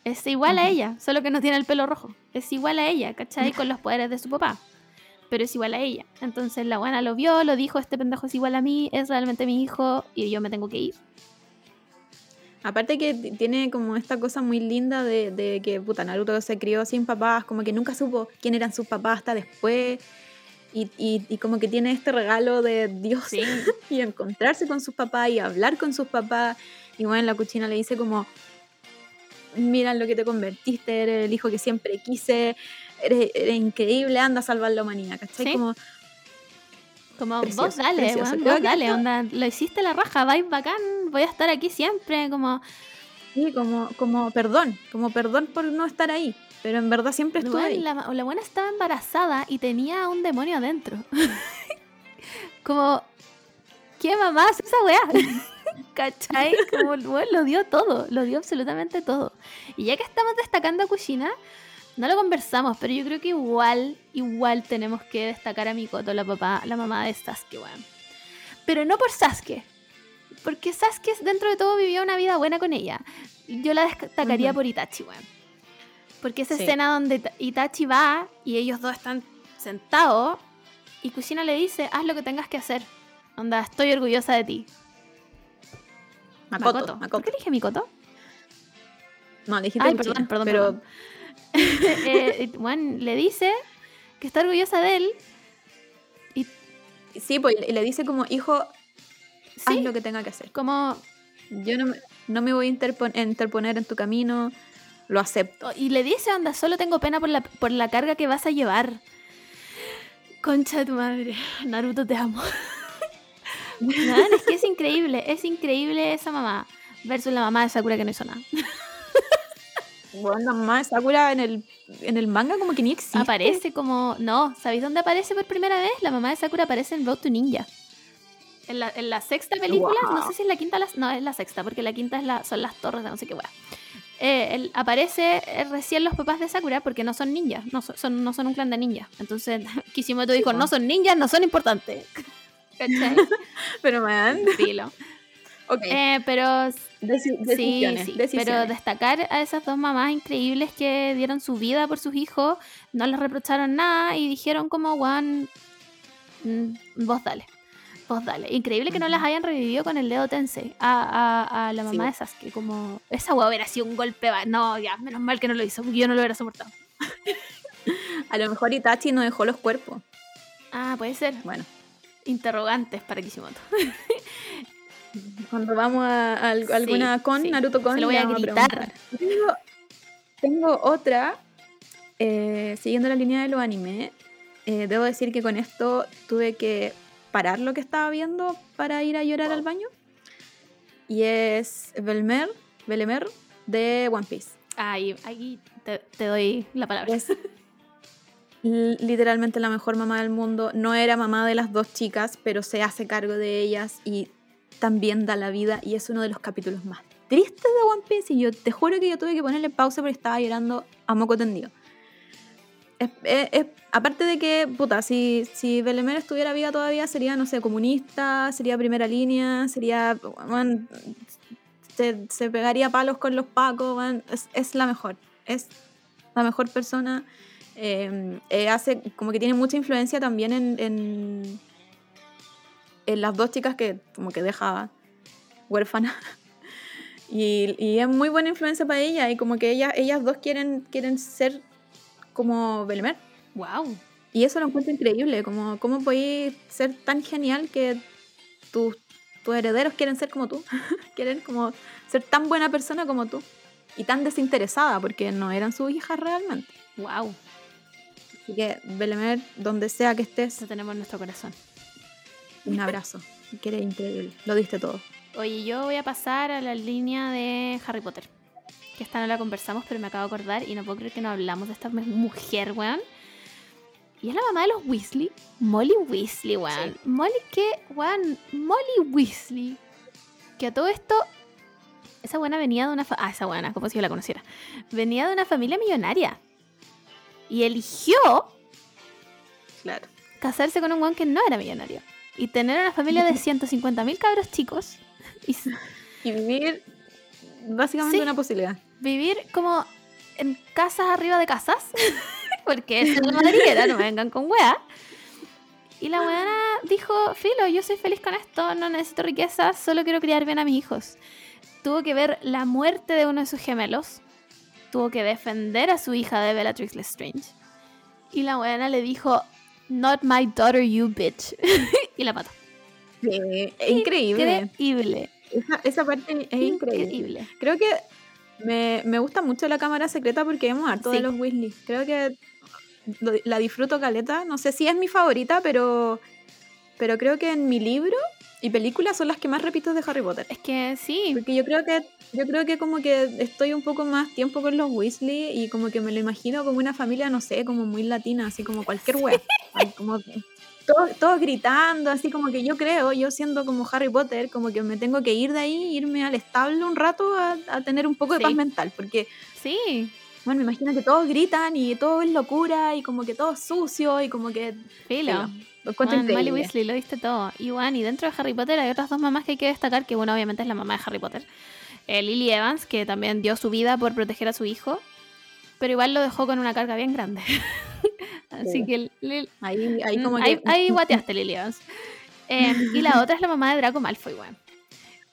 Es igual a ella, solo que no tiene el pelo rojo. Es igual a ella, ¿cachai? Con los poderes de su papá. Pero es igual a ella. Entonces la buena lo vio, lo dijo, este pendejo es igual a mí, es realmente mi hijo y yo me tengo que ir. aparte que tiene como esta cosa muy linda de, de que puta Naruto se crió sin papás, como que nunca supo quién eran sus papás hasta después. Y, y- y como que tiene este regalo de Dios Sí. y encontrarse con sus papás y hablar con sus papás. Y bueno, la cuchina le dice como, mira lo que te convertiste, eres el hijo que siempre quise, eres, eres increíble, anda a salvar la humanidad, ¿cachai? Sí. Como, Como vos dale, precioso. vos dale, esto- onda, lo hiciste la raja, vais bacán, voy a estar aquí siempre, como, sí, como, como perdón, como perdón por no estar ahí, pero en verdad siempre estuve ahí. la, la buena estaba embarazada y tenía un demonio adentro. como, ¿qué mamá hace esa weá? ¿Cachai? Como, weón, lo dio todo, lo dio absolutamente todo. Y ya que estamos destacando a Kushina, No lo conversamos, pero yo creo que igual, igual tenemos que destacar a Mikoto, la papá, la mamá de Sasuke, weón. Pero no por Sasuke. Porque Sasuke dentro de todo vivió una vida buena con ella. Yo la destacaría por Itachi, weón. Porque esa Sí. escena donde Ta- Itachi va y ellos dos están sentados y Kushina le dice, haz lo que tengas que hacer. Onda, estoy orgullosa de ti. Makoto, ¿Por Makoto. qué dije Mikoto? No, le dijiste Ay, Kuchina, perdón, perdón, pero perdón. Eh, Juan le dice que está orgullosa de él. Y sí, pues y le dice como, hijo, haz lo que tenga que hacer. como. Yo no me, no me voy a interpon- interponer en tu camino, lo acepto. Y le dice, anda, solo tengo pena por la, por la carga que vas a llevar. Concha de tu madre. Naruto, te amo. Man, es que es increíble, es increíble esa mamá. Versus la mamá de Sakura que no hizo nada. Bueno, de Sakura en el, en el manga como que ni existe. Aparece como. No, ¿sabéis dónde aparece por primera vez? La mamá de Sakura aparece en Road to Ninja. En la, en la sexta película, no Guau. sé si es la quinta o la- No, es la sexta, porque la quinta es la, son las torres de no sé qué weá. Eh, el- aparece eh, recién los papás de Sakura porque no son ninjas, no son, son- no son un clan de ninjas. Entonces Kishimoto dijo, po. no son ninjas, no son importantes. ¿Cachai? Pero man, Filo. Ok. Eh, pero Deci- Sí, decisiones, sí, decisiones. pero destacar a esas dos mamás increíbles que dieron su vida por sus hijos, no les reprocharon nada y dijeron como, Juan, vos dale, vos dale. Increíble que no las hayan revivido con el dedo Tensei a, a- a la mamá Sí. de Sasuke, como, esa hueá hubiera sido un golpe, va- no, ya, menos mal que no lo hizo, porque yo no lo hubiera soportado. A lo mejor Itachi no dejó los cuerpos. Ah, puede ser, Bueno, interrogantes para Kishimoto. Cuando vamos a, a al- Sí, alguna con, sí. Naruto con, Se lo voy a gritar. Tengo, tengo otra, eh, siguiendo la línea de los anime. eh, debo decir que con esto tuve que parar lo que estaba viendo para ir a llorar al baño. Y es Belmer, Belemer de One Piece. Ahí, ahí te, te doy la palabra. Es literalmente la mejor mamá del mundo. No era mamá de las dos chicas, pero se hace cargo de ellas y también da la vida. Y es uno de los capítulos más tristes de One Piece. Y yo te juro que yo tuve que ponerle pausa porque estaba llorando a moco tendido. Es- es- es- aparte de que, puta, si, si Belemer estuviera viva todavía, sería, no sé, comunista, sería primera línea, sería. bueno, se, se pegaría palos con los pacos, bueno, es, es la mejor. Es la mejor persona. Eh, eh, hace como que tiene mucha influencia también en, en, en las dos chicas que como que deja huérfana. Y, y es muy buena influencia para ella y como que ellas, ellas dos quieren, quieren ser como Belmer. Wow. Y eso lo encuentro increíble, como cómo podéis ser tan genial que tus, tus herederos quieren ser como tú, quieren como ser tan buena persona como tú y tan desinteresada porque no eran sus hijas realmente. Wow. Así que Belemer, donde sea que estés, Eso tenemos en nuestro corazón. Un abrazo, que eres increíble, lo diste todo. Oye, yo voy a pasar a la línea de Harry Potter. Que esta no la conversamos, pero me acabo de acordar y no puedo creer que no hablamos de esta mu- mujer, weón. Y es la mamá de los Weasley, Molly Weasley, weón. Molly, que, weón, Molly Weasley. Que a todo esto, esa buena venía de una... fa- ah, esa buena, como si yo la conociera. Venía de una familia millonaria. Y eligió Claro. casarse con un weón que no era millonario. Y tener una familia de 150.000 cabros chicos. Y vivir básicamente Sí. una posibilidad. vivir como en casas arriba de casas. Porque es la madriguera, no me vengan con weá. Y la weana dijo, filo, yo soy feliz con esto, no necesito riqueza, solo quiero criar bien a mis hijos. Tuvo que ver la muerte de uno de sus gemelos. Tuvo que defender a su hija de Bellatrix Lestrange. Y la weana le dijo, not my daughter, you bitch. y la. Sí, es increíble. Increíble. Esa, esa parte es increíble. Increíble. Creo que me, me gusta mucho la cámara secreta porque vemos harto de Sí. los Weasley. Creo que lo- la disfruto caleta. No sé si es mi favorita, pero, pero creo que en mi libro y película son las que más repito de Harry Potter. Es que sí, Porque yo creo que yo creo que como que estoy un poco más tiempo con los Weasley y como que me lo imagino como una familia, no sé, como muy latina, así como cualquier wea. Ay, Como todos, todos gritando, así como que yo creo, yo siendo como Harry Potter, como que me tengo que ir de ahí, irme al establo un rato a, a tener un poco de Sí. paz mental, porque sí. Bueno, me imagino que todos gritan y todo es locura y como que todo es sucio y como que... Filo. Juan, Molly. Weasley, lo viste todo. Y bueno, y dentro de Harry Potter hay otras dos mamás que hay que destacar, que una obviamente es la mamá de Harry Potter. Eh, Lily Evans, que también dio su vida por proteger a su hijo, pero igual lo dejó con una carga bien grande. Así Sí. que Lil- Ahí, ahí Mm, como ahí, que... ahí guateaste, Lily Evans. Eh, y la otra es la mamá de Draco Malfoy, weón.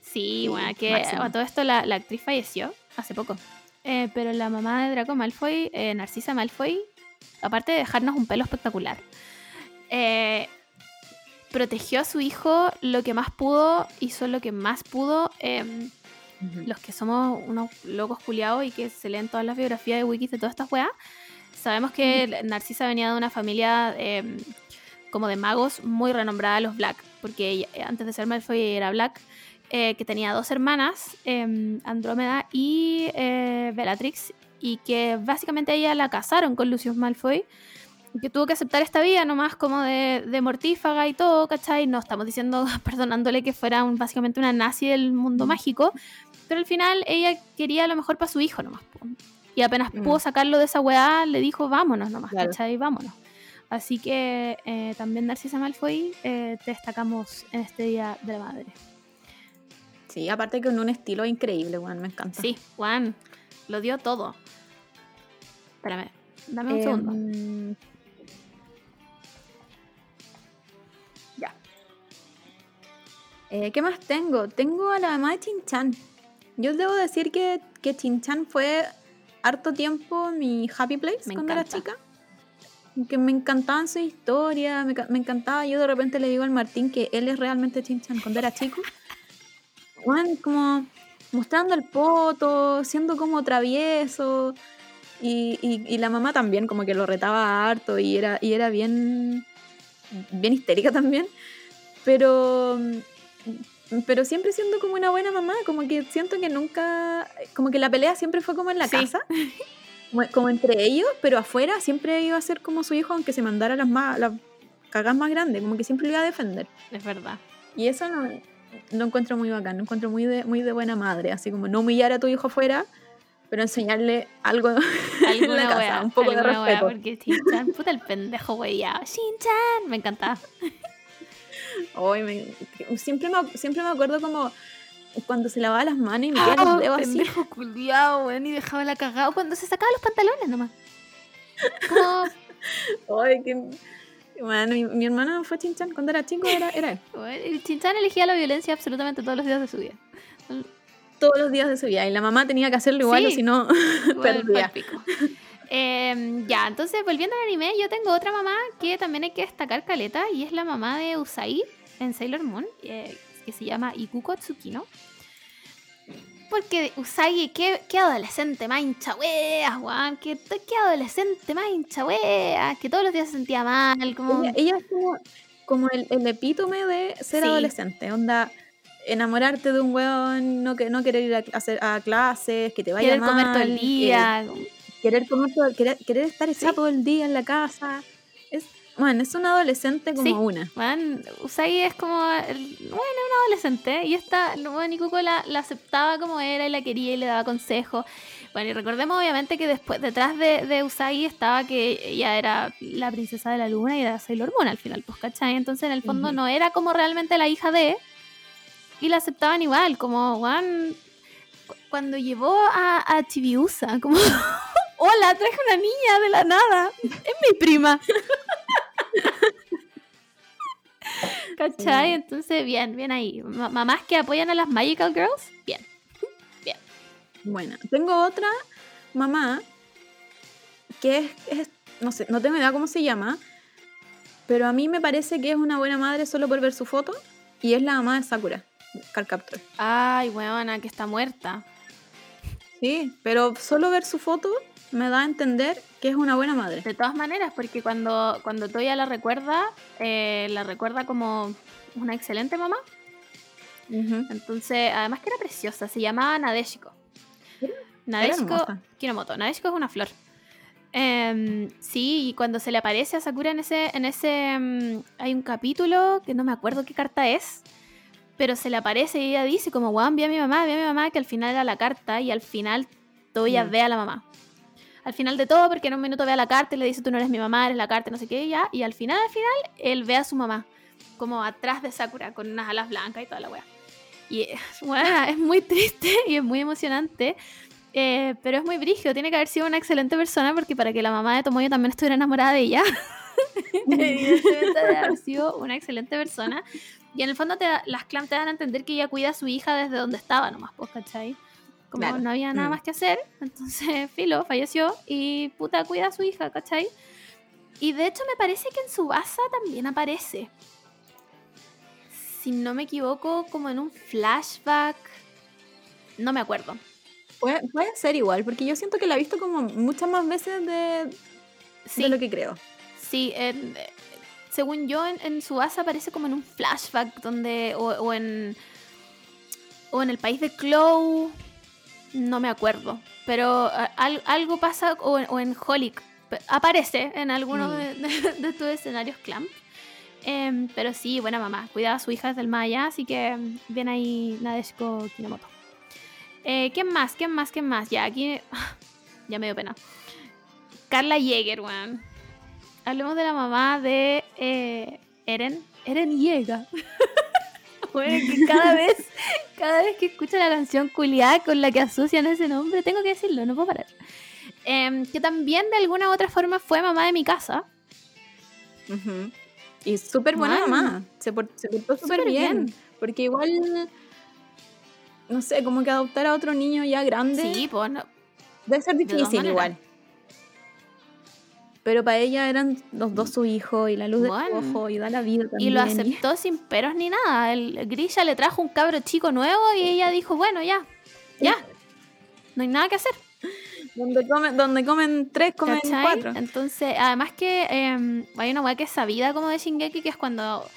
Sí, Sí, bueno, que máximo. a todo esto la, la actriz falleció hace poco. Eh, pero la mamá de Draco Malfoy, eh, Narcisa Malfoy, aparte de dejarnos un pelo espectacular, eh, protegió a su hijo lo que más pudo, hizo lo que más pudo. Los que somos unos locos culiados y que se leen todas las biografías de wikis de todas estas weas, sabemos que Narcisa venía de una familia eh, como de magos muy renombrada, los Black, porque ella- eh, antes de ser Malfoy era Black, eh, que tenía dos hermanas, eh, Andrómeda y eh, Bellatrix, y que básicamente ella la casaron con Lucius Malfoy, que tuvo que aceptar esta vida nomás como de, de mortífaga y todo, ¿cachai? No estamos diciendo, perdonándole que fuera un- básicamente una nazi del mundo mágico, pero al final ella quería lo mejor para su hijo nomás. Y apenas Mm. pudo sacarlo de esa weá, le dijo, vámonos nomás, Claro. ¿cachai? Vámonos. Así que eh, también Narcisa Malfoy eh, te destacamos en este Día de la Madre. Sí, aparte que con un estilo increíble, weón, me encanta. Sí, Juan, lo dio todo. Espérame, dame un Em, segundo. Ya. Eh, ¿Qué más tengo? Tengo a la mamá de Chin-Chan. Yo debo decir que, que Chin-Chan fue harto tiempo mi happy place Me cuando era chica. Que me encantaban su historia, me encantaba. Yo de repente le digo al Martín que él es realmente Chin-Chan cuando era chico. Bueno, como mostrando el poto, siendo como travieso. Y, y- y la mamá también como que lo retaba harto y era, y era bien, bien histérica también. Pero, pero siempre siendo como una buena mamá, como que siento que nunca, como que la pelea siempre fue como en la Sí. casa, como, como entre ellos, pero afuera siempre iba a ser como su hijo aunque se mandara las, más, las cagas más grandes, como que siempre lo iba a defender. Es verdad. Y eso no, lo encuentro muy bacán, lo encuentro muy de, muy de buena madre, así como no humillar a tu hijo afuera, pero enseñarle algo en la casa, wea, un poco de alguna wea, respeto. porque Shin-Chan, puta el pendejo weyado. Shin-Chan, me encantaba. Me- siempre, me, siempre me acuerdo como cuando se lavaba las manos y metía los dedos así. Ah, pendejo culiao, weón, y dejaba la cagada cuando se sacaba los pantalones nomás. Como, Ay, que... Bueno, mi, mi hermano fue chinchan cuando era chico, era, era él. weón, el Shin-Chan elegía la violencia absolutamente todos los días de su vida. Todos los días de su vida. Y la mamá tenía que hacerlo igual Sí. o si no, perdía. Em, ya, entonces volviendo al anime, yo tengo otra mamá que también hay que destacar caleta y es la mamá de Usagi en Sailor Moon, eh, que se llama Ikuko Tsukino. Porque Usagi, qué, qué adolescente más hincha weas, weón. Qué, qué adolescente más hincha weas. Que todos los días se sentía mal. Como... Ella, ella es como, como el, el epítome de ser Sí. adolescente. Onda, enamorarte de un weón, no, que, no querer ir a, hacer, a clases, que te vaya Querer comer todo el mal, día. eh, querer, comer todo- querer, querer estar echada Sí. todo el día en la casa. Bueno, es una adolescente como Sí. una. Weón, Usagi es como, el- bueno, un adolescente. Y esta, bueno, y Kuko la, la aceptaba como era y la quería y le daba consejos. Bueno, y recordemos obviamente que después, detrás de, de Usagi estaba que ella era la princesa de la luna y era Sailor Moon al final, pues, ¿cachai? Entonces en el fondo no era como realmente la hija de, y la aceptaban igual, como, Juan, cuando llevó a, a Chibiusa, como, hola, traje una niña de la nada, es mi prima. ¿Cachai? Entonces, bien, bien ahí. Ma- mamás que apoyan a las Magical Girls, bien. Bueno, tengo otra mamá que es, es- no sé, no tengo idea cómo se llama, pero a mí me parece que es una buena madre solo por ver su foto y es la mamá de Sakura, Card Captor. Ay, weona, que está muerta. Sí, pero solo ver su foto me da a entender que es una buena madre. De todas maneras, porque cuando, cuando Toya la recuerda, eh, la recuerda como una excelente mamá. Entonces, además que era preciosa, se llamaba Nadeshiko. Nadeshiko. Kinomoto, Nadeshiko es una flor. Em, sí, y cuando se le aparece a Sakura en ese, en ese em, hay un capítulo que no me acuerdo qué carta es, pero se le aparece y ella dice como, wow, vi a mi mamá, vi a mi mamá, que al final era la carta y al final Toya Mm. ve a la mamá. Al final de todo, porque en un minuto ve a la carta y le dice, tú no eres mi mamá, eres la carta, no sé qué, y ya. Y al final, al final, él ve a su mamá, como atrás de Sakura, con unas alas blancas y toda la wea. Y bueno, es muy triste y es muy emocionante. eh, pero es muy brígido, tiene que haber sido una excelente persona porque para que la mamá de Tomoyo también estuviera enamorada de ella, evidentemente debe haber sido una excelente persona. Y en el fondo te las clams te dan a entender que ella cuida a su hija desde donde estaba nomás, pues, ¿cachai? Como Claro. no había nada Mm. más que hacer, entonces Filo falleció y puta cuida a su hija, ¿cachai? Y de hecho me parece que en su basa también aparece. Si no me equivoco, como en un flashback. No me acuerdo. Puede, puede ser igual, porque yo siento que la he visto como muchas más veces de, Sí, de lo que creo. sí. eh, según yo, en, en su base aparece como en un flashback donde. O, o en. O en el país de Clow. No me acuerdo. Pero a- al- algo pasa. O, en- o en Holic. Aparece en alguno Mm. de, de- de estos escenarios clamp. Em, pero sí, buena mamá. Cuida a su hija desde el allá. Así que em, bien ahí Nadeshiko Kinomoto. Eh, ¿Quién más? ¿Quién más? ¿Quién más? Ya, aquí. Ya me dio pena. Carla Jäger, weón. Hablemos de la mamá de eh, Eren. Eren Yeager. Bueno, que cada vez, cada vez que escucho la canción culiada con la que asocian ese nombre, tengo que decirlo, no puedo parar. Em, que también de alguna u otra forma fue mamá de mi casa. Y súper buena mamá. Se, por- se portó súper bien, bien. Porque igual, no sé, como que adoptar a otro niño ya grande Sí, pues no, debe ser difícil igual. Pero para ella eran los dos su hijo y la luz Bueno. del ojo y da la vida también. Y lo aceptó sin peros ni nada. El Grisha le trajo un cabro chico nuevo y ella dijo, bueno, ya, ya. No hay nada que hacer. Donde comen, donde comen tres, comen ¿cachai? cuatro. Entonces, además que eh, hay una weá que es sabida como de Shingeki, que es cuando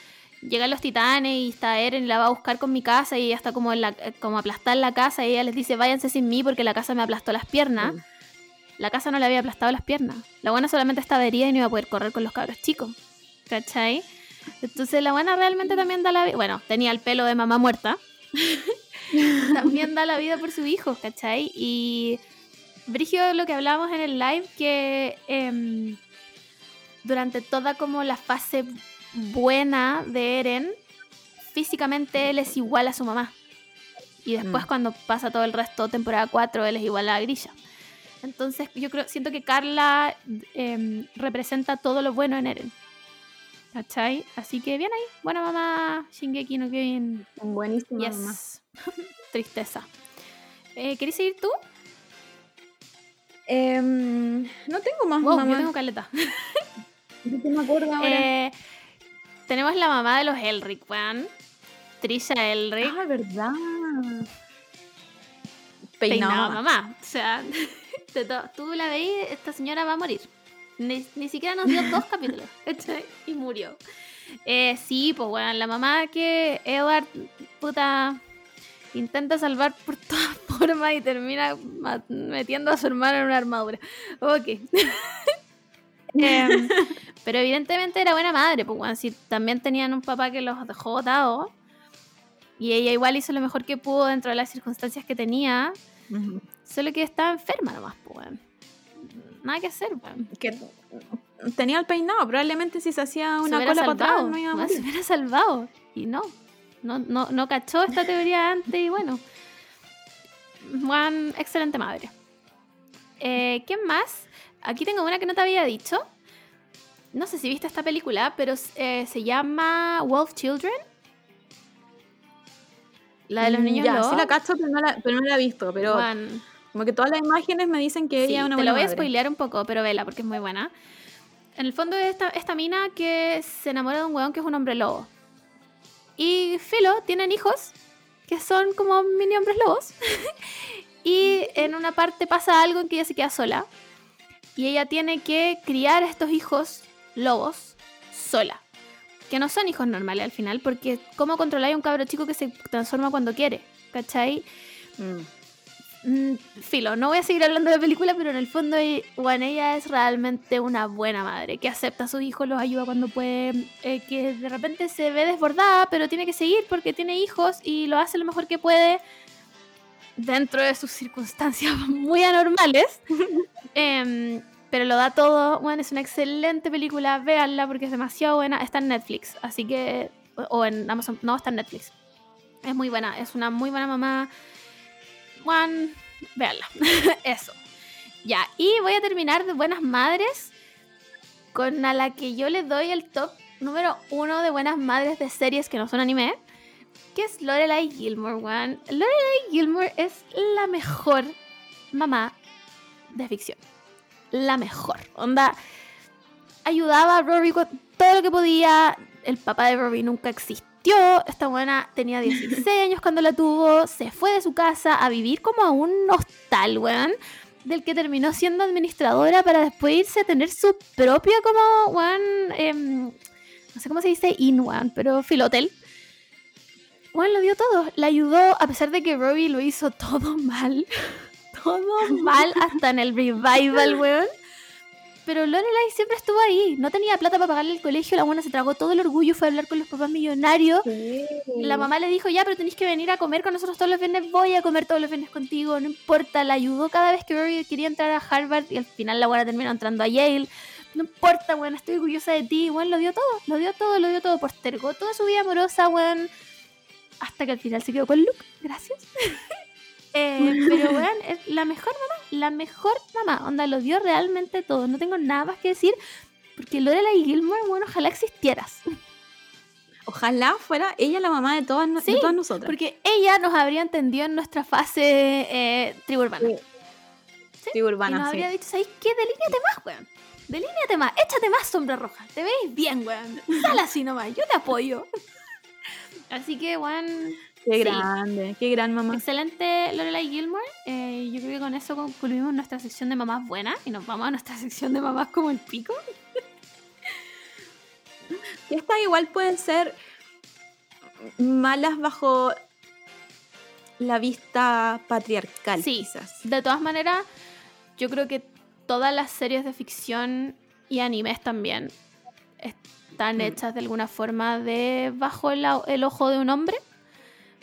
llegan los titanes y está Eren y la va a buscar con mi casa y ella está como, en la, como aplastada en la casa y ella les dice, váyanse sin mí porque la casa me aplastó las piernas. La casa no le había aplastado las piernas. La buena solamente estaba herida y no iba a poder correr con los cabros chicos. ¿Cachai? Entonces la buena realmente también da la vida. Bueno, tenía el pelo de mamá muerta. también da la vida por su hijo, ¿cachai? Y Brigio, lo que hablábamos en el live, que em, durante toda como la fase buena de Eren, físicamente él es igual a su mamá. Y después Mm. cuando pasa todo el resto, temporada 4, él es igual a la grilla. Entonces yo creo, siento que Carla em, representa todo lo bueno en Eren. ¿Cachai? Así que bien ahí, buena mamá, Shingeki no Kyojin. Buenísima mamá. Yes. Tristeza. Eh, ¿Querés seguir tú? Em, no tengo más Wow, mamá. yo tengo caleta. ¿De qué me acuerdo ahora? Eh, tenemos la mamá de los Elric, weón. Trisha Elric. ah, verdad. peinaba Peinaba. a mamá. O sea, te tú la veis, esta señora va a morir. Ni, ni siquiera nos dio dos capítulos. Y murió. Eh, sí, pues bueno, la mamá que Edward, puta, intenta salvar por todas formas y termina metiendo a su hermano en una armadura. Ok. Em, pero evidentemente era buena madre, pues bueno, si también tenían un papá que los dejó botados. Y ella igual hizo lo mejor que pudo dentro de las circunstancias que tenía. Solo que estaba enferma nomás, pues. Nada que hacer, weón. Que tenía el peinado. Probablemente si se hacía una cola para atrás salvado, no iba a weón, morir. se hubiera salvado. Y no. No, no, no cachó esta teoría antes y bueno. Juan, excelente madre. Eh, ¿Quién más? Aquí tengo una que no te había dicho. No sé si viste esta película, pero eh, se llama Wolf Children. La de los Mm, niños Ya, lobos. sí la cacho, pero no la, pero no la he visto. Pero Juan, como que todas las imágenes me dicen que Sí, ella es una te buena lo voy a madre. spoilear un poco, pero vela, porque es muy buena. En el fondo es esta, esta mina que se enamora de un weón que es un hombre lobo. Y Filo tienen hijos que son como mini hombres lobos. y en una parte pasa algo en que ella se queda sola. Y ella tiene que criar a estos hijos lobos sola. Que no son hijos normales al final, porque ¿cómo controláis a un cabro chico que se transforma cuando quiere? ¿Cachai? Mm. Mm, filo, no voy a seguir hablando de la película, pero en el fondo eh, bueno, ella es realmente una buena madre, que acepta a sus hijos, los ayuda cuando puede, eh, que de repente se ve desbordada, pero tiene que seguir porque tiene hijos y lo hace lo mejor que puede. dentro de sus circunstancias muy anormales. Em, pero lo da todo. Bueno, es una excelente película. Véanla porque es demasiado buena. Está en Netflix. Así que. O en Amazon. No, está en Netflix. Es muy buena. Es una muy buena mamá. Juan, véanla. Eso. Ya. Y voy a terminar de Buenas Madres. Con a la que yo le doy el top número uno de Buenas Madres de series que no son anime. Que es Lorelai Gilmore, One. Lorelai Gilmore es la mejor mamá de ficción la mejor. Onda, ayudaba a Rory con todo lo que podía. El papá de Rory nunca existió. Esta buena tenía 16 años cuando la tuvo. Se fue de su casa a vivir como a un hostal, weón. Del que terminó siendo administradora para después irse a tener su propio como, weón, em, no sé cómo se dice, in, weón, pero filotel. Weón, lo dio todo. La ayudó a pesar de que Rory lo hizo todo mal todo mal hasta en el revival, weón. Pero Lorelai siempre estuvo ahí. No tenía plata para pagarle el colegio. La buena se tragó todo el orgullo. Fue a hablar con los papás millonarios. La mamá le dijo: Ya, pero tenéis que venir a comer con nosotros todos los viernes. Voy a comer todos los viernes contigo. No importa. La ayudó cada vez que Rory quería entrar a Harvard. Y al final la buena terminó entrando a Yale. No importa, weón. Estoy orgullosa de ti. Weón, lo dio todo. Lo dio todo, lo dio todo. Postergó toda su vida amorosa, weón. Hasta que al final se quedó con Luke. Gracias. Eh, pero weón, es la mejor mamá, la mejor mamá. Onda, lo dio realmente todo. No tengo nada más que decir. Porque Lorelai Gilmore, bueno, ojalá existieras. Ojalá fuera ella la mamá de todas, nosotras. Porque ella nos habría entendido en nuestra fase eh, tribu urbana. Sí. Tribu urbana, y nos habría dicho, ¿sabes qué? Delíneate más, weón. Delíneate más. Échate más sombra roja. Te veis bien, weón. Sal así nomás. Yo te apoyo. Así que, weón, Qué grande, qué gran mamá. Excelente Lorelai Gilmore. Eh, yo creo que con eso concluimos nuestra sección de mamás buenas y nos vamos a nuestra sección de mamás como el pico. y estas igual pueden ser malas bajo la vista patriarcal. Sí, de todas maneras, yo creo que todas las series de ficción y animes también están mm. hechas de alguna forma de bajo el ojo de un hombre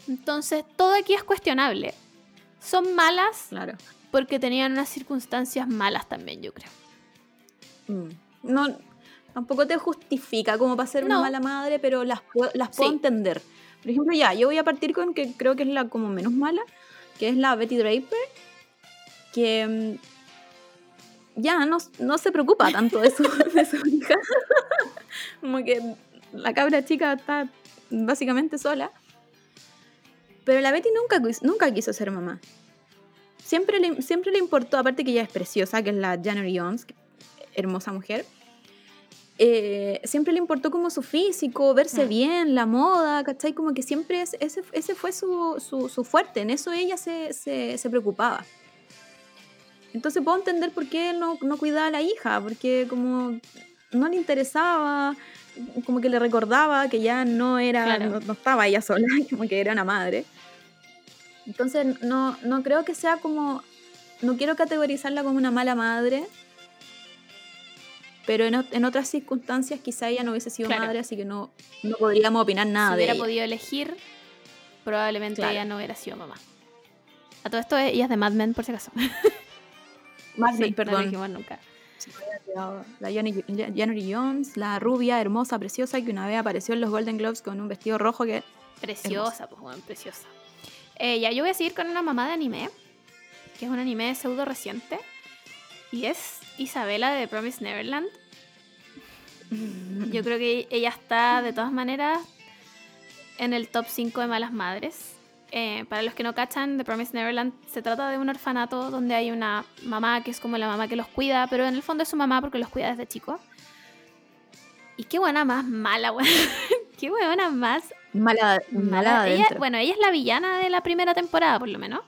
entonces, todo aquí es cuestionable. Son malas claro. porque tenían unas circunstancias malas también, yo creo. Mm. No, tampoco te justifica como para ser una mala madre, pero las, las puedo entender. Por ejemplo, ya, yo voy a partir con que creo que es la como menos mala, que es la Betty Draper, que mm, ya no, no se preocupa tanto de su, de su hija. como que la cabra chica está básicamente sola. Pero la Betty nunca, nunca quiso ser mamá. Siempre le, siempre le importó, aparte que ella es preciosa, que es la January Jones, hermosa mujer. Eh, siempre le importó como su físico, verse mm. bien, la moda, ¿cachai? Como que siempre ese, ese fue su, su, fuerte, en eso ella se, se, se, preocupaba. Entonces puedo entender por qué no, no cuidaba a la hija, porque como no le interesaba, como que le recordaba que ya no era, no, no, estaba ella sola, como que era una madre. Entonces, no, no creo que sea como. No quiero categorizarla como una mala madre. Pero en, otras circunstancias quizá ella no hubiese sido madre, así que no, no podríamos opinar nada si de hubiera podido elegir, probablemente ella no hubiera sido mamá. A todo esto ella es de Mad Men, por si acaso. Mad Men, perdón. No nunca. La January Jones, la rubia, hermosa, preciosa, que una vez apareció en los Golden Globes con un vestido rojo que... Preciosa, pues bueno, preciosa. Eh, ya yo voy a seguir con una mamá de anime, que es un anime pseudo reciente, y es Isabela de Promise Neverland. Yo creo que ella está de todas maneras en el top 5 de malas madres. Eh, para los que no cachan, The Promise Neverland se trata de un orfanato donde hay una mamá que es como la mamá que los cuida, pero en el fondo es su mamá porque los cuida desde chicos. Y qué buena más mala, buena. qué buena más Mala, mala bueno, ella es la villana de la primera temporada, por lo menos.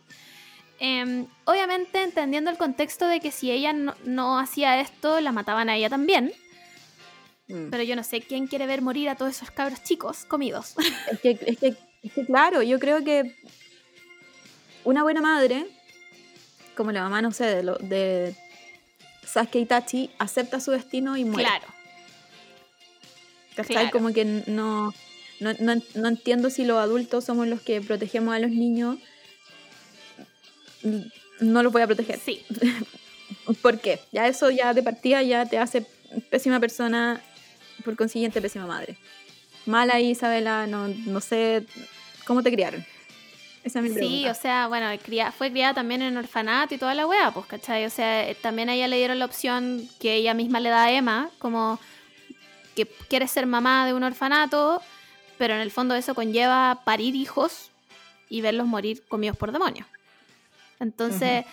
Em, obviamente entendiendo el contexto de que si ella no, hacía esto, la mataban a ella también. Mm. Pero yo no sé quién quiere ver morir a todos esos cabros chicos comidos. Es que, es que, es que claro, yo creo que una buena madre, como la mamá, no sé, de, lo, de Sasuke Itachi, acepta su destino y muere. Claro. claro. Como que no no, no, entiendo si los adultos somos los que protegemos a los niños no los voy a proteger. Sí. ¿Por qué? Ya eso ya de partida ya te hace pésima persona, por consiguiente pésima madre. Mala Isabela, no, no sé cómo te criaron. Esa es mi Sí, pregunta. o sea, bueno, cría- fue criada también en orfanato y toda la wea, pues, ¿cachai? O sea, eh, también a ella le dieron la opción que ella misma le da a Emma, como que quiere ser mamá de un orfanato, pero en el fondo eso conlleva parir hijos y verlos morir comidos por demonios. Entonces,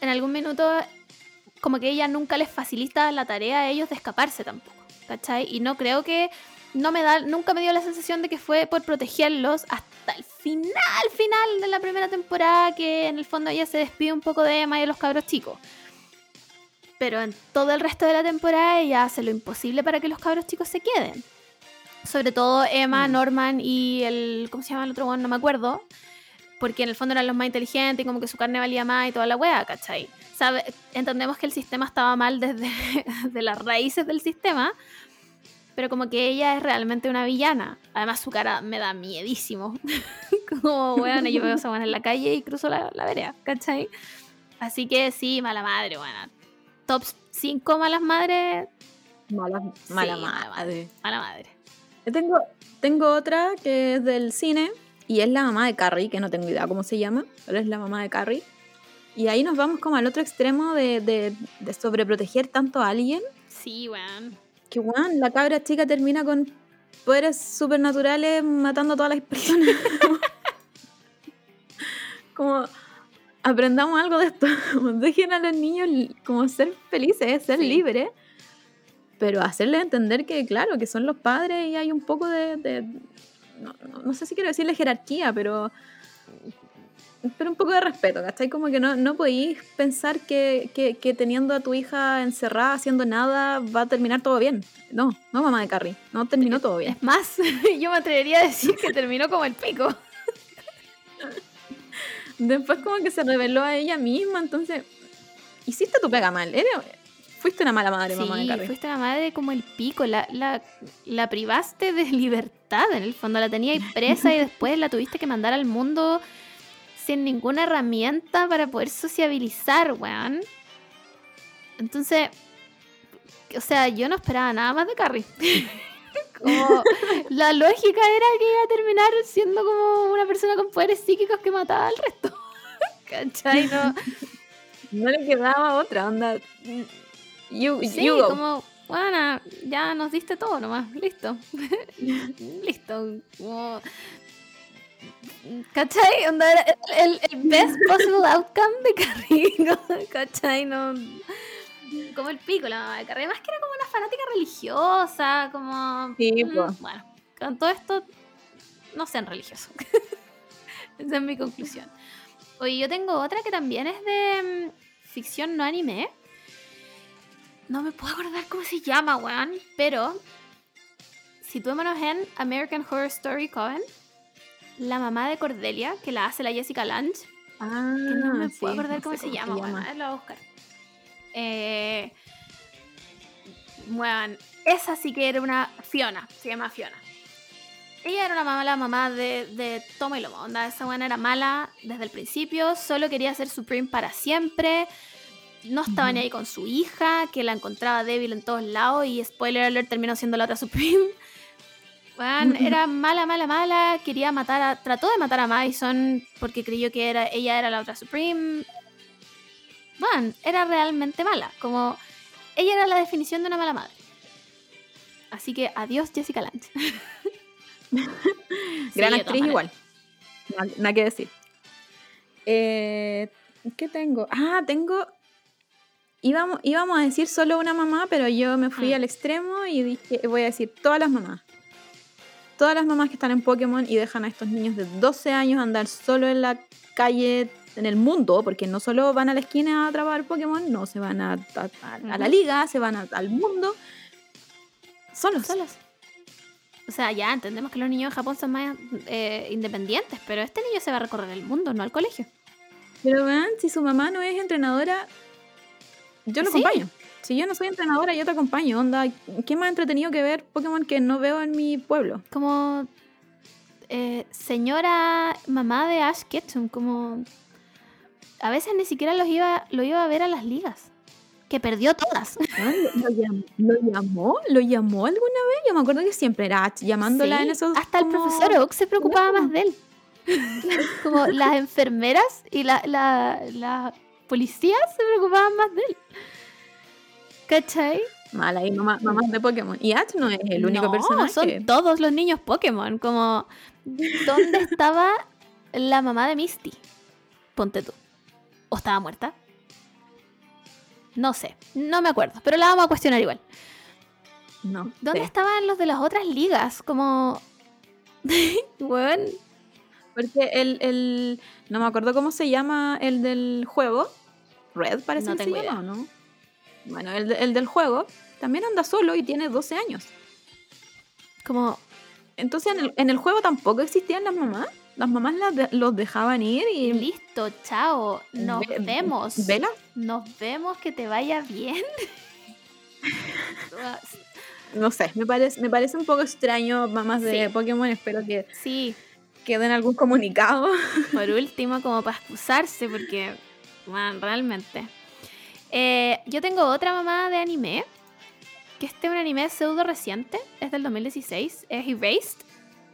en algún minuto, como que ella nunca les facilita la tarea a ellos de escaparse tampoco, ¿cachai? Y no creo que, no me da, nunca me dio la sensación de que fue por protegerlos hasta el final, final de la primera temporada, que en el fondo ella se despide un poco de Emma y de los cabros chicos. Pero en todo el resto de la temporada ella hace lo imposible para que los cabros chicos se queden. Sobre todo Emma, Mm. Norman y el. ¿Cómo se llama el otro one? No me acuerdo. Porque en el fondo eran los más inteligentes y como que su carne valía más y toda la wea, ¿cachai? Sabe, entendemos que el sistema estaba mal desde de las raíces del sistema, pero como que ella es realmente una villana. Además su cara me da miedísimo. como, weón, yo veo a esa en la calle y cruzo la, la vereda, ¿cachai? Así que sí, mala madre, bueno. Top 5 malas madres, Mala, mala Sí, mala madre. mala madre. Yo tengo, tengo otra que es del cine y es la mamá de Carrie, que no tengo idea cómo se llama, pero es la mamá de Carrie. Y ahí nos vamos como al otro extremo de, de, de sobreproteger tanto a alguien Sí, weón. que, weón, la cabra chica termina con poderes supernaturales matando a todas las personas. como, aprendamos algo de esto. Dejen a los niños como ser felices, ser Sí. libres. Pero hacerles entender que, claro, que son los padres y hay un poco de... de- no, no- no sé si quiero decirle jerarquía, pero... Pero un poco de respeto, ¿cachai? Como que no, no podéis pensar que, que, que teniendo a tu hija encerrada haciendo nada va a terminar todo bien. No, no mamá de Carrie, no terminó todo bien. Es más, yo me atrevería a decir que terminó como el pico. Después como que se reveló a ella misma, entonces hiciste tu pega mal, eres, fuiste una mala madre, mamá de Sí, Carrie. fuiste una madre como el pico, la, la, la privaste de libertad en el fondo, la tenías presa y después la tuviste que mandar al mundo sin ninguna herramienta para poder sociabilizar, weón. Entonces, o sea, yo no esperaba nada más de Carrie. Como la lógica era que iba a terminar siendo como una persona con poderes psíquicos que mataba al resto. ¿Cachai? No, No le quedaba otra onda. You, Sí, you go. como, bueno, ya nos diste todo nomás, listo. listo. Como... ¿Cachai? Onda, el, el best possible outcome de Carrie. ¿no? ¿Cachai? No... Como el pico la mamá de Carrie. Además que era como una fanática religiosa, como... Sí, mm, bueno, con todo esto, no sean religiosos. Esa es mi conclusión. Oye, yo tengo otra que también es de mm, ficción no anime. No me puedo acordar cómo se llama, weón. Pero situémonos en American Horror Story Coven. La mamá de Cordelia, que la hace la Jessica Lange. Ah, Que no me sí, puedo acordar no cómo, se llama, weón. A ver, la voy a buscar. Eh, weón, esa sí que era una Fiona. Se llama Fiona. Ella era una mala mamá de, de toma y lomo. Onda, esa buena era mala desde el principio. Solo quería ser Supreme para siempre. No estaba ni ahí con su hija, que la encontraba débil en todos lados. Y spoiler alert, terminó siendo la otra Supreme. Weón, era mala, mala, mala. Quería matar a. Trató de matar a Madison porque creyó que era, ella era la otra Supreme. Bueno, era realmente mala. Como. Ella era la definición de una mala madre. Así que adiós, Jessica Lange. Gran actriz igual. Nada, nada que decir. Eh, ¿Qué tengo? Ah, tengo. Íbamos, íbamos a decir solo una mamá, pero yo me fui Mm. al extremo y dije, voy a decir todas las mamás. Todas las mamás que están en Pokémon y dejan a estos niños de 12 años andar solo en la calle, en el mundo, porque no solo van a la esquina a atrapar Pokémon, no, se van a, a- a- a la liga, se van al mundo. Solos. Solos. O sea, ya entendemos que los niños de Japón son más eh, independientes, pero este niño se va a recorrer el mundo, no al colegio. Pero vean, si su mamá no es entrenadora, yo lo Sí. acompaño. Si yo no soy entrenadora, yo te acompaño. Onda, ¿qué más entretenido que ver Pokémon que no veo en mi pueblo? Como eh, señora mamá de Ash Ketchum, como a veces ni siquiera los iba, lo iba a ver a las ligas. Que perdió todas. Ah, ¿Lo, lo llam- lo llamó? ¿Lo llamó alguna vez? Yo me acuerdo que siempre era Ash llamándola Sí, en esos. Hasta el profesor Oak se preocupaba más de él. Como las enfermeras y la, la, la policía se preocupaban más de él. ¿Cachai? Mala y mamá, mamás de Pokémon. Y Ash no es el único No, personaje. son todos los niños Pokémon. Como, ¿dónde estaba la mamá de Misty? Ponte tú. ¿O estaba muerta? No sé, no me acuerdo, pero la vamos a cuestionar igual. No. ¿Dónde estaban los de las otras ligas? Como... Bueno, Porque el, el. No me acuerdo cómo se llama el del juego. Red parece No que se tengo llama, ¿o no? Bueno, el, de- el del juego también anda solo y tiene 12 años. como... Entonces en el, en el juego tampoco existían las mamás. Las mamás las los dejaban ir y. Listo, chao. Nos Ve- vemos. ¿Vela? Nos vemos, que te vaya bien. No sé, me parece, me parece un poco extraño, mamás de Sí. Pokémon. Espero que, Sí, que den algún comunicado. por último, como para excusarse, porque, man, realmente. Eh, yo tengo otra mamá de anime, que este es un anime pseudo reciente, es del 2016, es Erased.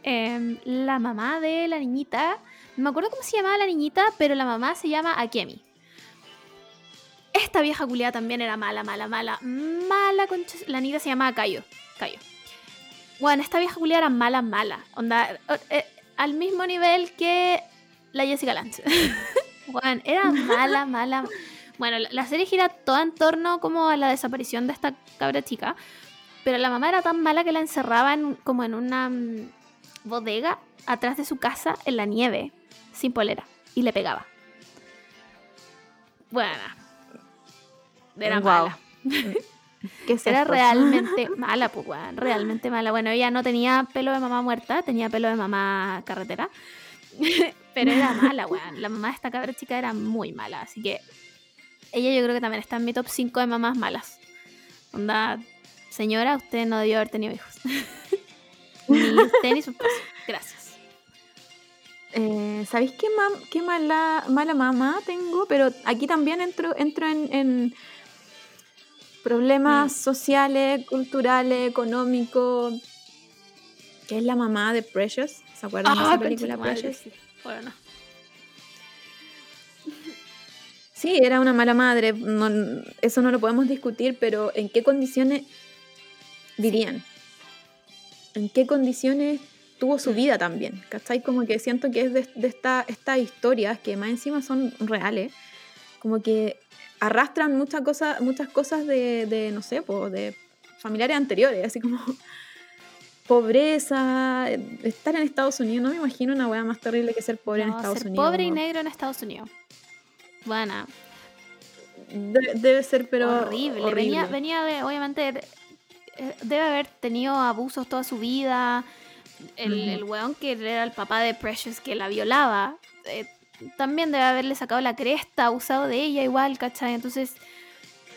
Em, la mamá de la niñita, no me acuerdo cómo se llamaba la niñita, pero la mamá se llama Akemi. Esta vieja culiada también era mala, mala, mala, mala concha. La niña se llamaba Cayo. Cayo. Bueno, esta vieja culiada era mala, mala. Onda, eh, eh, al mismo nivel que la Jessica Lange. bueno, era mala, mala. Bueno, la, serie gira toda en torno como a la desaparición de esta cabra chica. Pero la mamá era tan mala que la encerraban como en una mm, bodega atrás de su casa en la nieve, sin polera. Y le pegaba. Bueno. Era Guau. mala. ¿Qué es Era esto? realmente mala, pues, weón, realmente mala. Bueno, ella no tenía pelo de mamá muerta, tenía pelo de mamá carretera. Pero era mala, weón. La mamá de esta cabra chica era muy mala. Así que ella yo creo que también está en mi top 5 de mamás malas. Onda, señora, usted no debió haber tenido hijos. ni usted ni su esposo. Gracias. Eh, ¿Sabéis qué, qué mala, mala mamá tengo? Pero aquí también entro, entro en, en problemas Mm. sociales, culturales, económicos. Que es la mamá de Precious. ¿Se acuerdan de Ah, esa película madre, Precious? Bueno, Sí, era una mala madre. no- eso no lo podemos discutir, pero ¿en qué condiciones vivían? ¿En qué condiciones tuvo su vida también? ¿Cachai? Como que siento que es de, de esta, estas historias que más encima son reales, como que arrastran muchas cosas, muchas cosas de, de, no sé, po, de familiares anteriores, así como pobreza, eh, estar en Estados Unidos, no me imagino una weá más terrible que ser pobre en Estados ser Unidos. pobre y negro en Estados Unidos. Bueno, Debe, debe ser, pero horrible. horrible. Venía, venía de, obviamente, eh, debe haber tenido abusos toda su vida. El, Ujú. el weón que era el papá de Precious que la violaba, eh, también debe haberle sacado la cresta, abusado de ella igual, ¿cachai? Entonces,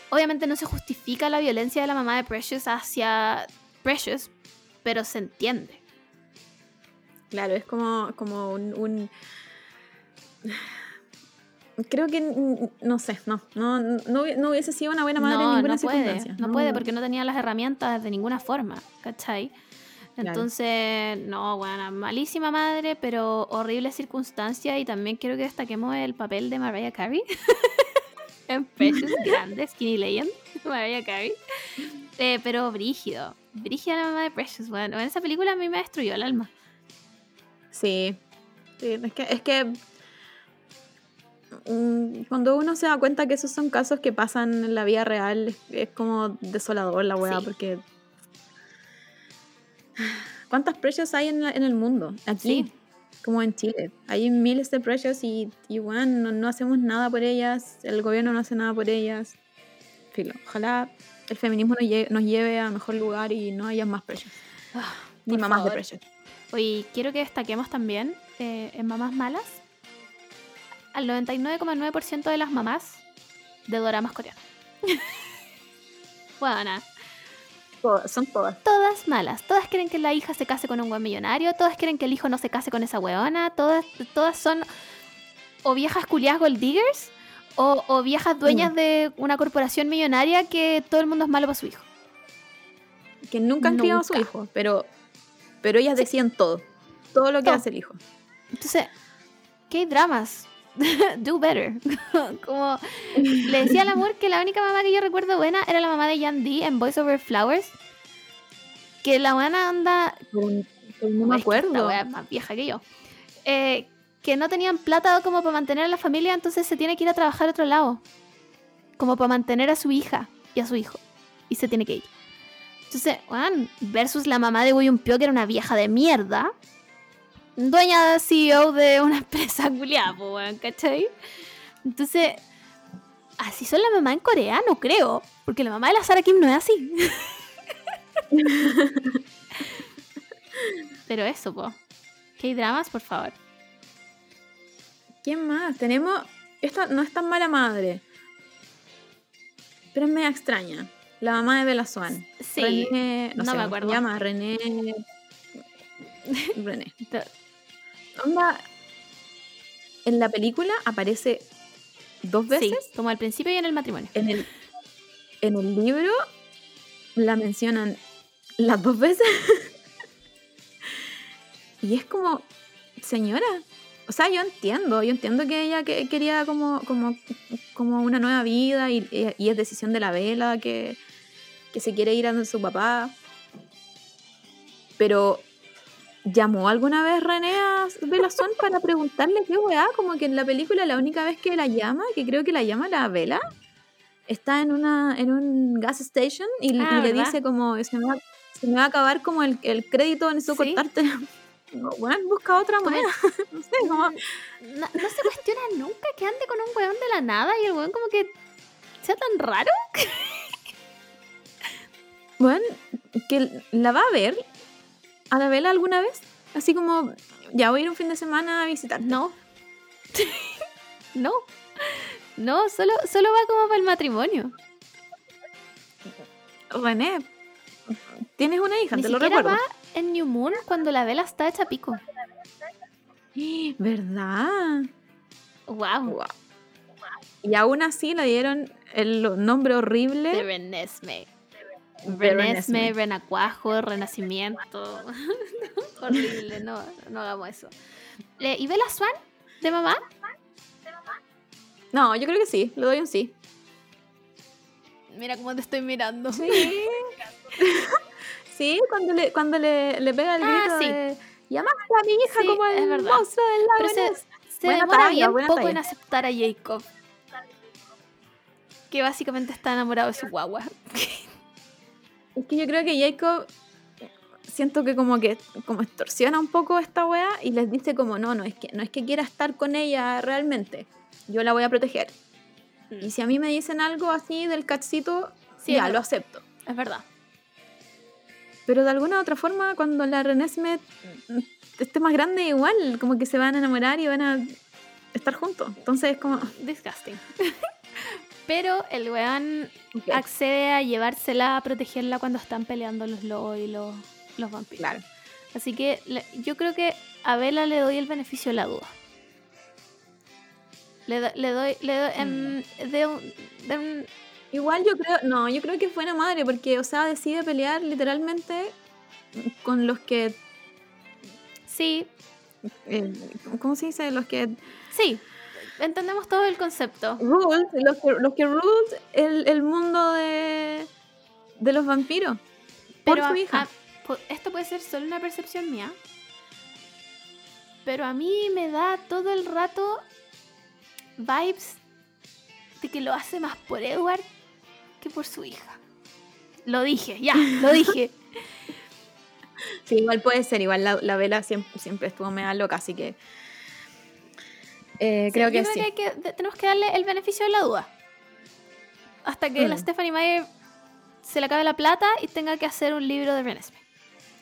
obviamente no se justifica la violencia de la mamá de Precious hacia Precious, pero se entiende. Claro, es como, como un, un- Creo que, no sé, no, no, no, hubi- no hubiese sido una buena madre en no, ninguna no puede, circunstancia. no puede porque no tenía las herramientas de ninguna forma, ¿cachai? Claro. Entonces, no, bueno, malísima madre, pero horrible circunstancia y también quiero que destaquemos el papel de Mariah Carey en Precious Grande, Skinny Legend, Mariah Carey, Eh, pero brígido, brígida la mamá de Precious, bueno, en esa película a mí me destruyó el alma. Sí, sí, es que, es que mm, cuando uno se da cuenta que esos son casos que pasan en la vida real, es, es como desolador la weá, Sí. porque... ¿Cuántas precios hay en, la- en el mundo? Aquí, Sí. como en Chile. Hay miles de precios y, y bueno, no, no hacemos nada por ellas, el gobierno no hace nada por ellas. Filo, ojalá el feminismo nos lleve, nos lleve a mejor lugar y no haya más precios. Ah, Ni mamás de precios. Hoy quiero que destaquemos también eh, en mamás malas al 99,9% de las mamás de doramas coreanos. bueno, Todas- son todas. todas malas. Todas quieren que la hija se case con un buen millonario. Todas quieren que el hijo no se case con esa weona. Todas, todas son o viejas culiadas gold diggers O, o viejas dueñas de una corporación millonaria que todo el mundo es malo para su hijo. Que nunca han criado a su hijo, pero, pero ellas decían todo. Todo lo que Todo. hace el hijo. Entonces, ¿qué dramas? Do better. Como le decía al amor que la única mamá que yo recuerdo buena era la mamá de Jan D en Voice Over Flowers. Que la buena anda. No me es que esta acuerdo. wea es más vieja que yo. Eh, que no tenían plata como para mantener a la familia, entonces se tiene que ir a trabajar a otro lado. Como para mantener a su hija y a su hijo. Y se tiene que ir. Entonces, versus la mamá de William Pio, que era una vieja de mierda. Dueña CEO de una empresa culiada, ¿cachai? Entonces, así son la mamá en Corea, no creo. Porque la mamá de la Sarah Kim no es así. Pero eso, po. ¿Qué dramas, por favor? ¿Quién más? Tenemos. Esta no es tan mala madre. Pero es media extraña. La mamá de Bella Swan. Sí, René, no, no sé me cómo se acuerdo. llama René. René. Onda. En la película aparece dos Sí, veces. como al principio y en el matrimonio. En, el, en el libro la mencionan las dos veces. y es como, señora. O sea, yo entiendo, yo entiendo que ella que, quería como, como, como una nueva vida y, y es decisión de la vela que, que se quiere ir a su papá. Pero llamó alguna vez René a Belazón para preguntarle qué weá, como que en la película la única vez que la llama, que creo que la llama la vela, está en una en un gas station y, y Ah, le dice como se me va, se me va a acabar como el, el crédito, necesito Sí. cortarte. Bueno, busca otra manera. no sé, como No, no se cuestiona nunca que ande con un weón de la nada y el weón como que sea tan raro. Bueno, que la va a ver a la vela alguna vez. Así como, ya voy a ir un fin de semana a visitar. No. no. No, solo, solo va como para el matrimonio. René, tienes una hija, Ni te lo recuerdo. va en New Moon cuando la vela está hecha pico. ¿Verdad? Wow. Y aún así le dieron el nombre horrible. Renesme. de Renesme, Renacuajo, Renacimiento. Horrible, no, no hagamos eso. Eh, ¿Y Bella Swan? ¿De mamá? No, yo creo que sí, le doy un sí. Mira cómo te estoy mirando. Sí. sí, cuando le, cuando le, le pega el Ah, grito sí. de llamaste a mi hija Sí, como el es verdad. monstruo del lago Pero se, Ness". se demora talla, bien poco talla. en aceptar a Jacob. Que básicamente está enamorado de su guagua. Es que yo creo que Jacob siento que como que como extorsiona un poco a esta wea y les dice como no, no es que no es que quiera estar con ella realmente. Yo la voy a proteger. Y si a mí me dicen algo así del cachito, Sí, ya lo acepto. Es verdad. Pero de alguna u otra forma, cuando la Renesme esté más grande, igual, como que se van a enamorar y van a estar juntos. Entonces es como. Disgusting. Pero el weón accede a llevársela a protegerla cuando están peleando los lobos y los, los vampiros. claro. Así que yo creo que a Bella le doy el beneficio de la duda. Le, do- le doy, le doy em, de un- de un- Igual yo creo. No, yo creo que es buena madre, porque, o sea, decide pelear literalmente con los que. sí, eh, ¿Cómo se dice? Los que. sí, entendemos todo el concepto. Ruled, los que, los que ruled el, el mundo de. de los vampiros. Por su a- hija. a- esto puede ser solo una percepción mía. Pero a mí me da todo el rato vibes de que lo hace más por Edward que por su hija. Lo dije, ya, lo dije. Sí, igual puede ser. Igual la, la vela siempre, siempre estuvo media loca, así que. eh, creo Sí, que yo sí. creo que, de- tenemos que darle el beneficio de la duda. Hasta que la Mm. Stephanie Meyer se le acabe la plata y tenga que hacer un libro de Renesme.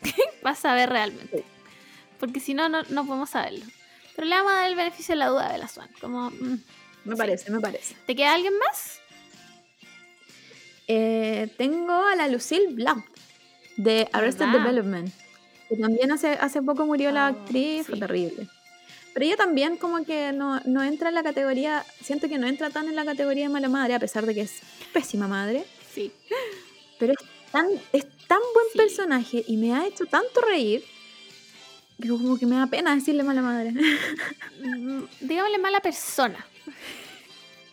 Vas a ver realmente. Porque si no, no, no podemos saberlo. Pero le vamos a dar el beneficio de la duda a Bella Swan. Como, mm, Me parece, me parece. ¿te queda alguien más? Eh, tengo a la Lucille Blunt de Arrested ¿Verdad? Development. Que también hace, hace poco murió la Oh, actriz, fue terrible. Pero ella también como que no, no entra en la categoría, siento que no entra tan en la categoría de mala madre, a pesar de que es pésima madre. Sí. Pero es tan, es tan buen Sí. personaje y me ha hecho tanto reír que como que me da pena decirle mala madre. Mm, Digámosle mala persona.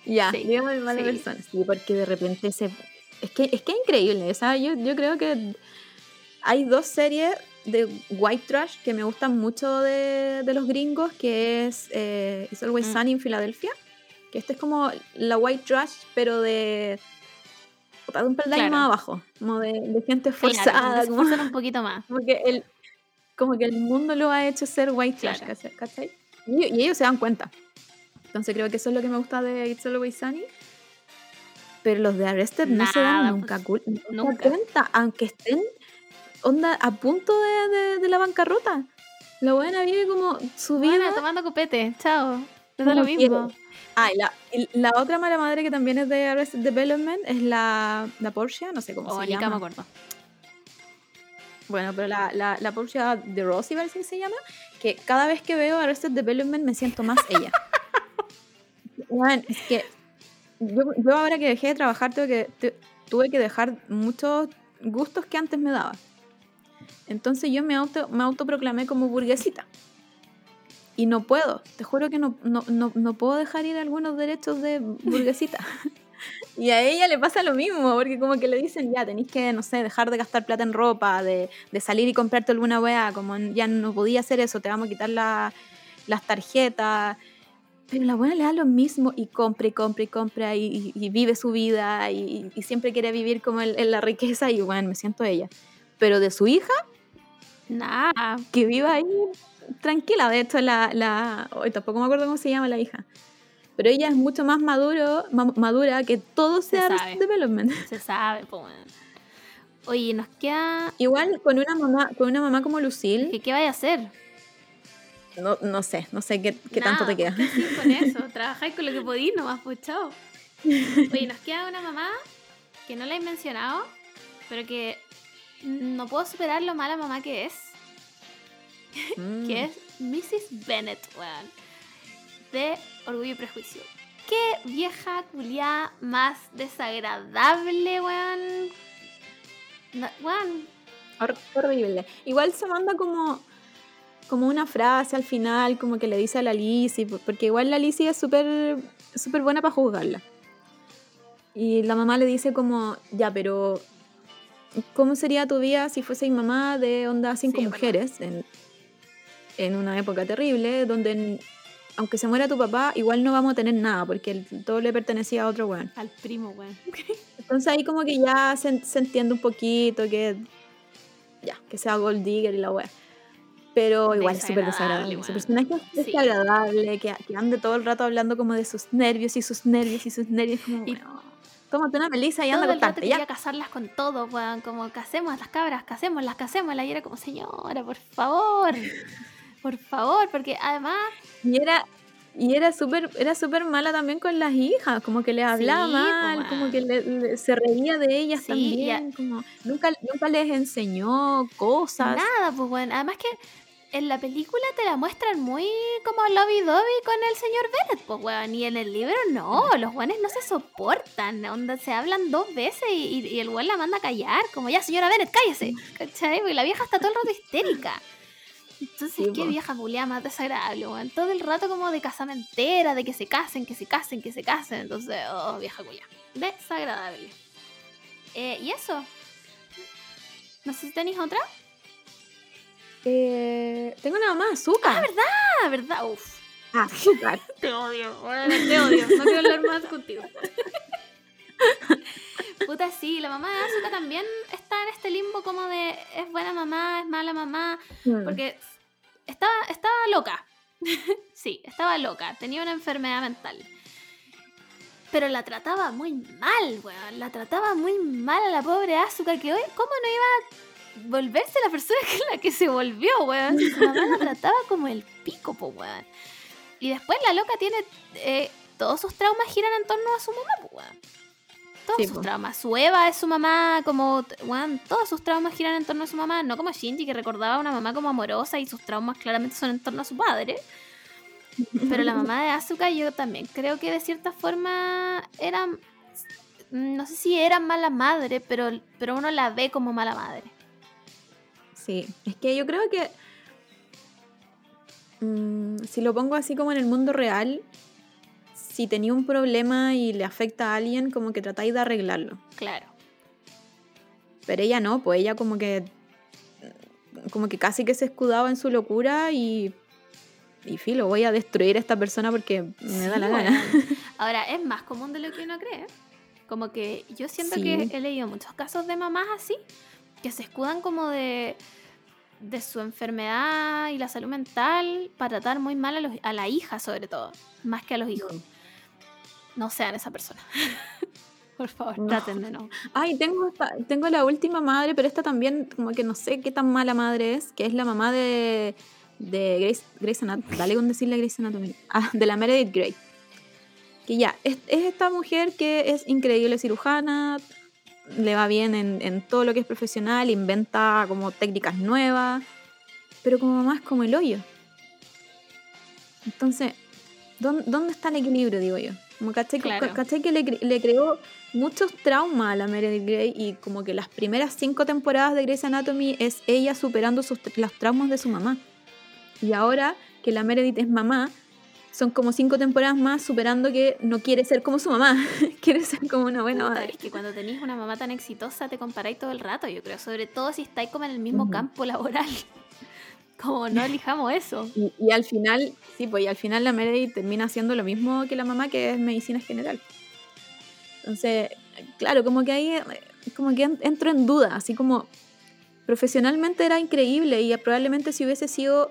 ya, Sí, digamos mala persona. Sí, porque de repente se... Es que es, que es increíble, sea, yo, yo creo que hay dos series de white trash que me gustan mucho de, de los gringos, que es eh, It's Always Mm. Sunny en Filadelfia, que este es como la white trash, pero de... de un peldaño Claro. más abajo, como de, de gente Claro, forzada, como, esfuerzan un poquito más. como que el, como que el mundo lo ha hecho ser white trash, Claro. ¿cachai? Y, y ellos se dan cuenta. Entonces creo que eso es lo que me gusta de It's Always Sunny. Pero los de Arrested no se dan nunca, pues, nunca cuenta, aunque estén onda a punto de, de- de la bancarrota. La buena vive como su vida. Bueno, tomando copete, chao. Es da lo quiere. mismo. Ah, y la, y la otra mala madre que también es de Arrested Development es la, la Porsche, no sé cómo Oh, se me llama. acuerdo. Bueno, pero la, la, la Porsche de Rosie parece que se llama, que cada vez que veo Arrested Development me siento más ella. Bueno, es que yo, yo ahora que dejé de trabajar tengo que, te- tuve que dejar muchos gustos que antes me daba. Entonces yo me, auto, me autoproclamé como burguesita. Y no puedo, te juro que no, no, no, no puedo dejar ir algunos derechos de burguesita. Y a ella le pasa lo mismo, porque como que le dicen, ya, tenéis que, no sé, dejar de gastar plata en ropa, de, de salir y comprarte alguna weá, como ya no podía hacer eso, te vamos a quitar la- las tarjetas. Pero la buena le da lo mismo y compra y compra y compra y, vive su vida y, y siempre quiere vivir como en, en la riqueza y bueno, me siento ella. Pero de su hija, Nada. que viva ahí tranquila, de hecho la, la hoy tampoco me acuerdo cómo se llama la hija. Pero ella es mucho más maduro, ma- madura que todo Se sea sabe. development. Se sabe, pues. bueno. Oye, nos queda. Igual con una mamá, con una mamá como Lucille, ¿Qué, qué vaya a hacer? No, no sé, no sé qué, qué tanto te queda. pues, ¿qué hacís con eso? Trabajáis con lo que podís nomás, pues chao. Oye, nos queda una mamá que no la he mencionado, pero que no puedo superar lo mala mamá que es, Mm. que es Mrs. Bennett, weón. De Orgullo y Prejuicio. Qué vieja culiá más desagradable, weón. No, weón, Hor- horrible. Igual se manda como, como una frase al final, como que le dice a la Lizzie, po- porque igual la Lizzie es súper súper buena para juzgarla. Y la mamá le dice como, ya, pero ¿cómo sería tu vida si fueseis mamá de onda cinco Sí, mujeres en, en una época terrible, donde aunque se muera tu papá, igual no vamos a tener nada, porque el- todo le pertenecía a otro weón. al primo, weón. Entonces ahí como que ya se, se entiende un poquito que ya, que sea gold digger y la wea. Pero igual es súper Desagradable. Su personaje es Sí. desagradable, que, que ande todo el rato hablando como de sus nervios y sus nervios y sus nervios. Como, Y- bueno, tómate una melisa y anda Todo a el rato quería ya. casarlas con todo, weón. Como casemos las cabras, casémoslas, casémoslas. Y era como, señora, por favor. Por favor, porque además. Y era, y era súper era súper mala también con las hijas, como que les hablaba Sí, po, mal, como que le- le- se reía de ellas Sí, también, como nunca, nunca les enseñó cosas. Nada, pues bueno. Además que en la película te la muestran muy como lovey dovey con el señor Bennett, pues weón. Y en el libro no, los weones no se soportan. Onda, se hablan dos veces y, y- y el weón la manda a callar. Como ya, señora Bennett, cállese. ¿Cachai? Porque la vieja está todo el rato histérica. Entonces, Sí, qué vieja culiada más desagradable, weón. Todo el rato como de casamentera, de que se casen, que se casen, que se casen. Entonces, oh, vieja culiada. Desagradable. Eh, y eso. No sé si tenéis otra. Eh, tengo una mamá, azúcar. Ah, ¿verdad? Uf. azúcar. Te odio, te odio. No quiero hablar más contigo. Puta, sí, la mamá de Asuka también está en este limbo como de es buena mamá, es mala mamá, Mm. porque estaba, estaba loca. sí, estaba loca, tenía una enfermedad mental. Pero la trataba muy mal, weón. La trataba muy mal a la pobre Asuka, que hoy, ¿cómo no iba a volverse la persona que la que se volvió, weón? Su mamá la trataba como el pico, po, weón. Y después la loca tiene. eh, todos sus traumas giran en torno a su mamá, po, weón. Todos Sí, sus po. traumas. Su Eva es su mamá, como. Weón, todos sus traumas giran en torno a su mamá. No como Shinji, que recordaba a una mamá como amorosa y sus traumas claramente son en torno a su padre. Pero la mamá de Asuka yo también creo que de cierta forma era, no sé si era mala madre, pero, pero uno la ve como mala madre. Sí, es que yo creo que mm, si lo pongo así como en el mundo real, si tenía un problema y le afecta a alguien, como que tratáis de arreglarlo. Claro. Pero ella no, pues ella como que como que casi que se escudaba en su locura y y filo, voy a destruir a esta persona porque me da la gana. Ahora, es más común de lo que uno cree. Como que yo siento que he leído muchos casos de mamás así, que se escudan como de, de su enfermedad y la salud mental para tratar muy mal a, los, a la hija, sobre todo, más que a los hijos. No sean esa persona. Por favor, traten de no. Ay, tengo, tengo la última madre, pero esta también, como que no sé qué tan mala madre es, que es la mamá de de Grace, Grace Anatomy, dale con decirle Grace Anatomy, ah, de la Meredith Grey. Que ya, es, esta mujer que es increíble cirujana, le va bien en, en, todo lo que es profesional, inventa como técnicas nuevas, pero como mamá es como el hoyo. Entonces, ¿dónde, dónde está el equilibrio, digo yo? Como caché, que le, le, creó muchos traumas a la Meredith Grey y como que las primeras cinco temporadas de Grey's Anatomy es ella superando sus, los traumas de su mamá. Y ahora que la Meredith es mamá, son como cinco temporadas más superando que no quiere ser como su mamá, quiere ser como una buena madre. Es que cuando tenéis una mamá tan exitosa te comparáis todo el rato, yo creo, sobre todo si estáis como en el mismo campo laboral. como no elijamos eso. Y, al final, sí, pues y al final la Meredith termina haciendo lo mismo que la mamá, que es medicina general. Entonces, claro, como que ahí, como que entro en duda, así como profesionalmente era increíble y probablemente si hubiese sido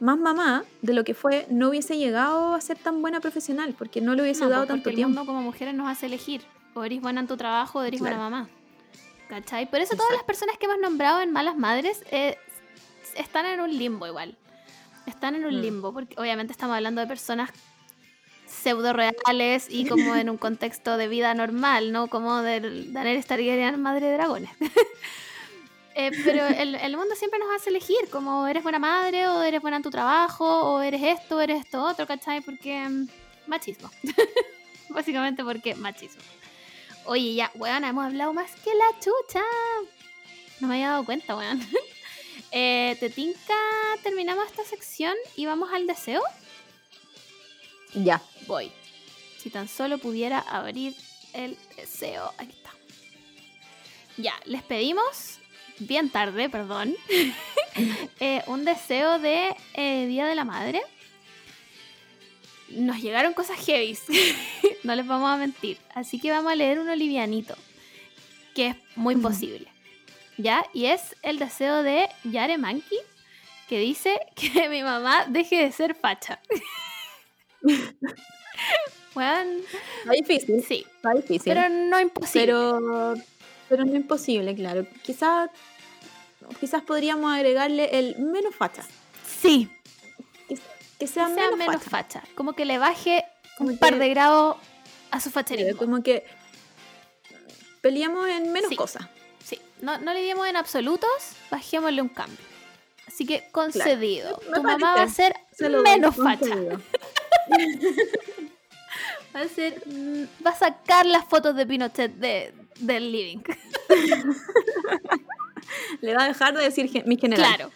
más mamá de lo que fue, no hubiese llegado a ser tan buena profesional, porque no le hubiese dado pues, tanto tiempo. como mujeres nos hace elegir, o eres buena en tu trabajo o eres buena mamá. ¿Cachai? Por eso todas las personas que hemos nombrado en Malas Madres eh, están en un limbo igual. Están en un mm. limbo, porque obviamente estamos hablando de personas pseudo reales y como en un contexto de vida normal, ¿no? Como de Daenerys Targaryen, madre de dragones. Eh, pero el, el, mundo siempre nos hace elegir, como eres buena madre, o eres buena en tu trabajo, o eres esto, o eres esto otro, ¿cachai? Porque mm, machismo. Básicamente porque machismo. Oye, ya, weón, hemos hablado más que la chucha. No me había dado cuenta, weón. eh, ¿Te tinca? Terminamos esta sección y vamos al deseo. Ya. Voy. Si tan solo pudiera abrir el deseo. Aquí está. Ya, les pedimos bien tarde, perdón, eh, un deseo de eh, Día de la Madre. Nos llegaron cosas heavy, no les vamos a mentir. Así que vamos a leer uno livianito, que es muy posible. ¿Ya? Y es el deseo de Yare Manki, que dice que mi mamá deje de ser facha. bueno, Está difícil. Sí. Está difícil. Pero no imposible. Pero, pero no imposible, claro. Quizás quizás podríamos agregarle el menos facha. Sí. Que, sea, menos, facha. Como que le baje un par de grados a su facherismo. Como que peleamos en menos cosas. Sí, no, no le dimos en absolutos, bajémosle un cambio. Así que concedido. tu mamá va a ser menos facha. va a ser. Va a sacar las fotos de Pinochet de, del living. Le va a dejar de decir mi general. Claro.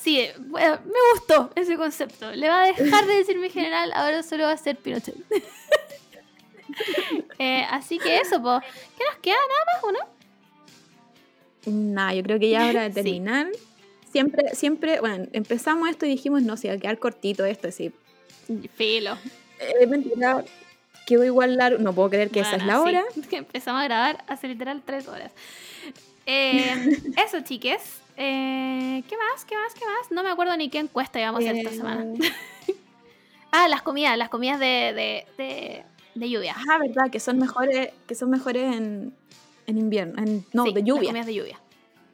Sí, bueno, me gustó ese concepto. Le va a dejar de decir mi general, ahora solo va a ser Pinochet. Eh, así que eso, pues. ¿Qué nos queda? ¿Nada más o no? Nah, yo creo que ya hora de terminar. Siempre, siempre, bueno, empezamos esto y dijimos, no, si va a quedar cortito esto, así. Filo. Es mentira. Quedó igual largo. No puedo creer que esa es la hora. Que empezamos a grabar hace literal tres horas. Eh, eso, chiques. Eh, ¿Qué más? ¿Qué más? ¿Qué más? No me acuerdo ni qué encuesta íbamos a hacer esta semana. ah, las comidas, las comidas de, de, de, lluvia. Ah, verdad, que son mejores, que son mejores en, en invierno. no, de lluvia. Las comidas de lluvia.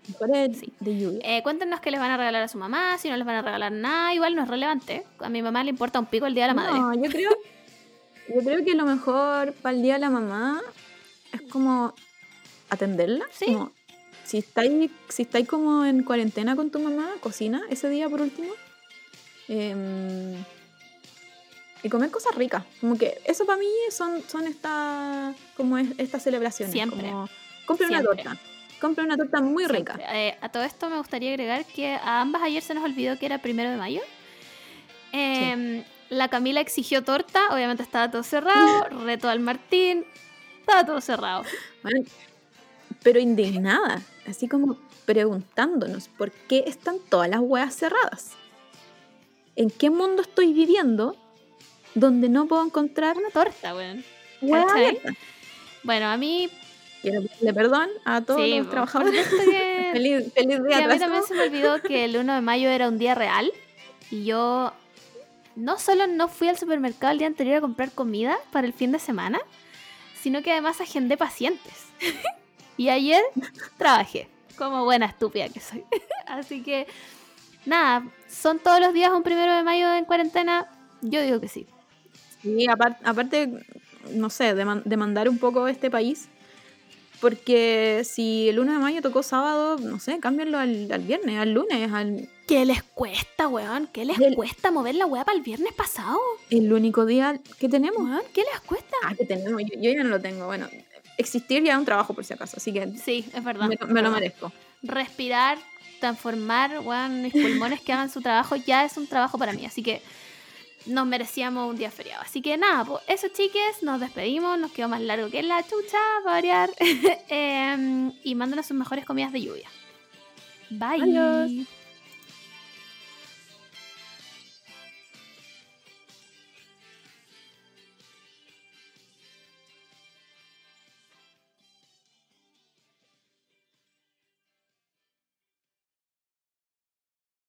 Mejores sí. de lluvia. Eh, cuéntenos qué les van a regalar a su mamá, si no les van a regalar nada, igual no es relevante. A mi mamá le importa un pico el día de la madre. No, yo creo, yo creo que lo mejor para el día de la mamá es como atenderla. Sí si estáis, si estáis como en cuarentena con tu mamá, cocina ese día por último. Em, y comer cosas ricas. Como que eso para mí son, son esta, como es- estas celebraciones. Siempre. Como, compre una Siempre. torta. Compre una torta muy rica. Siempre. Eh, a todo esto me gustaría agregar que a ambas ayer se nos olvidó que era primero de mayo. Em, La Camila exigió torta, obviamente estaba todo cerrado. Reto al Martín, estaba todo cerrado. Bueno, pero indignada, así como preguntándonos por qué están todas las huevas cerradas. ¿En qué mundo estoy viviendo donde no puedo encontrar Una torta, weón. Bueno, a mí. Quiero pedirle perdón a todos sí, los trabajadores. que- feliz, feliz Sí, día a mí también se me olvidó que el 1 de mayo era un día real. Y yo no solo no fui al supermercado el día anterior a comprar comida para el fin de semana, sino que además agendé pacientes. y ayer trabajé, como buena estúpida que soy. Así que, nada, ¿son todos los días un primero de mayo en cuarentena? Yo digo que sí. Sí, apar- aparte, no sé, deman- demandar un poco este país. Porque si el 1 de mayo tocó sábado, no sé, cámbianlo al, al viernes, al lunes, al, ¿Qué les cuesta, weón? ¿Qué les cuesta mover la weá para el viernes pasado? el único día que tenemos. Weón, ¿qué les cuesta? Ah, que tenemos, yo, yo ya no lo tengo. Bueno, existir ya es un trabajo por si acaso, así que Sí, es verdad. me, me lo merezco. respirar, transformar, weón, mis pulmones que hagan su trabajo, ya es un trabajo para mí. Así que nos merecíamos un día feriado. Así que nada, pues eso chiques, nos despedimos, nos quedó más largo que la chucha, para variar. Em, y mándanos sus mejores comidas de lluvia. Bye. Adiós.